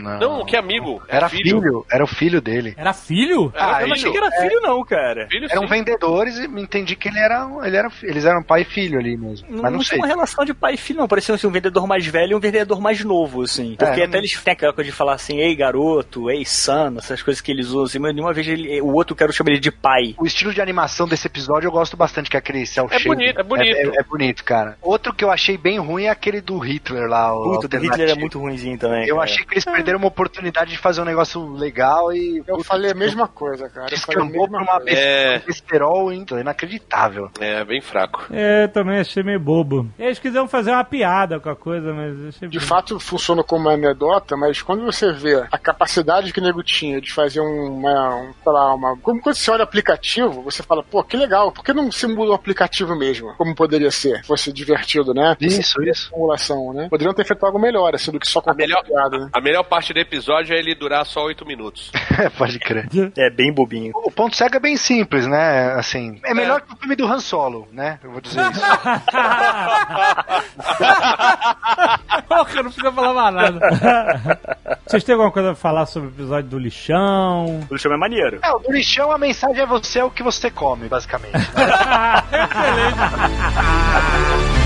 Não, Não, que amigo. É Era filho. era o filho dele. Era filho? Ah, eu não achei que era filho, não, cara. Filho, Eram sim. vendedores e me entendi que ele era, ele era, eles eram pai e filho ali mesmo. Não, Mas não, não sei. tinha uma relação de pai e filho, não. Parecia assim, um vendedor mais velho e um vendedor mais novo, assim. Porque É, até não- eles têm aquela coisa de falar assim, ei garoto, ei son, essas coisas que eles usam. Assim, mas nenhuma vez ele, o outro quero chamar ele de pai. O estilo de animação desse episódio eu gosto bastante, que é aquele cel É bonito, é bonito. É, é bonito, cara. Outro que eu achei bem ruim é aquele do Hitler lá. O Puta, o do Hitler é muito ruimzinho também. Eu cara. achei que eles perderam uma oportunidade de fazer um negócio legal e. Eu falei a mesma coisa, cara. A Descambou pra uma coisa. É. besterol então, inacreditável. É, bem fraco. É, também achei meio bobo. Eles quiseram fazer uma piada com a coisa, mas achei De bem- fato funciona como uma anedota, mas quando você vê a capacidade que o nego tinha de fazer uma, um, sei lá, uma. Como quando você olha o aplicativo, você fala, pô, que legal, por que não se muda o aplicativo mesmo? Como poderia ser? Fosse divertido, né? Isso, isso. Simulação, né? Poderiam ter feito algo melhor, assim, do que só contar melhor- piada, né? A melhor parte do episódio é ele durar só oito minutos. Pode crer. É bem bobinho. O ponto cego é bem simples, né? Assim, é melhor que o filme do Han Solo, né? Eu vou dizer isso. Porra, não precisa falar mais nada. Vocês têm alguma coisa pra falar sobre o episódio do lixão? O chama é maneiro. é, o do lixão, a mensagem é você é o que você come, basicamente. né? E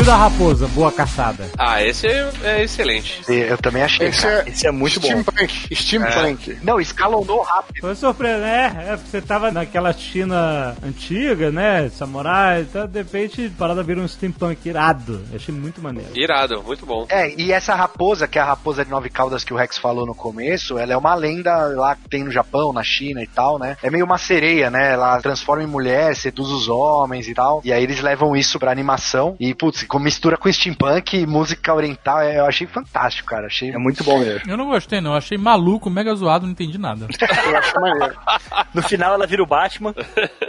O da raposa, boa caçada. Ah, esse é, é excelente. Eu também achei. Esse cara. é, Esse é muito bom. steampunk. Steampunk. Não, escalonou rápido. Foi surpreendente, né? É, você tava naquela China antiga, né? Samurai, então de repente a parada vira um steampunk irado. Eu achei muito maneiro. Irado, muito bom. É, e essa raposa, que é a raposa de nove caudas que o Rex falou no começo, ela é uma lenda lá que tem no Japão, na China e tal, né? É meio uma sereia, né? Ela transforma em mulher, seduz os homens e tal. E aí eles levam isso pra animação. E, putz, com mistura com steampunk e música oriental, é, eu achei fantástico, cara. Achei É muito bom mesmo. Eu não gostei, não. Eu achei maluco, mega zoado, não entendi nada. Eu acho maneiro. No final ela vira o Batman.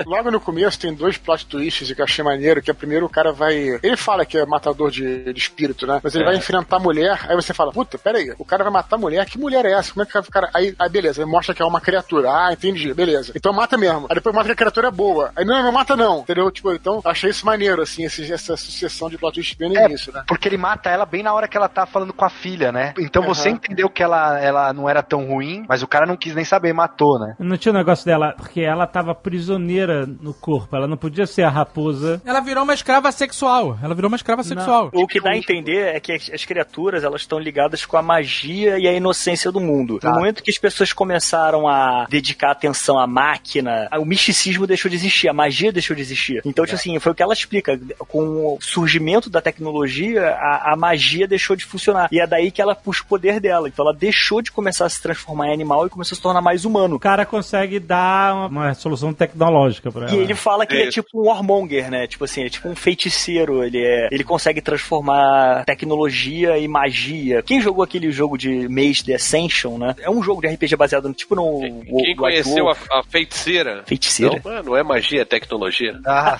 Logo no começo tem dois plot twists que eu achei maneiro, que é primeiro o cara vai... Ele fala que é matador de, de espírito, né? Mas ele vai enfrentar a mulher, aí você fala, puta, peraí, o cara vai matar a mulher, que mulher é essa? Como é que o cara... Aí, aí beleza, ele mostra que é uma criatura. Ah, entendi, beleza. Então mata mesmo. Aí depois mostra que a criatura é boa. Aí não, não mata não, entendeu? Tipo, então achei isso maneiro, assim, esse- essa sucessão de plot twists bem no É, início, né? Porque ele mata ela bem na hora que ela tá falando com a filha, né? Então você Aham. entendeu que ela, ela não era tão ruim, mas o cara não quis nem saber, matou, né? Não tinha o negócio dela, porque ela tava prisioneira no corpo. Ela não podia ser a raposa. Ela virou uma escrava sexual. Ela virou uma escrava sexual. O que dá a entender é que as, as criaturas elas estão ligadas com a magia e a inocência do mundo. No momento que as pessoas começaram a dedicar atenção à máquina, o misticismo deixou de existir, a magia deixou de existir. Então, tipo assim, foi o que ela explica. Com o surgimento da tecnologia, a, a magia deixou de funcionar. E é daí que ela puxa o poder dela. Então ela deixou de começar a se transformar em animal e começou a se tornar mais humano. O cara consegue dar uma, uma solução tecnológica pra ela. E ele fala que ele é tipo um warmonger, né? Tipo assim, ele é tipo um feiticeiro. Ele, é, ele consegue transformar tecnologia e magia. Quem jogou aquele jogo de Mage The Ascension, né? É um jogo de RPG baseado no, tipo no. Quem conheceu a, a feiticeira? Feiticeira? Não, não é magia, é tecnologia. Ah,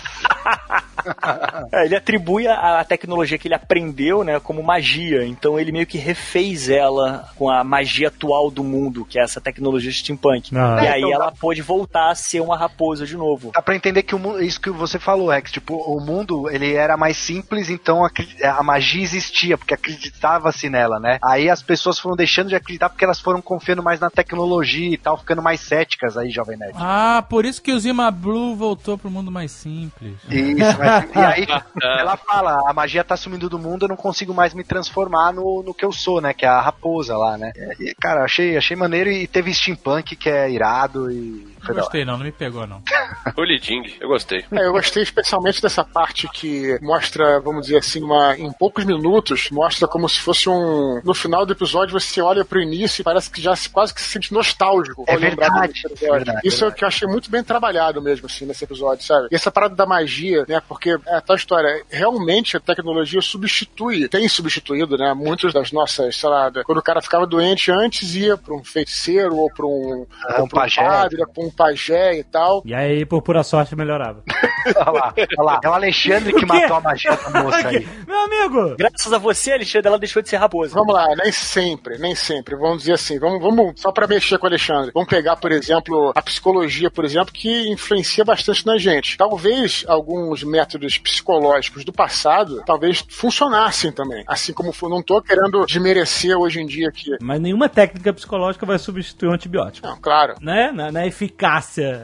É, ele atribui a, a tecnologia que ele aprendeu, né, como magia. Então ele meio que refez ela com a magia atual do mundo, que é essa tecnologia steampunk. Ah. E É, aí então ela pôde voltar a ser uma raposa de novo. dá pra entender que o mundo, isso que você falou, Rex, tipo, o mundo, ele era mais simples, então acri- a magia existia, porque acreditava-se nela, né? Aí as pessoas foram deixando de acreditar porque elas foram confiando mais na tecnologia e tal, ficando mais céticas aí, Jovem Nerd. Ah, por isso que o Zima Blue voltou pro mundo mais simples. Isso, mas, e aí ela fala, a magia tá sumindo do mundo, eu não consigo mais me transformar no, no que eu sou, né? Que é a raposa lá, né? E, cara, achei, achei maneiro e teve steampunk que é irado e Não gostei não, não me pegou não. O Liding, eu gostei. É, eu gostei especialmente dessa parte que mostra, vamos dizer assim, uma, em poucos minutos, mostra como se fosse um. No final do episódio, você olha pro início e parece que já se- quase que se sente nostálgico. É verdade, verdade, Isso é o que eu achei muito bem trabalhado mesmo, assim, nesse episódio, sabe? E essa parada da magia, né? Porque é a tal história, realmente a tecnologia substitui, tem substituído, né? Muitas das nossas, sei lá, quando o cara ficava doente antes, ia pra um feiticeiro ou pra um, Ah, ou um pra um pajé. padre, pra um pajé e tal. E aí, por pura sorte, melhorava. Olha lá, olha lá. É o Alexandre que O matou a magia da moça aí. Meu amigo! Graças a você, Alexandre, ela deixou de ser raposa. Vamos lá, nem sempre, nem sempre. Vamos dizer assim, vamos, vamos só para mexer com o Alexandre. Vamos pegar, por exemplo, a psicologia, por exemplo, que influencia bastante na gente. Talvez alguns métodos psicológicos do passado, talvez funcionassem também. Assim como não tô querendo desmerecer hoje em dia aqui. Mas nenhuma técnica psicológica vai substituir um antibiótico. Não, claro. Né? Na, na eficácia,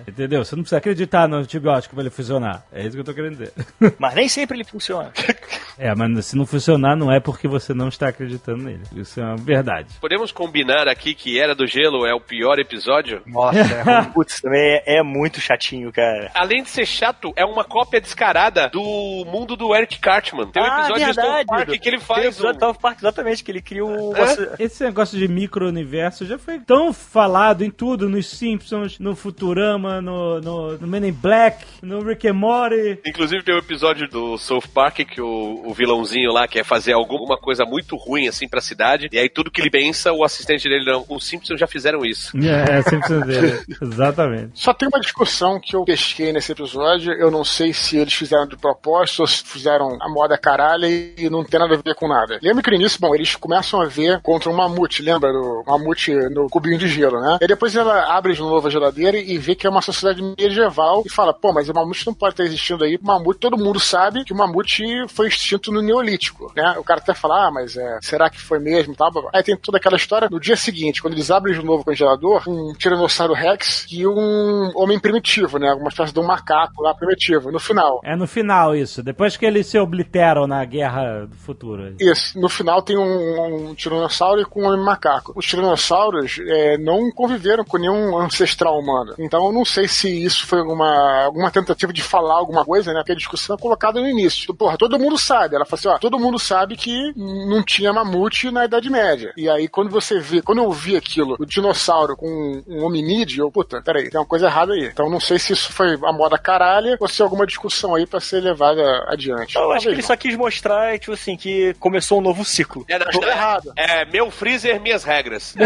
entendeu? Você não precisa acreditar no antibiótico pra ele funcionar. É isso que eu tô querendo dizer. Mas nem sempre ele funciona. É, mas se não funcionar, não é porque você não está acreditando nele. Isso é uma verdade. Podemos combinar aqui que Era do Gelo é o pior episódio? Nossa, é. Putz, também é, é muito chatinho, cara. Além de ser chato, é uma cópia descarada do mundo do Eric Cartman. Tem um Ah, episódio de South verdade, Park do- que ele Tem faz. episódio um- do South Park, exatamente, que ele cria o... Esse negócio de micro-universo já foi tão falado em tudo, nos Simpsons, no Futurama, no, no, no Men in Black, no Rick and Morty. Inclusive tem um episódio do South Park que o, o vilãozinho lá quer fazer alguma coisa muito ruim assim pra cidade. E aí tudo que ele pensa, o assistente dele não. Os Simpsons já fizeram isso. É, é Simpsons dele. Exatamente. Só tem uma discussão que eu pesquei nesse episódio. Eu não sei se eles fizeram de propósito ou se fizeram a moda caralho e não tem nada a ver com nada. Lembra que no início, bom, eles começam a ver contra um mamute, lembra do mamute no cubinho de gelo, né? E depois ela abre de novo a geladeira e vê que é uma sociedade medieval e fala, pô, mas o mamute não pode estar existindo aí. O mamute, todo mundo sabe que o mamute foi extinto extinto no Neolítico, né? O cara até fala, ah, mas é, será que foi mesmo tal? blá, blá. Aí tem toda aquela história. No dia seguinte, quando eles abrem de novo o congelador, um Tiranossauro Rex e um homem primitivo, né? Uma espécie de um macaco lá primitivo, no final. É no final isso, depois que eles se obliteram na guerra do futuro. Isso, no final tem um, um tiranossauro com um homem macaco. Os tiranossauros é, não conviveram com nenhum ancestral humano. Então eu não sei se isso foi alguma, alguma tentativa de falar alguma coisa, né? Porque a discussão é colocada no início. Porra, todo mundo sabe. Ela fala assim, ó, todo mundo sabe que não tinha mamute na Idade Média. E aí quando você vê, quando eu vi aquilo, o dinossauro com um hominídeo, eu, puta, peraí, tem uma coisa errada aí. Então não sei se isso foi a moda caralha ou se é alguma discussão aí pra ser levada adiante. Eu acho que ele só quis mostrar, tipo assim, que começou um novo ciclo. É, não. Tudo errado. é, meu freezer, minhas regras.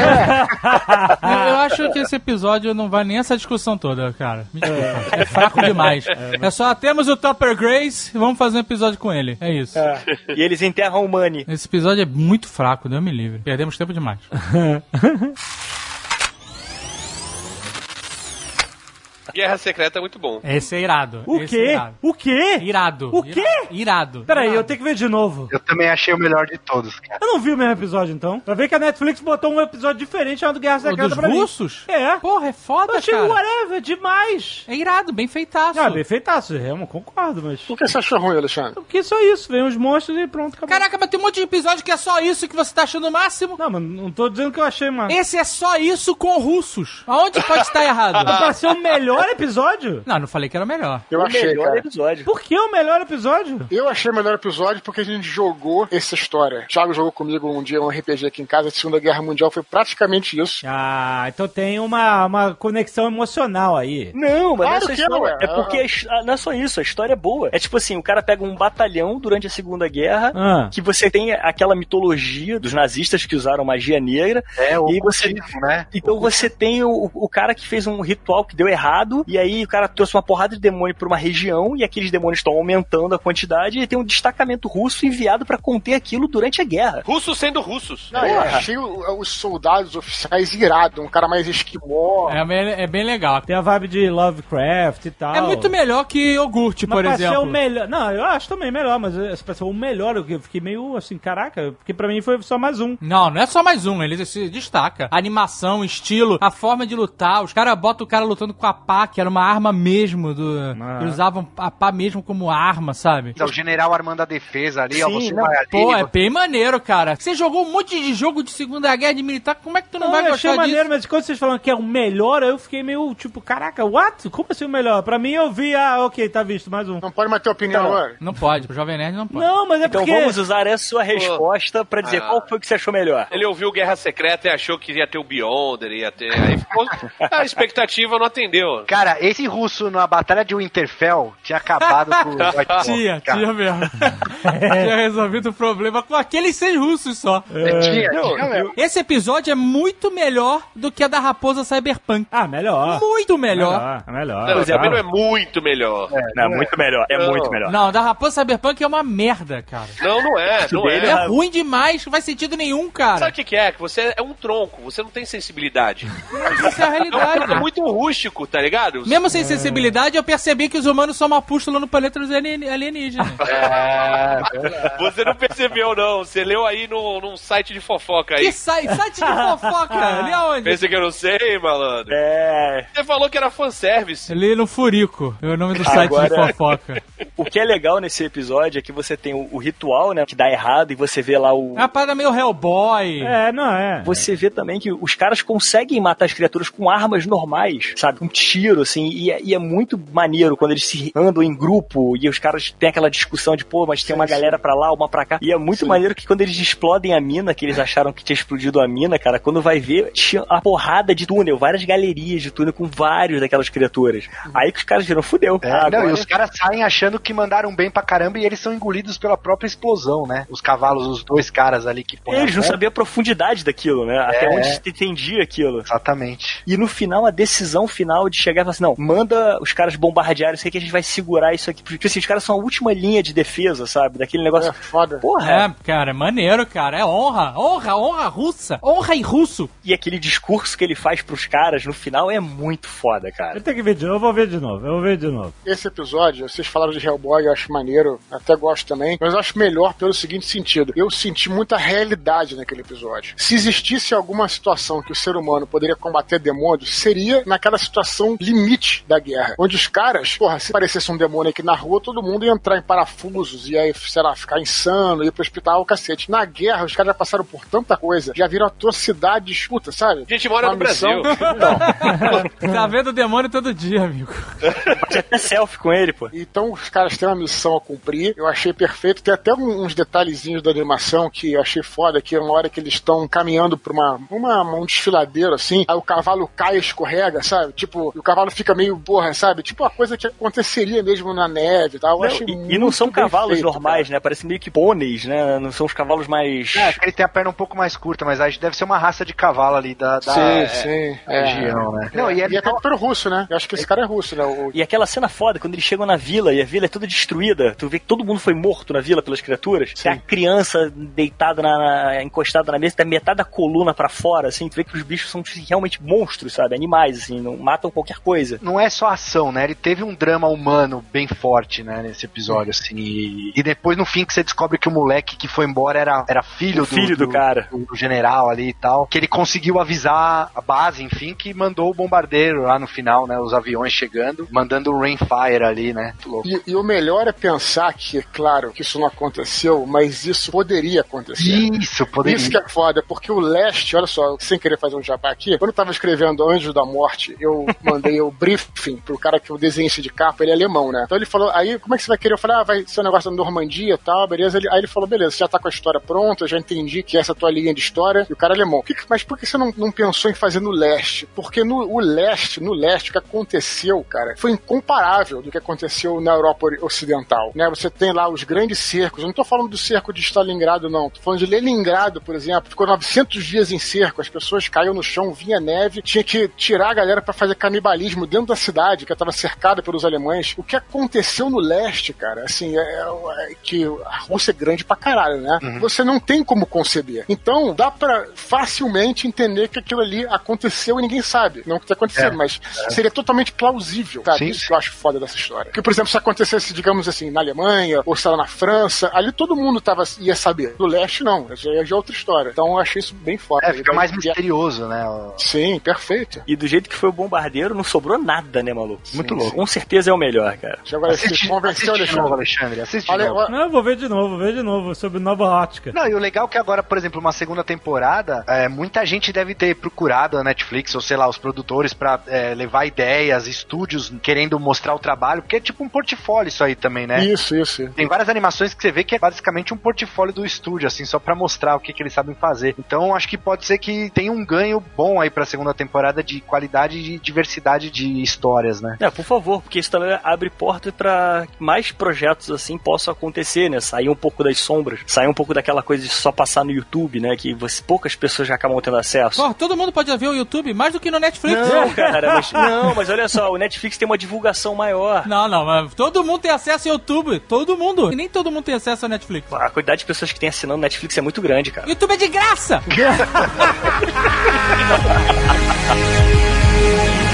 Eu, eu acho que esse episódio não vai nem essa discussão toda, cara. Me desculpa. É, fraco demais. É, só temos o Topper Grace e vamos fazer um episódio com ele. É isso. E eles enterram o Money. Esse episódio é muito fraco, Deus me livre. Perdemos tempo demais. Guerra Secreta é muito bom. Esse é irado. O Esse quê? É irado. O quê? Irado. O quê? Irado. Irado. Peraí, eu Irado. tenho que ver de novo. Eu também achei o melhor de todos, cara. Eu não vi o mesmo episódio, então. Pra ver que a Netflix botou um episódio diferente chamado Guerra O Secreta dos pra mim. russos? É. Porra, é foda, Eu achei cara. whatever, demais. É irado, bem feitaço. Ah, bem feitaço, eu não concordo, mas... Por que você achou ruim, Alexandre? Porque só isso, vem uns monstros e pronto, acabou. Caraca, mas tem um monte de episódio que é só isso que você tá achando o máximo. Não, mas não tô dizendo que eu achei, mano. Esse é só isso com russos. Aonde pode estar errado? Pra ser o melhor episódio? Não, não falei que era o melhor. Eu o achei, melhor cara. episódio. Por que o melhor episódio? Eu achei o melhor episódio porque a gente jogou essa história. O Thiago jogou comigo um dia um RPG aqui em casa, a Segunda Guerra Mundial foi praticamente isso. Ah, então tem uma, uma conexão emocional aí. Não, mas Claro não é só que isso, é. É porque ah, não é só isso, a história é boa. É tipo assim, o cara pega um batalhão durante a Segunda Guerra, Ah. que você tem aquela mitologia dos nazistas que usaram magia negra. É o E você- né? Então você tem o, o cara que fez um ritual que deu errado, e aí o cara trouxe uma porrada de demônio pra uma região, e aqueles demônios estão aumentando a quantidade, e tem um destacamento russo enviado pra conter aquilo durante a guerra. Russos sendo russos. Não, eu achei os soldados oficiais irados, um cara mais esquimó. É bem, é bem legal. Tem a vibe de Lovecraft e tal. É muito melhor que iogurte, Mas por pra ser exemplo. o melhor. Não, eu acho também melhor, mas esse pra ser o melhor, eu fiquei meio assim, caraca, porque pra mim foi só mais um. Não, não é só mais um, ele se destaca. A animação, estilo, a forma de lutar. Os caras botam o cara lutando com a pá, que era uma arma mesmo. Do... Ah. Eles usavam a pá mesmo como arma, sabe? O general armando a defesa ali, ó, Sim, você não, vai ali. Pô, é bem maneiro, cara. Você jogou um monte de jogo de Segunda Guerra de militar, como é que tu não, vai eu achei gostar maneiro, disso? mas quando vocês falam que é o melhor, eu fiquei meio tipo, caraca, what? Como assim o melhor? Pra mim eu vi, ah, ok, tá visto, mais um. Não pode mais ter opinião Então, agora. Não pode, pro Jovem Nerd não pode. Não, mas é Então porque. vamos usar essa sua resposta pra dizer Ah. qual foi que você achou melhor. Ele ouviu Guerra Secreta e achou que ia ter o Beyonder, ia ter. Aí ficou. A expectativa não atendeu. Cara, esse russo na batalha de Winterfell tinha acabado com o White Tinha, cara. tinha mesmo. tinha resolvido o problema com aqueles seis russos só. É, tinha, Não, tinha mesmo. Esse episódio é muito melhor do que a da Raposa Cyberpunk. Ah, melhor. Muito melhor. Melhor, é melhor. Não, não é muito melhor. Não, muito melhor. É Não. muito melhor. Não, a da Raposa Cyberpunk é uma merda, cara. Não, não é, não Dele É é. ruim demais, não faz sentido nenhum, Sabe cara. o que, é? Que você é um tronco, você não tem sensibilidade. Isso é a É um realidade. cara muito rústico, tá ligado? Mesmo sem sensibilidade, eu percebi que os humanos são uma pústula no planeta dos alien- alienígenas. Você não percebeu, não. Você leu aí no, num site de fofoca aí. que sai, site de fofoca, ali aonde? Pensa que eu não sei, malandro. É. Você falou que era fanservice. Ali no Furico, é o nome do site de Agora- fofoca. O que é legal nesse episódio é que você tem o, o ritual, né? Que dá errado, e você vê lá o. É uma parada meio Hellboy. É, não é. Você vê também que os caras conseguem matar as criaturas com armas normais, sabe? Com tiro, assim, e é, e é muito maneiro quando eles se andam em grupo e os caras têm aquela discussão de, pô, mas tem uma galera pra lá, uma pra cá. E é muito maneiro que quando eles explodem a mina, que eles acharam que tinha explodido a mina, cara, quando vai ver, tinha a porrada de túnel, várias galerias de túnel com vários daquelas criaturas. Aí que os caras viram, fudeu. É, Agora- não, e os caras saem achando que mandaram bem pra caramba e eles são engolidos pela própria explosão, né? Os cavalos, os dois caras ali que põem Eles não sabiam a profundidade daquilo, né? Até É. onde se entendia aquilo. Exatamente. E no final, a decisão final de chegar chegar e falar assim: não, manda os caras bombardearem isso aqui, a gente vai segurar isso aqui. Porque assim, os caras são a última linha de defesa, sabe? Daquele negócio. É foda. Porra, É, cara, é maneiro, cara. É honra, honra, honra russa. Honra em russo. E aquele discurso que ele faz pros caras no final é muito foda, cara. Eu tenho que ver de novo, eu vou ver de novo, eu vou ver de novo. Esse episódio, vocês falaram de Hellboy, eu acho maneiro, até gosto também, mas eu acho melhor pelo seguinte sentido. Eu senti muita realidade naquele episódio. Se existisse alguma situação que o ser humano poderia combater demônios, seria naquela situação limite da guerra. Onde os caras, porra, se aparecesse um demônio aqui na rua, todo mundo ia entrar em parafusos, ia, sei lá, ficar insano, ia pro hospital, cacete. Na guerra, os caras já passaram por tanta coisa, já viram atrocidades, puta, sabe? A gente mora Uma no Brasil. missão- Então, Tá vendo o demônio todo dia, amigo. Pode até selfie com ele, pô. Então os caras têm uma missão a cumprir. Eu achei perfeito. Tem até uns detalhezinhos da animação que eu achei foda, que é uma hora que eles estão caminhando por uma, uma, um desfiladeiro, assim, aí o cavalo cai e escorrega, sabe? Tipo, e o cavalo fica meio, porra, sabe? Tipo uma coisa que aconteceria mesmo na neve e tal. Eu Não, achei e, e muito não são cavalos feito, normais, né? Parecem meio que pôneis, né? Não são os cavalos mais. É, acho que ele tem a perna um pouco mais curta, mas acho que deve ser uma raça de cavalo ali da, da Sim, é, sim. É. região, né? Não, e e é é, legal- capítulo russo, né? Eu acho que esse cara é russo, né? O, E aquela cena foda, quando eles chegam na vila e a vila é toda destruída, tu vê que todo mundo foi morto na vila pelas criaturas. Tem a criança deitada na, na- encostada na mesa, tem metade da coluna pra fora, assim, tu vê que os bichos são realmente monstros, sabe? Animais, assim, não matam qualquer coisa. não é só ação, né? Ele teve um drama humano bem forte, né, nesse episódio, assim. E, e depois, no fim, que você descobre que o moleque que foi embora era, era filho, O filho do cara. Do, do general ali e tal. Que ele conseguiu avisar a base, enfim, que mandou o bombardeiro lá no final, né? Os aviões chegando, mandando o Rainfire ali, né? E, e o melhor é pensar que, é claro, que isso não aconteceu, mas isso poderia acontecer. Isso, poderia. Isso que é foda, porque o leste, olha só, sem querer fazer um jabá aqui, quando eu tava escrevendo Anjo da Morte, eu mandei o briefing pro cara que eu desenhista de capa, ele é alemão, né? Então ele falou, aí, como é que você vai querer? Eu falei, ah, vai ser um negócio da Normandia e tal, beleza. Ele- aí ele falou, beleza, você já tá com a história pronta, eu já entendi que essa é a tua linha de história, e o cara é alemão. Que mas por que você não, não pensou em fazer no leste? Porque no o leste, no leste, o que aconteceu, cara, foi incomparável do que aconteceu na Europa Ocidental, né? Você tem lá os grandes cercos, eu não tô falando do cerco de Stalingrado, não, tô falando de Leningrado, por exemplo, ficou 900 dias em cerco, as pessoas caíam no chão, vinha neve, tinha que tirar a galera pra fazer canibalismo dentro da cidade, que estava cercada pelos alemães. O que aconteceu no leste, cara, assim, é, é- é que a Rússia é grande pra caralho, né? Você não tem como conceber. Então, dá pra facilmente entender que aquilo ali aconteceu e ninguém sabe. Não o que tá acontecendo, É, mas seria totalmente plausível. Sabe? Sim, Isso que eu acho foda dessa história. Porque, por exemplo, se acontecesse, digamos assim, na Alemanha, ou sei lá, na França, ali todo mundo tava, ia saber. Do leste, não. Já é já é outra história. Então, eu achei isso bem foda. É, fica mais misterioso, né? Sim, perfeito. E do jeito que foi o bombardeiro, não sobrou nada, né, maluco? Muito louco. Com certeza é o melhor, cara. Já agora, se Assiste, convenceu, assiste de novo, Alexandre. Alexandre. Assiste de Olha, novo. olha- Não, eu vou ver de novo, vou ver de novo, sobre nova ótica. Não, e o legal é que agora, por exemplo, uma segunda temporada, é, muita gente deve ter procurado a Netflix, ou sei lá, os produtores pra é, levar ideias, estúdios querendo mostrar o trabalho, porque é tipo um portfólio isso aí também, né? Isso, isso. Tem várias animações que você vê que é basicamente um portfólio do estúdio, assim, só pra mostrar o que, que eles sabem fazer. Então, acho que pode ser que tenha um ganho bom aí pra segunda temporada de qualidade e de diversidade de histórias, né? É, por favor, porque isso também abre porta pra que mais projetos assim possam acontecer, né? Sair um pouco das sombras, sair um pouco daquela coisa de só passar no YouTube, né? Que você, poucas pessoas já acabam tendo acesso. Pô, todo mundo pode ver o YouTube mais do que no Netflix. Não, cara, mas, não, mas olha só, o Netflix tem uma divulgação maior. Não, não, mas todo mundo tem acesso ao YouTube. Todo mundo. E nem todo mundo tem acesso ao Netflix. A quantidade de pessoas que tem assinando Netflix é muito grande, cara. YouTube é de graça!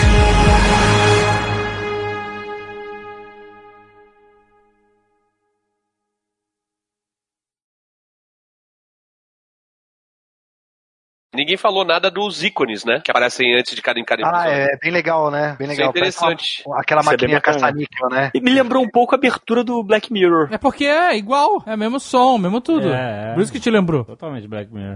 Ninguém falou nada dos ícones, né? Que aparecem antes de cada em cada Ah, é bem legal, né? Bem Isso é legal. Interessante. uma- aquela Isso é maquininha bacana. caça-níquel, né? E me lembrou um pouco a abertura do Black Mirror. É porque é igual, é mesmo som, mesmo tudo. É, é. Por isso que te lembrou. Totalmente Black Mirror.